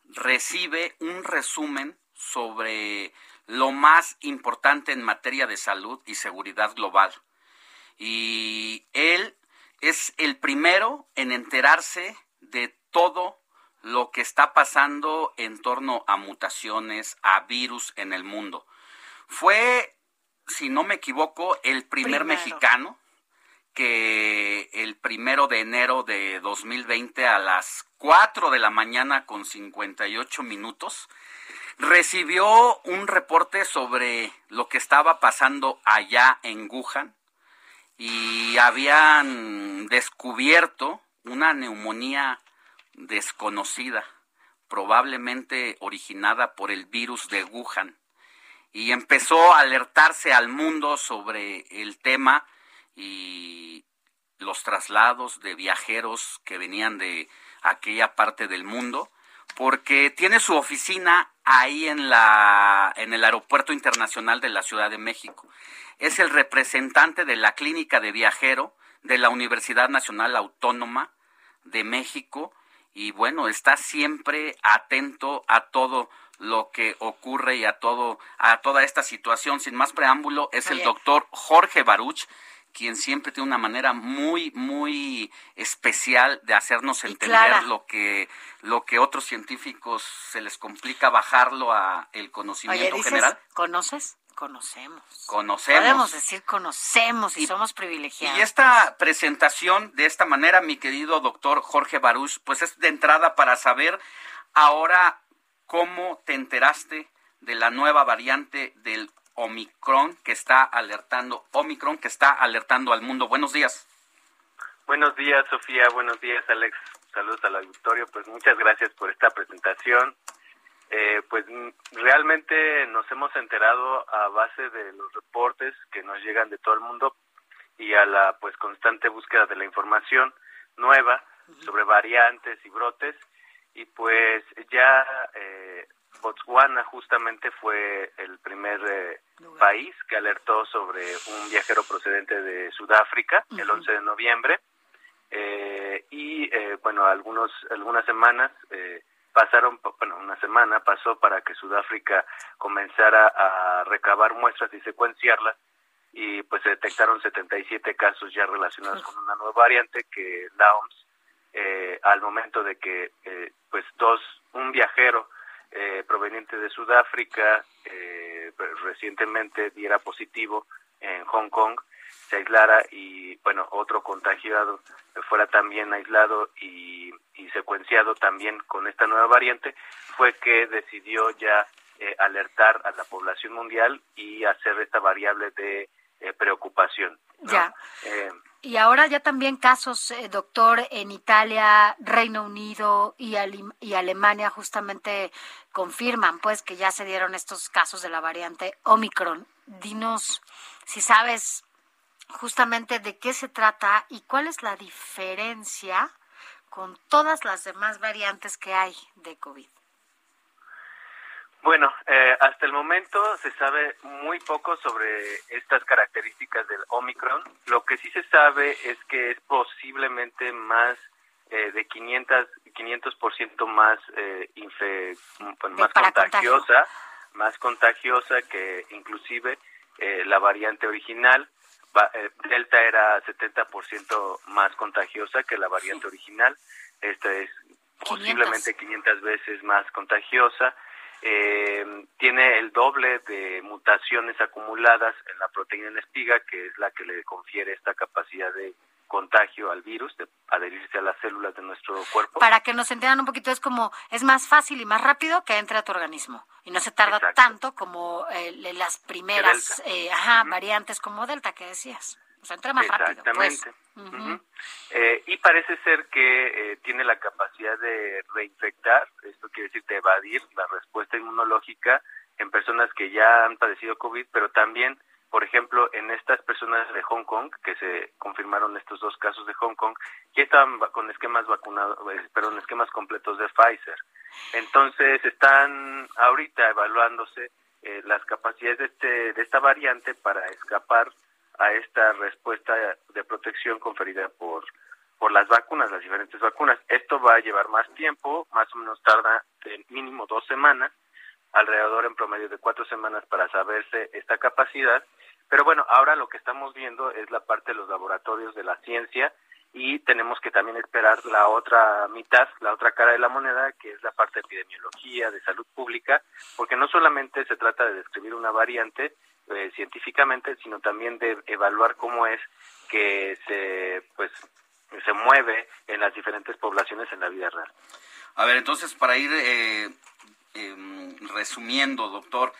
S10: recibe un resumen sobre lo más importante en materia de salud y seguridad global. Y él es el primero en enterarse de todo lo que está pasando en torno a mutaciones, a virus en el mundo. Fue, si no me equivoco, el primer
S28: Primero.
S10: mexicano que el primero de enero de 2020 a las 4 de la mañana con 58 minutos recibió un reporte sobre lo que estaba pasando allá en Wuhan y habían descubierto una neumonía desconocida, probablemente originada por el virus de Wuhan. Y empezó a alertarse al mundo sobre el tema y los traslados de viajeros que venían de aquella parte del mundo, porque tiene su oficina ahí en la en el Aeropuerto Internacional de la Ciudad de México. Es el representante de la clínica de viajero de la Universidad Nacional Autónoma de México y bueno, está siempre atento a todo lo que ocurre y a todo a toda esta situación. Sin más preámbulo, es el doctor Jorge Baruch, quien siempre tiene una manera muy muy especial de hacernos entender
S9: clara.
S10: lo que lo que otros científicos se les complica bajarlo a el
S9: Oye,
S10: conocimiento
S9: dices,
S10: general.
S9: ¿conoces? Conocemos.
S10: Conocemos.
S9: Podemos decir conocemos y, somos privilegiados.
S10: Y esta presentación de esta manera, mi querido doctor Jorge Baruch, pues es de entrada para saber ahora cómo te enteraste de la nueva variante del Omicron que está alertando, Omicron que está alertando al mundo. Buenos días.
S29: Buenos días, Sofía. Buenos días, Alex. Saludos al auditorio. Pues muchas gracias por esta presentación. Eh, pues realmente nos hemos enterado a base de los reportes que nos llegan de todo el mundo y a la pues constante búsqueda de la información nueva sobre variantes y brotes y pues ya eh, Botswana justamente fue el primer eh, país que alertó sobre un viajero procedente de Sudáfrica el 11 de noviembre eh, y eh, bueno algunos algunas semanas eh, pasaron bueno una semana pasó para que Sudáfrica comenzara a recabar muestras y secuenciarlas y pues se detectaron 77 casos ya relacionados con una nueva variante que la OMS eh, al momento de que eh, pues dos un viajero eh, proveniente de Sudáfrica eh, recientemente diera positivo en Hong Kong se aislara y bueno otro contagiado fuera también aislado y, y secuenciado también con esta nueva variante fue que decidió ya eh, alertar a la población mundial y hacer esta variable de eh, preocupación ¿no?
S9: Ya.
S29: Eh,
S9: Y ahora ya también casos, eh, doctor, en Italia, Reino Unido y, y Alemania justamente confirman pues que ya se dieron estos casos de la variante Omicron. Dinos si sabes justamente de qué se trata y cuál es la diferencia con todas las demás variantes que hay de COVID?
S29: Bueno, eh, hasta el momento se sabe muy poco sobre estas características del Omicron. Lo que sí se sabe es que es posiblemente más eh, de 500 500% más eh, pues, más contagiosa, más contagiosa que inclusive eh, la variante original. Eh, Delta era 70% más contagiosa que la variante original. Esta es posiblemente 500 veces más contagiosa. Eh, tiene el doble de mutaciones acumuladas en la proteína en espiga, que es la que le confiere esta capacidad de contagio al virus, de adherirse a las células de nuestro cuerpo.
S9: Para que nos entiendan un poquito, es como, es más fácil y más rápido que entre a tu organismo. Y no se tarda tanto como eh, las primeras eh, ajá, variantes como Delta que decías. Sea, entra más rápido. Pues.
S29: Exactamente. eh, y parece ser que eh, tiene la capacidad de reinfectar, esto quiere decir de evadir la respuesta inmunológica en personas que ya han padecido COVID, pero también por ejemplo, en estas personas de Hong Kong, que se confirmaron estos dos casos de Hong Kong, ya estaban con esquemas vacunados, eh, perdón, esquemas completos de Pfizer. Entonces, están ahorita evaluándose eh, las capacidades de, este, de esta variante para escapar a esta respuesta de protección conferida por, por las vacunas, las diferentes vacunas. Esto va a llevar más tiempo, más o menos tarda mínimo dos semanas, alrededor en promedio de cuatro semanas para saberse esta capacidad. Pero bueno, ahora lo que estamos viendo es la parte de los laboratorios de la ciencia y tenemos que también esperar la otra mitad, la otra cara de la moneda, que es la parte de epidemiología, de salud pública, porque no solamente se trata de describir una variante eh, científicamente, sino también de evaluar cómo es que se, pues, se mueve en las diferentes poblaciones en la vida real.
S10: A ver, entonces para ir eh, Em, resumiendo, doctor,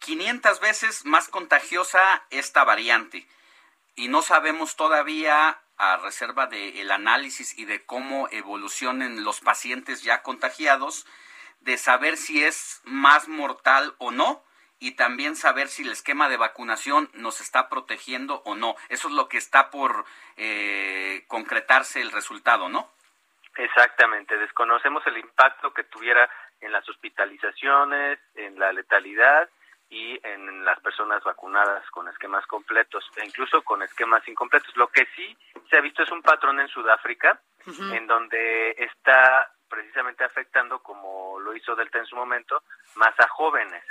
S10: 500 veces más contagiosa esta variante y no sabemos todavía a reserva del análisis y de cómo evolucionen los pacientes ya contagiados, de saber si es más mortal o no y también saber si el esquema de vacunación nos está protegiendo o no. Eso es lo que está por eh, concretarse el resultado, ¿no?
S29: Exactamente, desconocemos el impacto que tuviera en las hospitalizaciones, en la letalidad y en las personas vacunadas con esquemas completos e incluso con esquemas incompletos. Lo que sí se ha visto es un patrón en Sudáfrica en donde está precisamente afectando, como lo hizo Delta en su momento, más a jóvenes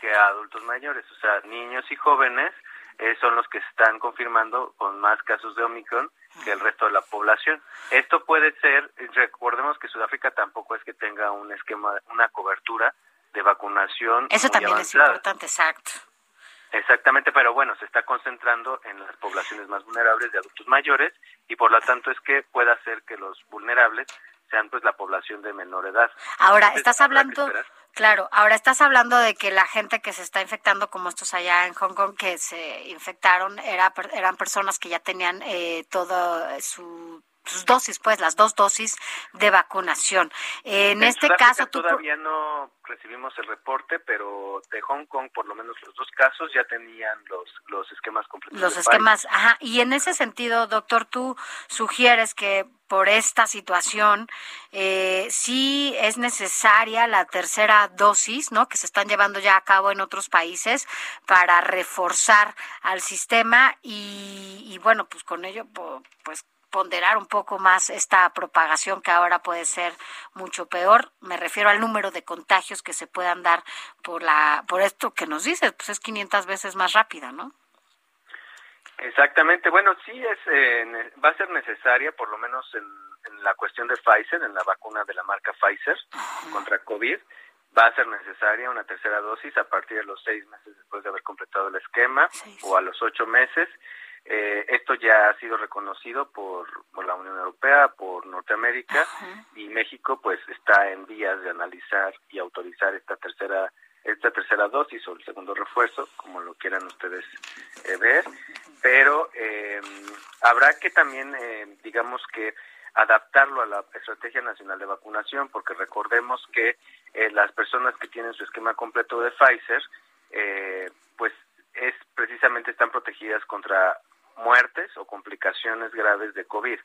S29: que a adultos mayores, o sea, niños y jóvenes eh, son los que están confirmando con más casos de Omicron que el resto de la población. Esto puede ser, recordemos que Sudáfrica tampoco es que tenga un esquema, una cobertura de vacunación.
S9: Eso también es importante, exacto.
S29: Exactamente, pero bueno, se está concentrando en las poblaciones más vulnerables de adultos mayores y por lo tanto es que pueda hacer que los vulnerables sean pues la población de menor edad.
S9: Ahora, estás hablando, claro, ahora estás hablando de que la gente que se está infectando, como estos allá en Hong Kong, que se infectaron, era, eran personas que ya tenían eh, todo su sus dosis, pues las dos dosis de vacunación. En, este caso,
S29: todavía no recibimos el reporte, pero de Hong Kong, por lo menos los dos casos ya tenían los los esquemas completos.
S9: Los esquemas, ajá. Y en ese sentido, doctor, tú sugieres que por esta situación eh, sí es necesaria la tercera dosis, ¿no? Que se están llevando ya a cabo en otros países para reforzar al sistema y, y bueno, pues con ello, pues ponderar un poco más esta propagación que ahora puede ser mucho peor. Me refiero al número de contagios que se puedan dar por la por esto que nos dices, pues es 500 veces más rápida, ¿no?
S29: Exactamente. Bueno, sí es eh, va a ser necesaria, por lo menos en, la cuestión de Pfizer, en la vacuna de la marca Pfizer contra COVID, va a ser necesaria una tercera dosis a partir de los seis meses después de haber completado el esquema o a los ocho meses eh, esto ya ha sido reconocido por, la Unión Europea, por Norteamérica y México pues está en vías de analizar y autorizar esta tercera esta tercera dosis o el segundo refuerzo, como lo quieran ustedes eh, ver, pero eh, habrá que también, digamos que, adaptarlo a la Estrategia Nacional de Vacunación, porque recordemos que las personas que tienen su esquema completo de Pfizer, pues es precisamente están protegidas contra muertes o complicaciones graves de COVID.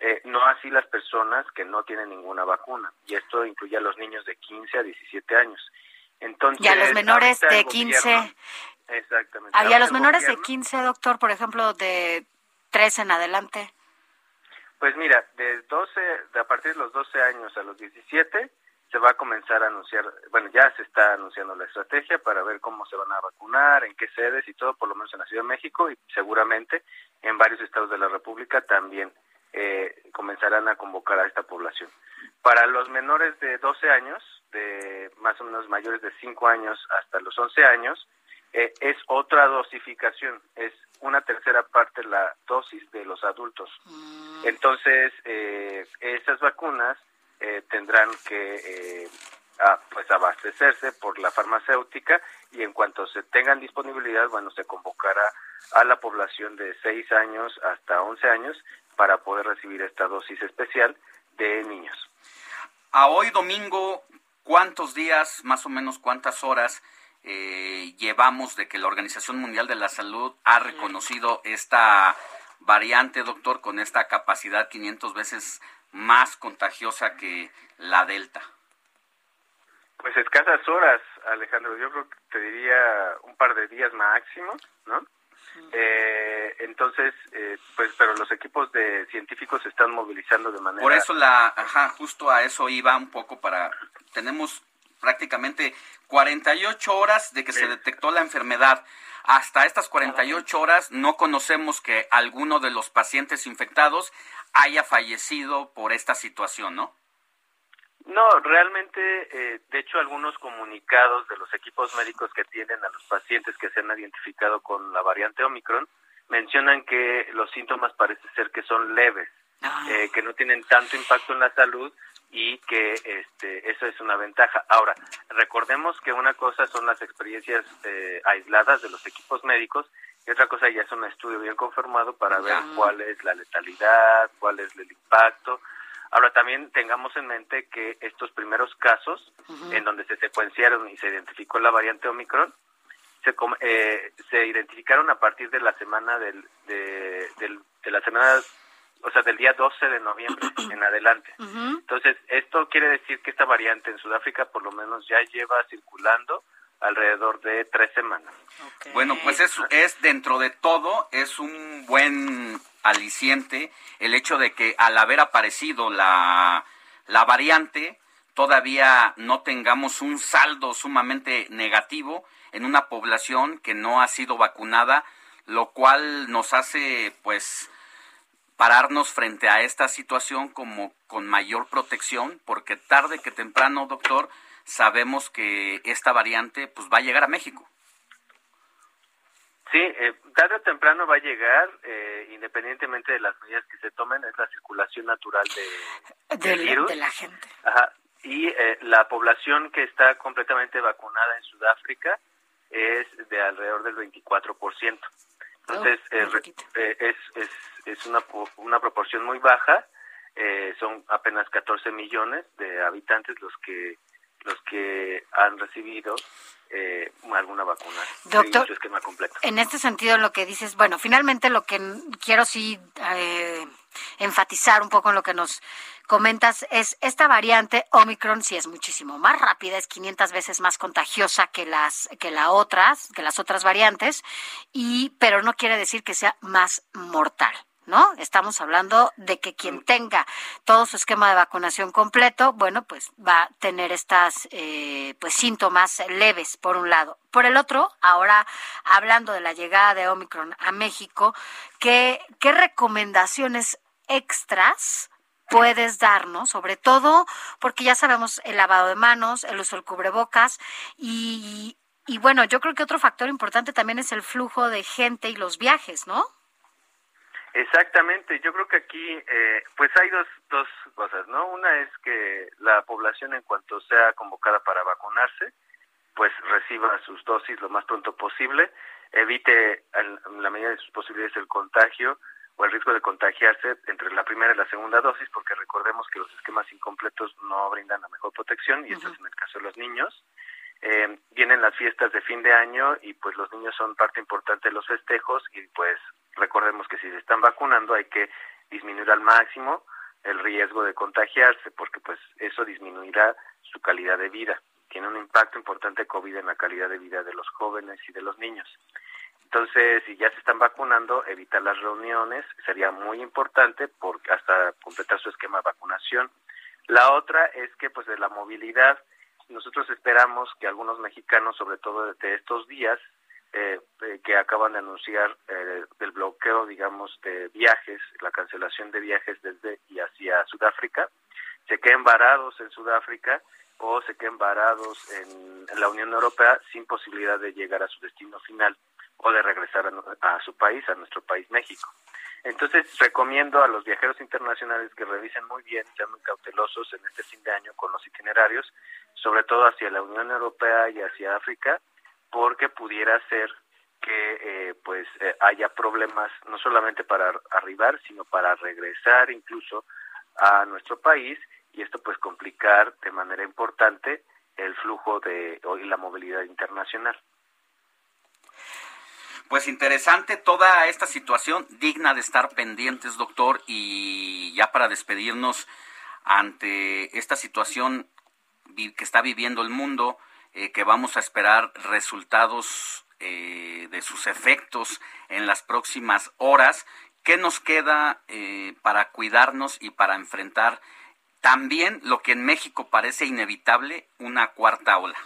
S29: Eh, no así las personas que no tienen ninguna vacuna, y esto incluye a los niños de 15 a 17 años. Entonces,
S9: y a los menores de 15.
S29: exactamente.
S9: Había los menores de 15, doctor, por ejemplo, de 13 en adelante.
S29: Pues mira, de 12, de a partir de los 12 años a los 17 se va a comenzar a anunciar, bueno, ya se está anunciando la estrategia para ver cómo se van a vacunar, en qué sedes y todo, por lo menos en la Ciudad de México y seguramente en varios estados de la República también eh, comenzarán a convocar a esta población. Para los menores de 12 años, de más o menos mayores de 5 años hasta los 11 años, eh, es otra dosificación, es una tercera parte la dosis de los adultos. Mm. Entonces, eh, esas vacunas eh, tendrán que eh, pues abastecerse por la farmacéutica y en cuanto se tengan disponibilidad, bueno, se convocará a la población de 6 años hasta 11 años para poder recibir esta dosis especial de niños.
S10: A hoy domingo, ¿cuántos días, más o menos cuántas horas eh, llevamos de que la Organización Mundial de la Salud ha reconocido esta variante, doctor, con esta capacidad 500 veces más contagiosa que la Delta?
S29: Pues escasas horas, Alejandro. Yo creo que te diría un par de días máximo, ¿no? Eh, entonces, eh, pues, pero los equipos de científicos se están movilizando de manera.
S10: Por eso la, ajá, justo a eso iba un poco para. Tenemos prácticamente 48 horas de que se detectó la enfermedad. Hasta estas 48 horas no conocemos que alguno de los pacientes infectados haya fallecido por esta situación, ¿no?
S29: No, realmente, eh, de hecho, algunos comunicados de los equipos médicos que atienden a los pacientes que se han identificado con la variante Omicron mencionan que los síntomas parece ser que son leves, ah. eh, que no tienen tanto impacto en la salud y que este, eso es una ventaja. Ahora, recordemos que una cosa son las experiencias eh, aisladas de los equipos médicos y otra cosa ya es un estudio bien confirmado para ver cuál es la letalidad, cuál es el impacto. Ahora también tengamos en mente que estos primeros casos en donde se secuenciaron y se identificó la variante Omicron, se, eh, se identificaron a partir de la semana del, de, de la semana o sea, del día 12 de noviembre en adelante. Entonces, esto quiere decir que esta variante en Sudáfrica por lo menos ya lleva circulando alrededor de tres semanas.
S10: Bueno, pues eso es dentro de todo, es un buen aliciente el hecho de que al haber aparecido la, la variante, todavía no tengamos un saldo sumamente negativo en una población que no ha sido vacunada, lo cual nos hace pues pararnos frente a esta situación como con mayor protección, porque tarde que temprano, doctor, sabemos que esta variante pues va a llegar a México.
S29: Sí, eh, tarde o temprano va a llegar, eh, independientemente de las medidas que se tomen, es la circulación natural de,
S9: del, virus. De la gente.
S29: Ajá. Y eh, la población que está completamente vacunada en Sudáfrica es de alrededor del 24%. Entonces, es, es, es una, una proporción muy baja, son apenas 14 millones de habitantes los que los que han recibido eh, alguna vacuna.
S9: Doctor,
S29: esquema completo.
S9: en este sentido lo que dices, bueno, finalmente lo que quiero sí eh, enfatizar un poco en lo que nos comentas es esta variante Omicron sí es muchísimo más rápida, es 500 veces más contagiosa que las que las otras, que las otras variantes y pero no quiere decir que sea más mortal. ¿No? Estamos hablando de que quien tenga todo su esquema de vacunación completo, bueno, pues va a tener estas eh, pues síntomas leves por un lado. Por el otro, ahora hablando de la llegada de Omicron a México, ¿qué, qué recomendaciones extras puedes darnos, sobre todo porque ya sabemos el lavado de manos, el uso del cubrebocas y, y bueno, yo creo que otro factor importante también es el flujo de gente y los viajes, ¿no?
S29: Exactamente, yo creo que aquí eh, pues hay dos, dos cosas, ¿no? Una es que la población en cuanto sea convocada para vacunarse, pues reciba sus dosis lo más pronto posible, evite en la medida de sus posibilidades el contagio o el riesgo de contagiarse entre la primera y la segunda dosis, porque recordemos que los esquemas incompletos no brindan la mejor protección, y esto es en el caso de los niños. Eh, vienen las fiestas de fin de año y pues los niños son parte importante de los festejos y pues recordemos que si se están vacunando hay que disminuir al máximo el riesgo de contagiarse, porque pues eso disminuirá su calidad de vida. Tiene un impacto importante COVID en la calidad de vida de los jóvenes y de los niños. Entonces, si ya se están vacunando, evitar las reuniones sería muy importante porque hasta completar su esquema de vacunación. La otra es que pues de la movilidad, nosotros esperamos que algunos mexicanos, sobre todo de estos días, eh, eh, que acaban de anunciar eh, del bloqueo, digamos, de viajes, la cancelación de viajes desde y hacia Sudáfrica, se queden varados en Sudáfrica o se queden varados en la Unión Europea sin posibilidad de llegar a su destino final o de regresar a, su país, a nuestro país México. Entonces, recomiendo a los viajeros internacionales que revisen muy bien, sean muy cautelosos en este fin de año con los itinerarios, sobre todo hacia la Unión Europea y hacia África, porque pudiera ser que eh, pues eh, haya problemas no solamente para arribar, sino para regresar incluso a nuestro país y esto pues complicar de manera importante el flujo de y la movilidad internacional.
S10: Pues interesante toda esta situación, digna de estar pendientes, doctor, y ya para despedirnos ante esta situación que está viviendo el mundo, eh, que vamos a esperar resultados eh, de sus efectos en las próximas horas. ¿Qué nos queda eh, para cuidarnos y para enfrentar también lo que en México parece inevitable, una cuarta ola?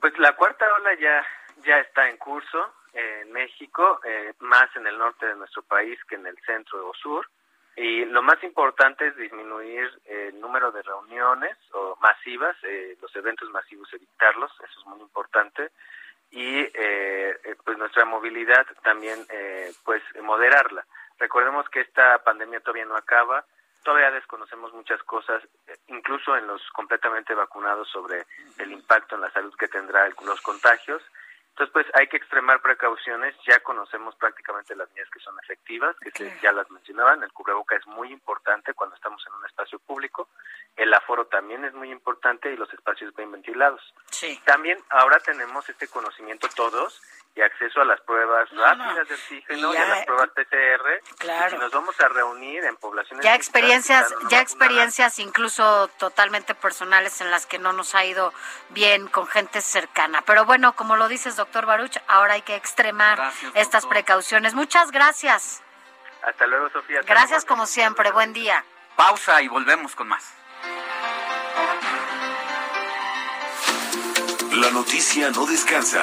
S29: Pues la cuarta ola ya ya está en curso en México, eh, más en el norte de nuestro país que en el centro o sur. Y lo más importante es disminuir el número de reuniones o masivas, eh, los eventos masivos evitarlos, eso es muy importante. Y eh, pues nuestra movilidad también pues moderarla. Recordemos que esta pandemia todavía no acaba, todavía desconocemos muchas cosas, incluso en los completamente vacunados sobre el impacto en la salud que tendrá los contagios entonces, pues hay que extremar precauciones. Ya conocemos prácticamente las medidas que son efectivas, que ya las mencionaban. El cubreboca es muy importante cuando estamos en un espacio público. El aforo también es muy importante y los espacios bien ventilados.
S9: Sí.
S29: También ahora tenemos este conocimiento todos y acceso a las pruebas rápidas de oxígeno y, a las pruebas PCR.
S9: Claro.
S29: si nos vamos a reunir en poblaciones
S9: ya experiencias, ya experiencias incluso totalmente personales en las que no nos ha ido bien con gente cercana. Pero bueno, como lo dices, doctor Baruch, ahora hay que extremar estas precauciones. Muchas gracias.
S29: Hasta luego, Sofía.
S9: gracias como siempre. Buen día.
S10: Pausa y volvemos con más.
S11: La noticia no descansa.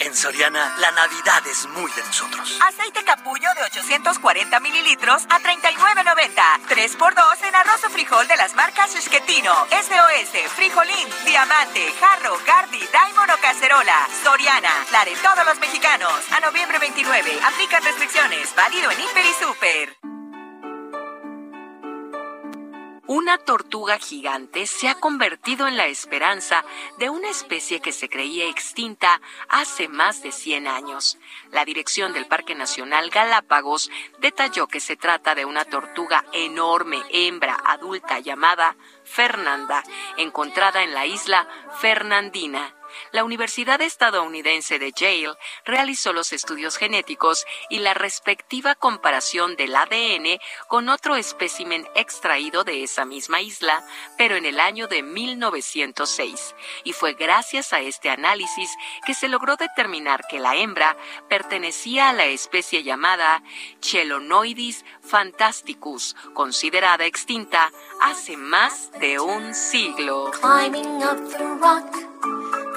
S24: En Soriana, la Navidad es muy de nosotros.
S25: Aceite capullo de 840 mililitros a 39.90. 3x2 en arroz o frijol de las marcas Esquetino, SOS, Frijolín, Diamante, Jarro, Gardi, Daimon o Cacerola. Soriana, la de todos los mexicanos. A noviembre 29. Aplican restricciones. Válido en Hiper y Super.
S12: Una tortuga gigante se ha convertido en la esperanza de una especie que se creía extinta hace más de 100 años. La dirección del Parque Nacional Galápagos detalló que se trata de una tortuga enorme, hembra, adulta, llamada Fernanda, encontrada en la isla Fernandina la Universidad estadounidense de Yale realizó los estudios genéticos y la respectiva comparación del ADN con otro espécimen extraído de esa misma isla, pero en el año de 1906. Y fue gracias a este análisis que se logró determinar que la hembra pertenecía a la especie llamada Chelonoidis fantasticus, considerada extinta hace más de un siglo.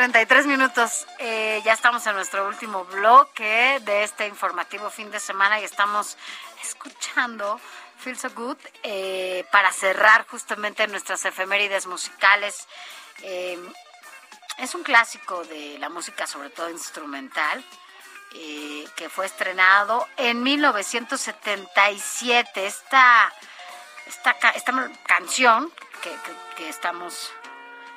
S9: 33 minutos. Eh, ya estamos en nuestro último bloque de este informativo fin de semana y estamos escuchando Feel So Good eh, para cerrar justamente nuestras efemérides musicales. Eh, es un clásico de la música, sobre todo instrumental, que fue estrenado en 1977. Esta, esta, esta canción que, que estamos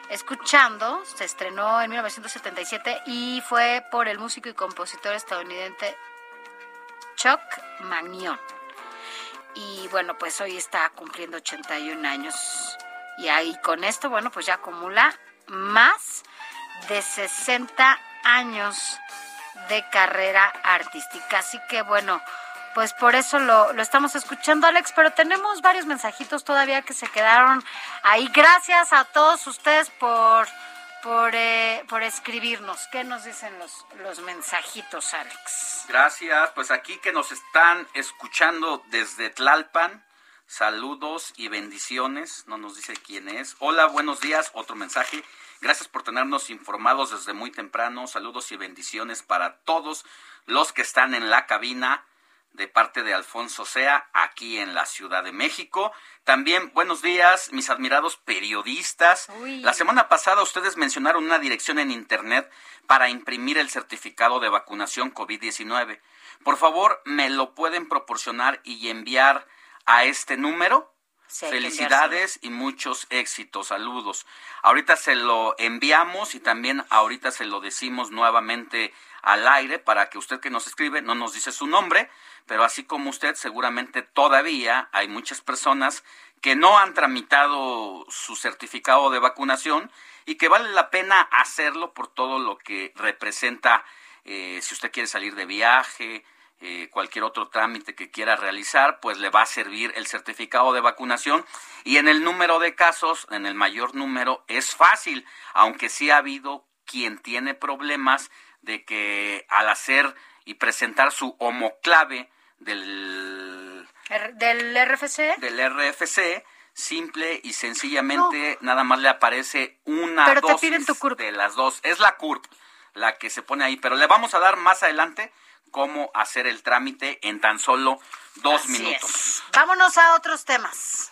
S9: escuchando se estrenó en 1977 y fue por el músico y compositor estadounidense Chuck Magnon. Y bueno, pues hoy está cumpliendo 81 años. Y ahí con esto, bueno, pues ya acumula más de 60 años de carrera artística. Así que bueno, pues por eso lo, estamos escuchando, Alex, pero tenemos varios mensajitos todavía que se quedaron ahí. Gracias a todos ustedes por, por, eh, por escribirnos. ¿Qué nos dicen los, los mensajitos, Alex?
S10: Gracias, pues aquí que nos están escuchando desde Tlalpan. Saludos y bendiciones. No nos dice quién es. Hola, buenos días. Otro mensaje. Gracias por tenernos informados desde muy temprano. Saludos y bendiciones para todos los que están en la cabina de parte de Alfonso Sea, aquí en la Ciudad de México. También buenos días, mis admirados periodistas. La semana pasada ustedes mencionaron una dirección en Internet para imprimir el certificado de vacunación COVID-19. Por favor, ¿me lo pueden proporcionar y enviar a este número? Felicidades y muchos éxitos. Saludos. Ahorita se lo enviamos y también ahorita se lo decimos nuevamente al aire para que usted que nos escribe no nos dice su nombre, pero así como usted seguramente todavía hay muchas personas que no han tramitado su certificado de vacunación y que vale la pena hacerlo por todo lo que representa eh, si usted quiere salir de viaje, eh, cualquier otro trámite que quiera realizar, pues le va a servir el certificado de vacunación. Y en el número de casos, en el mayor número, es fácil, aunque sí ha habido quien tiene problemas de que al hacer y presentar su homoclave del,
S9: del RFC,
S10: del RFC simple y sencillamente nada más le aparece una
S9: Pero
S10: dosis
S9: te piden tu CURP.
S10: de las dos. Es la CURP la que se pone ahí, pero le vamos a dar más adelante cómo hacer el trámite en tan solo dos
S9: Así
S10: minutos.
S9: es. Vámonos a otros temas.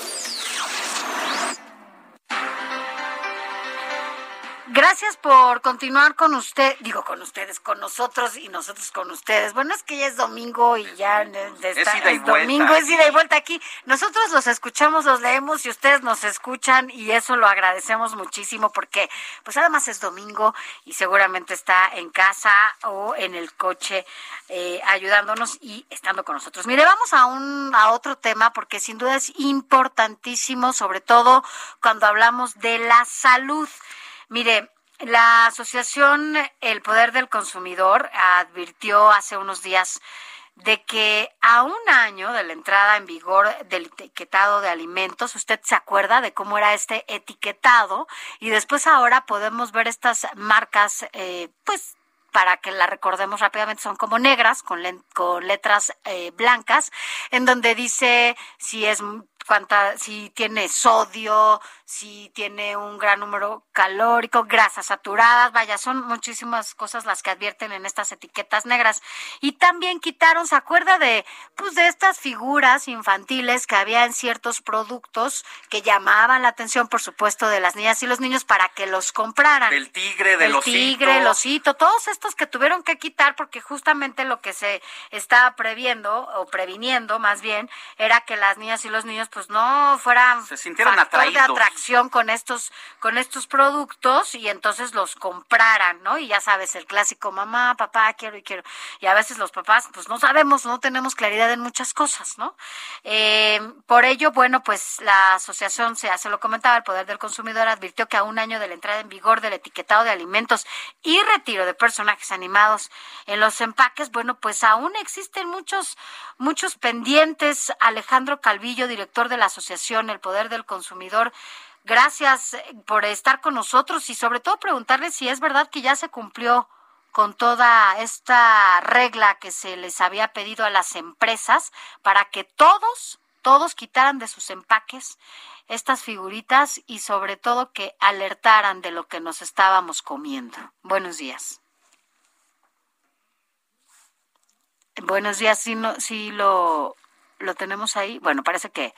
S9: Gracias por continuar con usted, digo con ustedes, con nosotros y nosotros con ustedes. Bueno, es que ya es domingo y ya de esta-
S10: ida y
S9: es
S10: vuelta
S9: domingo, es ida y vuelta aquí. Nosotros los escuchamos, los leemos y ustedes nos escuchan y eso lo agradecemos muchísimo porque pues además es domingo y seguramente está en casa o en el coche eh, ayudándonos y estando con nosotros. Mire, vamos a un a otro tema porque sin duda es importantísimo, sobre todo cuando hablamos de la salud. Mire, la asociación El Poder del Consumidor advirtió hace unos días de que a un año de la entrada en vigor del etiquetado de alimentos, usted se acuerda de cómo era este etiquetado y después ahora podemos ver estas marcas, eh, pues para que la recordemos rápidamente, son como negras con, con letras eh, blancas, en donde dice si es cuánta, si tiene sodio, si tiene un gran número calórico, grasas saturadas, vaya, son muchísimas cosas las que advierten en estas etiquetas negras. Y también quitaron, ¿se acuerda de, pues, de estas figuras infantiles que había en ciertos productos que llamaban la atención, por supuesto, de las niñas y los niños para que los compraran?
S10: Del tigre, del
S9: el
S10: osito.
S9: tigre, el osito, todos estos que tuvieron que quitar porque justamente lo que se estaba previendo o previniendo más bien era que las niñas y los niños pues no fueran
S10: Se sintieran
S9: factor de
S10: atraídos.
S9: atracción con estos con estos productos y entonces los compraran, ¿no? Y ya sabes, el clásico mamá, papá, quiero y quiero. Y a veces los papás pues no sabemos, no tenemos claridad en muchas cosas, ¿no? Eh, por ello, bueno, pues la asociación, se, se lo comentaba, el Poder del Consumidor advirtió que a un año de la entrada en vigor del etiquetado de alimentos y retiro de personajes animados en los empaques, bueno, pues aún existen muchos, muchos pendientes. Alejandro Calvillo, director de la asociación El Poder del Consumidor, gracias eh, por estar con nosotros y sobre todo preguntarle si es verdad que ya se cumplió con toda esta regla que se les había pedido a las empresas para que todos, todos quitaran de sus empaques estas figuritas y sobre todo que alertaran de lo que nos estábamos comiendo. Buenos días. Buenos días, si, no, si lo, lo tenemos ahí. Bueno, parece que,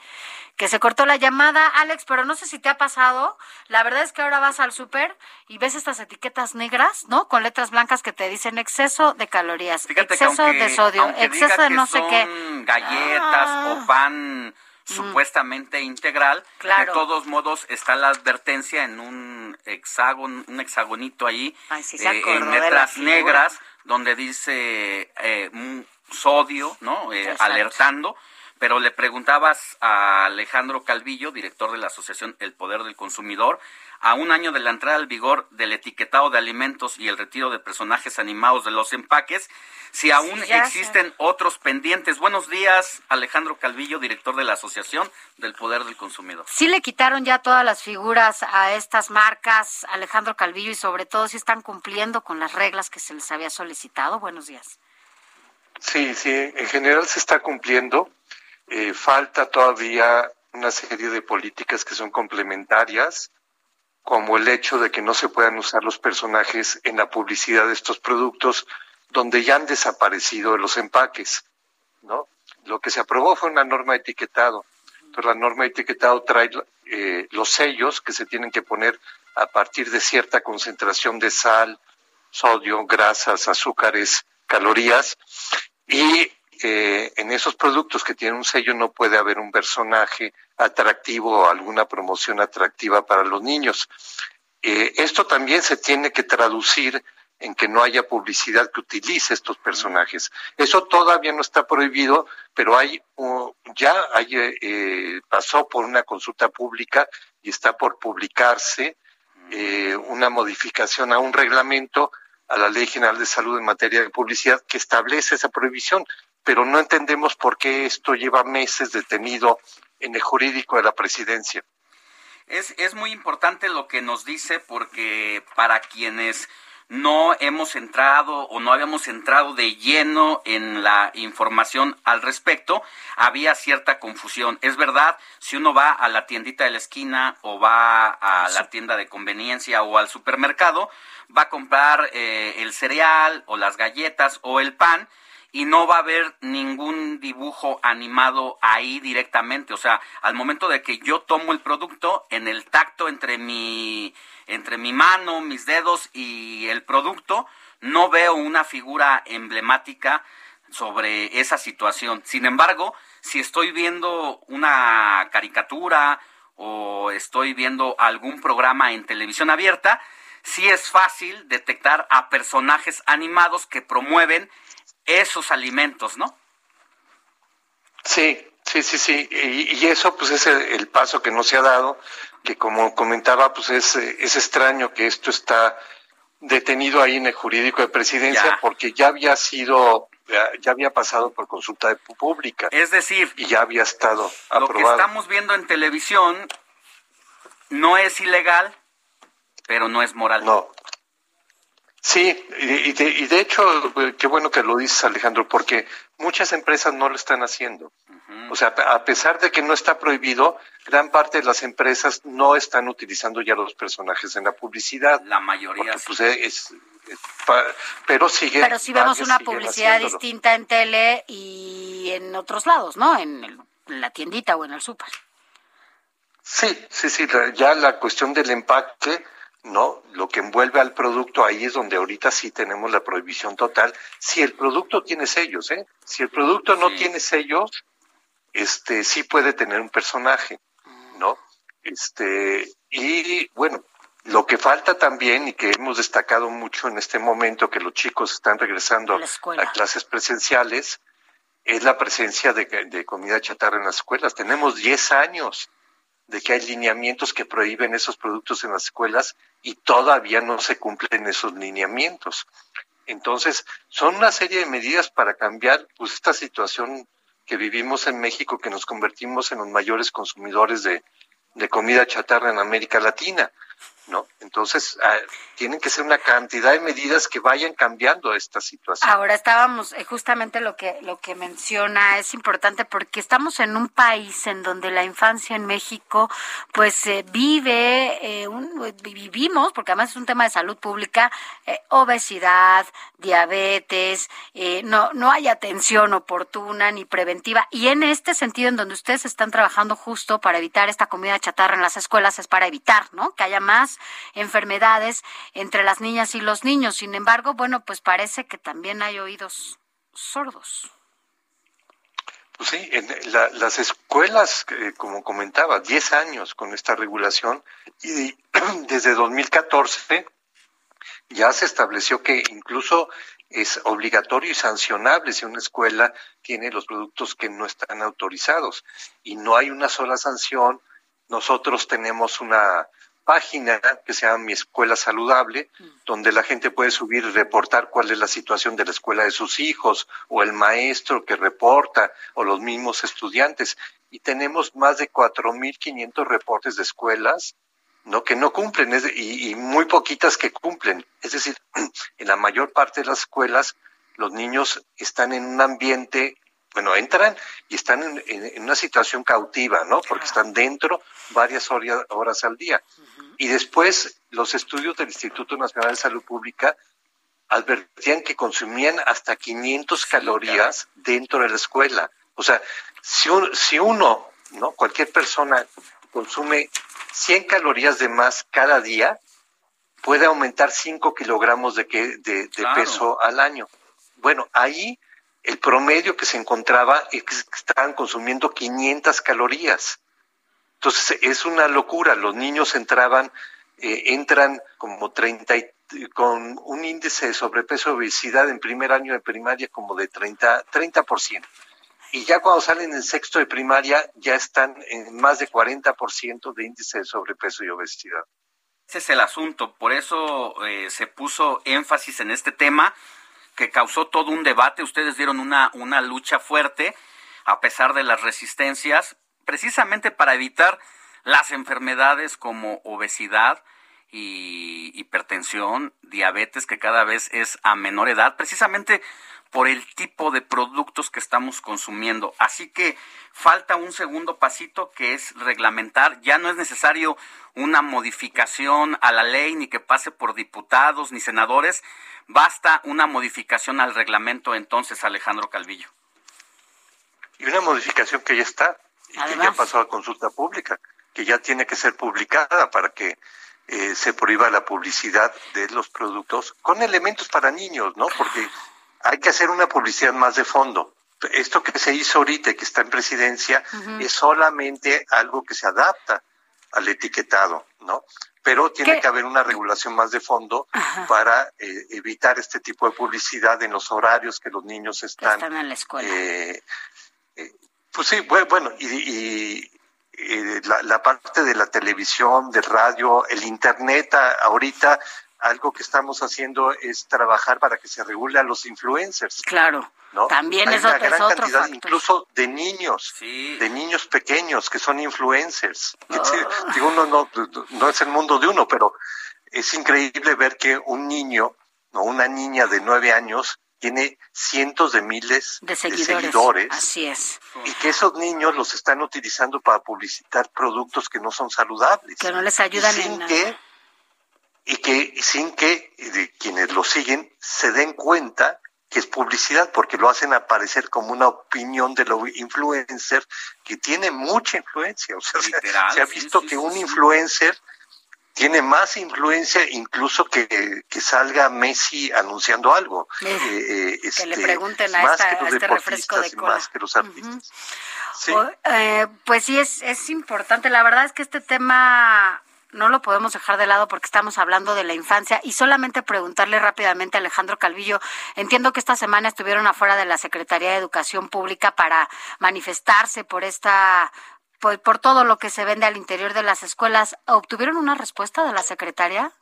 S9: que se cortó la llamada, Alex, pero no sé si te ha pasado. La verdad es que ahora vas al súper y ves estas etiquetas negras, ¿no? Con letras blancas que te dicen exceso de calorías, exceso de sodio, exceso de no sé qué.
S10: Galletas o ah. pan mm. supuestamente integral. De todos modos está la advertencia en un hexágono, un hexagonito ahí,
S9: eh,
S10: en letras negras, donde dice eh, sodio, ¿no? Eh, alertando pero le preguntabas a Alejandro Calvillo, director de la Asociación El Poder del Consumidor, a un año de la entrada al vigor del etiquetado de alimentos y el retiro de personajes animados de los empaques, si aún existen otros pendientes. Buenos días, Alejandro Calvillo, director de la Asociación del Poder del Consumidor.
S9: Sí le quitaron ya todas las figuras a estas marcas, Alejandro Calvillo, y sobre todo si están cumpliendo con las reglas que se les había solicitado. Buenos días.
S30: Sí, sí, en general se está cumpliendo. Eh, falta todavía una serie de políticas que son complementarias, como el hecho de que no se puedan usar los personajes en la publicidad de estos productos donde ya han desaparecido los empaques, ¿no? Lo que se aprobó fue una norma de etiquetado. Entonces, la norma de etiquetado trae eh, los sellos que se tienen que poner a partir de cierta concentración de sal, sodio, grasas, azúcares, calorías, y en esos productos que tienen un sello no puede haber un personaje atractivo o alguna promoción atractiva para los niños. Eh, esto también se tiene que traducir en que no haya publicidad que utilice estos personajes. Eso todavía no está prohibido, pero hay ya hay, eh, pasó por una consulta pública y está por publicarse eh, una modificación a un reglamento a la Ley General de Salud en materia de publicidad que establece esa prohibición pero no entendemos por qué esto lleva meses detenido en el jurídico de la presidencia.
S10: Es, es muy importante lo que nos dice porque para quienes no hemos entrado o no habíamos entrado de lleno en la información al respecto, había cierta confusión. Es verdad, si uno va a la tiendita de la esquina o va a la tienda de conveniencia o al supermercado, va a comprar eh, el cereal o las galletas o el pan y no va a haber ningún dibujo animado ahí directamente. O sea, al momento de que yo tomo el producto, en el tacto entre mi, entre mi mano, mis dedos y el producto, no veo una figura emblemática sobre esa situación. Sin embargo, si estoy viendo una caricatura o estoy viendo algún programa en televisión abierta, sí es fácil detectar a personajes animados que promueven esos alimentos, ¿no?
S30: Sí, sí, sí, sí. Y, eso pues es el, paso que no se ha dado, que como comentaba, pues es, es extraño que esto está detenido ahí en el jurídico de presidencia porque ya había sido ya, había pasado por consulta pública.
S10: Es decir,
S30: y ya había estado
S10: aprobado. Lo que estamos viendo en televisión no es ilegal, pero no es moral.
S30: No. Sí, y de, hecho, eh, qué bueno que lo dices, Alejandro, porque muchas empresas no lo están haciendo. O sea, a pesar de que no está prohibido, gran parte de las empresas no están utilizando ya los personajes en la publicidad.
S10: La mayoría.
S30: Pues, es, pero sigue.
S9: Pero si vemos una publicidad distinta en tele y en otros lados, ¿no? En, la tiendita o en el súper.
S30: Sí, sí, sí. Ya la cuestión del empaque ¿no? Lo que envuelve al producto, ahí es donde ahorita sí tenemos la prohibición total. Si el producto tiene sellos, ¿eh? Si el producto no tiene sellos, este sí puede tener un personaje, ¿no? Este, y bueno, lo que falta también y que hemos destacado mucho en este momento que los chicos están regresando a clases presenciales es la presencia de, de comida chatarra en las escuelas. Tenemos 10 años de que hay lineamientos que prohíben esos productos en las escuelas y todavía no se cumplen esos lineamientos. Entonces, son una serie de medidas para cambiar pues, esta situación que vivimos en México, que nos convertimos en los mayores consumidores de, comida chatarra en América Latina. ¿No? Entonces, ah, tienen que ser una cantidad de medidas que vayan cambiando esta situación.
S9: Ahora estábamos, eh, justamente lo que, lo que menciona es importante porque estamos en un país en donde la infancia en México, pues eh, vive, eh, vivimos, porque además es un tema de salud pública, obesidad, diabetes, no, no hay atención oportuna ni preventiva. Y en este sentido, en donde ustedes están trabajando justo para evitar esta comida chatarra en las escuelas, es para evitar, ¿no? Que haya más enfermedades entre las niñas y los niños. Sin embargo, bueno, pues parece que también hay oídos sordos.
S30: Pues sí, en las escuelas, eh, como comentaba, 10 años con esta regulación y desde 2014 ya se estableció que incluso es obligatorio y sancionable si una escuela tiene los productos que no están autorizados y no hay una sola sanción. Nosotros tenemos una página que se llama Mi Escuela Saludable, mm. donde la gente puede subir y reportar cuál es la situación de la escuela de sus hijos, o el maestro que reporta, o los mismos estudiantes. Y tenemos más de 4.500 reportes de escuelas ¿no? que no cumplen y, y muy poquitas que cumplen. Es decir, en la mayor parte de las escuelas los niños están en un ambiente bueno, entran y están en, una situación cautiva, ¿no? Porque están dentro varias horas, al día. Y después los estudios del Instituto Nacional de Salud Pública advertían que consumían hasta 500 calorías dentro de la escuela. O sea, si, si uno, ¿no? Cualquier persona consume 100 calorías de más cada día, puede aumentar 5 kilogramos de, de, peso al año. Bueno, ahí el promedio que se encontraba es que estaban consumiendo 500 calorías. Entonces es una locura. Los niños entraban, eh, entran como 30 con un índice de sobrepeso y obesidad en primer año de primaria como de 30, 30%. Y ya cuando salen en sexto de primaria ya están en más de 40% de índice de sobrepeso y obesidad.
S10: Ese es el asunto, por eso eh, se puso énfasis en este tema que causó todo un debate. Ustedes dieron una, una lucha fuerte a pesar de las resistencias, precisamente para evitar las enfermedades como obesidad y hipertensión, diabetes, que cada vez es a menor edad, precisamente por el tipo de productos que estamos consumiendo. Así que falta un segundo pasito que es reglamentar. Ya no es necesario una modificación a la ley ni que pase por diputados ni senadores. Basta una modificación al reglamento entonces, Alejandro Calvillo.
S30: Y una modificación que ya está y que ya pasó a consulta pública, que ya tiene que ser publicada para que eh, se prohíba la publicidad de los productos con elementos para niños, ¿no? Porque hay que hacer una publicidad más de fondo. Esto que se hizo ahorita y que está en presidencia es solamente algo que se adapta al etiquetado, ¿no? Pero tiene que haber una regulación más de fondo para eh, evitar este tipo de publicidad en los horarios que los niños están,
S9: están en la escuela.
S30: Eh, eh, pues sí, bueno, y, la, la, parte de la televisión, de radio, el internet ahorita algo que estamos haciendo es trabajar para que se regule a los influencers.
S9: Claro. ¿no? También
S30: Hay
S9: es,
S30: una gran
S9: otro
S30: cantidad, incluso de niños, de niños pequeños que son influencers. Ah. Digo, uno no, no es el mundo de uno, pero es increíble ver que un niño o una niña de nueve años tiene cientos de miles de seguidores,
S9: Así es.
S30: Y que esos niños los están utilizando para publicitar productos que no son saludables.
S9: Que no les ayudan en nada
S30: y que sin que quienes lo siguen se den cuenta que es publicidad porque lo hacen aparecer como una opinión de los influencer que tiene mucha influencia. O sea, se ha visto que un influencer tiene más influencia incluso que, que salga Messi anunciando algo.
S9: Eh, eh, que le este, pregunten a, este refresco de cola.
S30: Más que los artistas.
S9: Eh, pues sí, es, es importante. La verdad es que este tema no lo podemos dejar de lado porque estamos hablando de la infancia y solamente preguntarle rápidamente a Alejandro Calvillo, entiendo que esta semana estuvieron afuera de la Secretaría de Educación Pública para manifestarse por esta por, por todo lo que se vende al interior de las escuelas. ¿Obtuvieron una respuesta de la secretaria?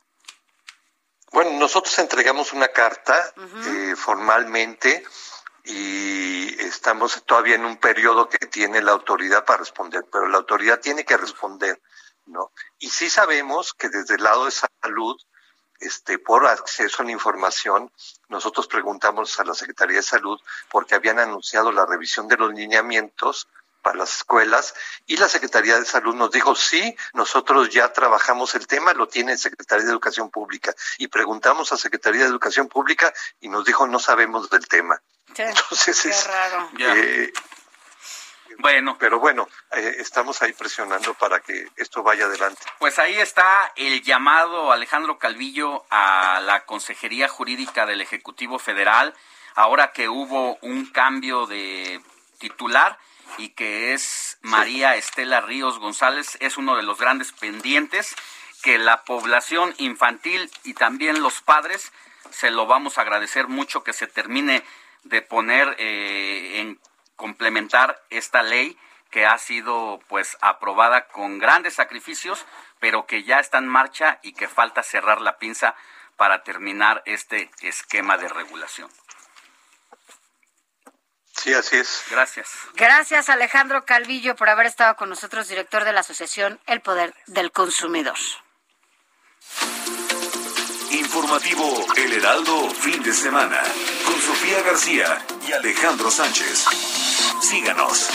S30: Bueno, nosotros entregamos una carta eh, formalmente y estamos todavía en un periodo que tiene la autoridad para responder, pero la autoridad tiene que responder ¿no? Y sí sabemos que desde el lado de salud, este, por acceso a la información, nosotros preguntamos a la Secretaría de Salud porque habían anunciado la revisión de los lineamientos para las escuelas y la Secretaría de Salud nos dijo, sí, nosotros ya trabajamos el tema, lo tiene Secretaría de Educación Pública. Y preguntamos a Secretaría de Educación Pública y nos dijo, no sabemos del tema. Entonces es, eh,
S10: bueno.
S30: Pero bueno, eh, estamos ahí presionando para que esto vaya adelante.
S10: Pues ahí está el llamado Alejandro Calvillo a la Consejería Jurídica del Ejecutivo Federal, ahora que hubo un cambio de titular y que es María Estela Ríos González, es uno de los grandes pendientes que la población infantil y también los padres se lo vamos a agradecer mucho que se termine de poner eh, en complementar esta ley que ha sido pues aprobada con grandes sacrificios, pero que ya está en marcha y que falta cerrar la pinza para terminar este esquema de regulación.
S30: Sí, así es.
S10: Gracias.
S9: Gracias Alejandro Calvillo por haber estado con nosotros, director de la Asociación El Poder del Consumidor.
S11: Informativo El Heraldo, fin de semana, con Sofía García y Alejandro Sánchez. Síganos.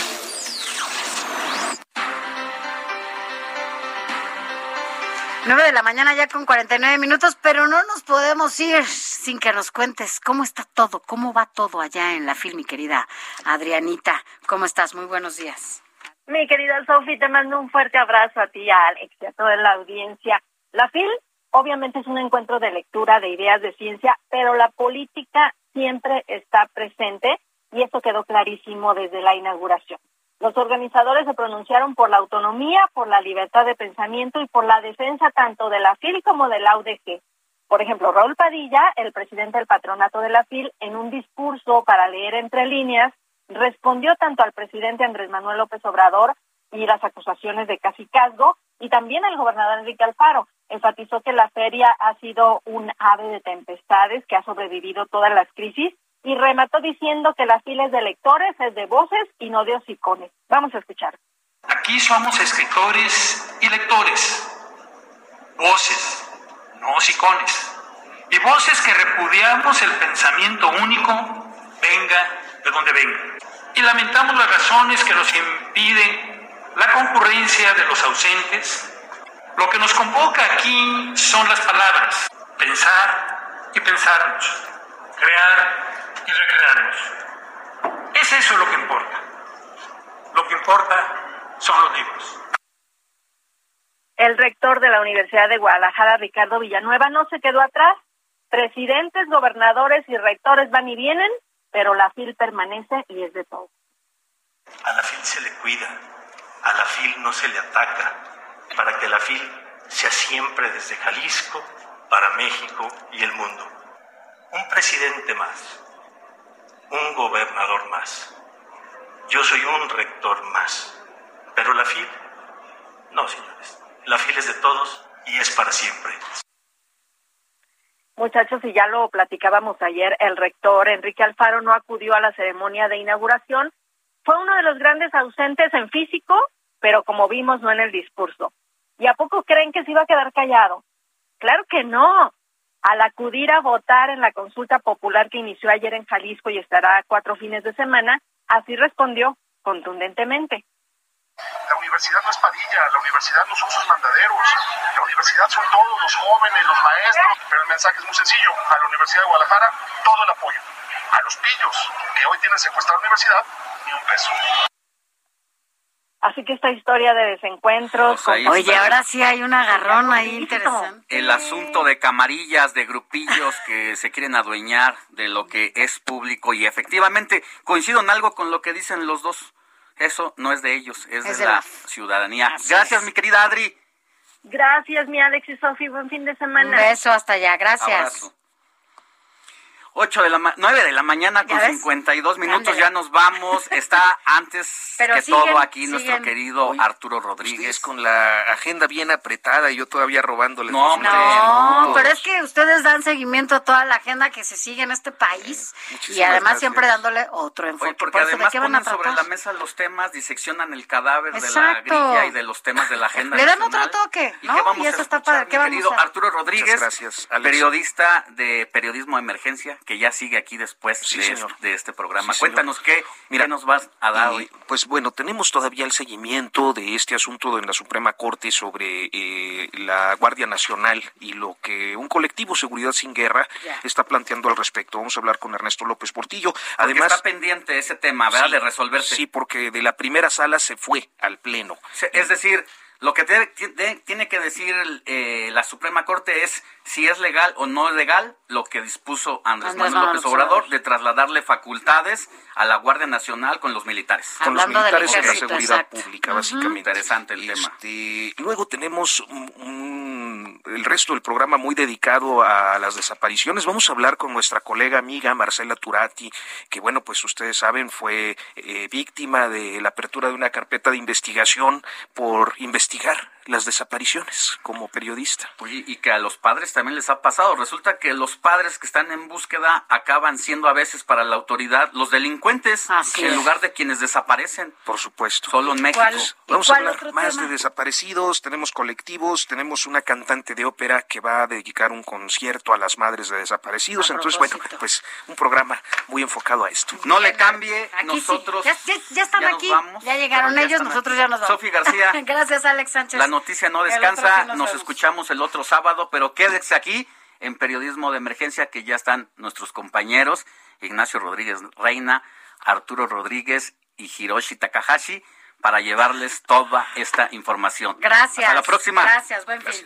S9: Nueve de la mañana ya con 49 minutos, pero no nos podemos ir sin que nos cuentes cómo está todo, cómo va todo allá en la FIL, mi querida Adrianita. ¿Cómo estás? Muy buenos días.
S31: Mi querida Sofi, te mando un fuerte abrazo a ti, a Alex y a toda la audiencia. La FIL obviamente es un encuentro de lectura de ideas de ciencia, pero la política siempre está presente y eso quedó clarísimo desde la inauguración. Los organizadores se pronunciaron por la autonomía, por la libertad de pensamiento y por la defensa tanto de la FIL como de la UDG. Por ejemplo, Raúl Padilla, el presidente del patronato de la FIL, en un discurso para leer entre líneas, respondió tanto al presidente Andrés Manuel López Obrador y las acusaciones de casicazgo, y también al gobernador Enrique Alfaro. Enfatizó que la feria ha sido un ave de tempestades que ha sobrevivido todas las crisis y remató diciendo que la fila es de lectores, es de voces y no de hocicones. Vamos a escuchar.
S32: Aquí somos escritores y lectores, voces, no hocicones, y voces que repudiamos el pensamiento único, venga de donde venga. Y lamentamos las razones que nos impiden la concurrencia de los ausentes. Lo que nos convoca aquí son las palabras, pensar y pensarnos, crear y recrearnos. Es eso lo que importa. Lo que importa son los libros.
S31: El rector de la Universidad de Guadalajara, Ricardo Villanueva, no se quedó atrás. Presidentes, gobernadores y rectores van y vienen, pero la FIL permanece y es de todo.
S33: A la FIL se le cuida, a la FIL no se le ataca, para que la FIL sea siempre desde Jalisco, para México y el mundo. Un presidente más, un gobernador más. Yo soy un rector más. Pero la FIL, no, señores. La FIL es de todos y es para siempre.
S31: Muchachos, y ya lo platicábamos ayer, el rector Enrique Alfaro no acudió a la ceremonia de inauguración. Fue uno de los grandes ausentes en físico, pero como vimos, no en el discurso. ¿Y a poco creen que se iba a quedar callado? Claro que no al acudir a votar en la consulta popular que inició ayer en Jalisco y estará cuatro fines de semana, así respondió contundentemente.
S34: La universidad no es Padilla, la universidad no son sus mandaderos, la universidad son todos los jóvenes, los maestros, pero el mensaje es muy sencillo, a la Universidad de Guadalajara todo el apoyo, a los pillos que hoy tienen secuestrada la universidad, ni un peso.
S31: Así que esta historia de desencuentros.
S9: Pues Oye, ahora sí hay un agarrón ahí interesante.
S10: El asunto de camarillas, de grupillos que se quieren adueñar de lo que es público y efectivamente coincido en algo con lo que dicen los dos. Eso no es de ellos, es, de, la, ciudadanía. Gracias, mi querida Adri.
S31: Gracias, mi Alex y Sofi. Buen fin de semana.
S9: Un beso hasta allá. Gracias.
S10: 8 de la ma 9 de la mañana con 52 minutos, ya nos vamos. Está antes que todo aquí nuestro querido Arturo Rodríguez.
S35: con la agenda bien apretada y yo todavía robándoles.
S10: No,
S9: no, pero es que ustedes dan seguimiento a toda la agenda que se sigue en este país y además siempre dándole otro enfoque.
S10: porque además ponen sobre la mesa los temas, diseccionan el cadáver de la grilla y de los temas de la agenda.
S9: Le dan otro toque, ¿no? Y, eso está padre. ¿Qué
S10: querido
S9: a...
S10: Arturo Rodríguez, gracias, periodista de Periodismo de Emergencia que ya sigue aquí después de, este programa. Cuéntanos qué, Mira, nos vas a dar hoy.
S35: Pues bueno, tenemos todavía el seguimiento de este asunto en la Suprema Corte sobre eh, la Guardia Nacional y lo que un colectivo Seguridad Sin Guerra está planteando al respecto. Vamos a hablar con Ernesto López Portillo. Además,
S10: está pendiente ese tema, ¿verdad? de resolverse.
S35: Sí, porque de la primera sala se fue al Pleno.
S10: Es decir, lo que tiene que decir eh, la Suprema Corte es si es legal o no es legal lo que dispuso Andrés, Manuel López Obrador de trasladarle facultades a la Guardia Nacional con los militares.
S35: Con los militares en la seguridad pública, básicamente.
S10: Interesante el tema.
S35: Este, luego tenemos el resto del programa muy dedicado a las desapariciones. Vamos a hablar con nuestra colega amiga Marcela Turati, que bueno, pues ustedes saben, fue eh, víctima de la apertura de una carpeta de investigación por investigar las desapariciones como periodista.
S10: y que a los padres también les ha pasado. Resulta que los padres que están en búsqueda acaban siendo a veces para la autoridad los delincuentes en lugar de quienes desaparecen.
S35: Por supuesto.
S10: Solo en México.
S35: Vamos a hablar más de desaparecidos, tenemos colectivos, tenemos una cantante de ópera que va a dedicar un concierto a las madres de desaparecidos. Entonces, bueno, pues un programa muy enfocado a esto.
S10: No le cambie, nosotros
S9: ya, están aquí, ya llegaron ellos, nosotros ya nos vamos.
S10: Sofía García.
S9: Gracias, Alex Sánchez
S10: noticia no descansa. Nos, escuchamos el otro sábado, pero quédese aquí en Periodismo de Emergencia, que ya están nuestros compañeros Ignacio Rodríguez Reina, Arturo Rodríguez y Hiroshi Takahashi para llevarles toda esta información.
S9: Gracias.
S10: Hasta la próxima.
S9: Gracias, buen fin.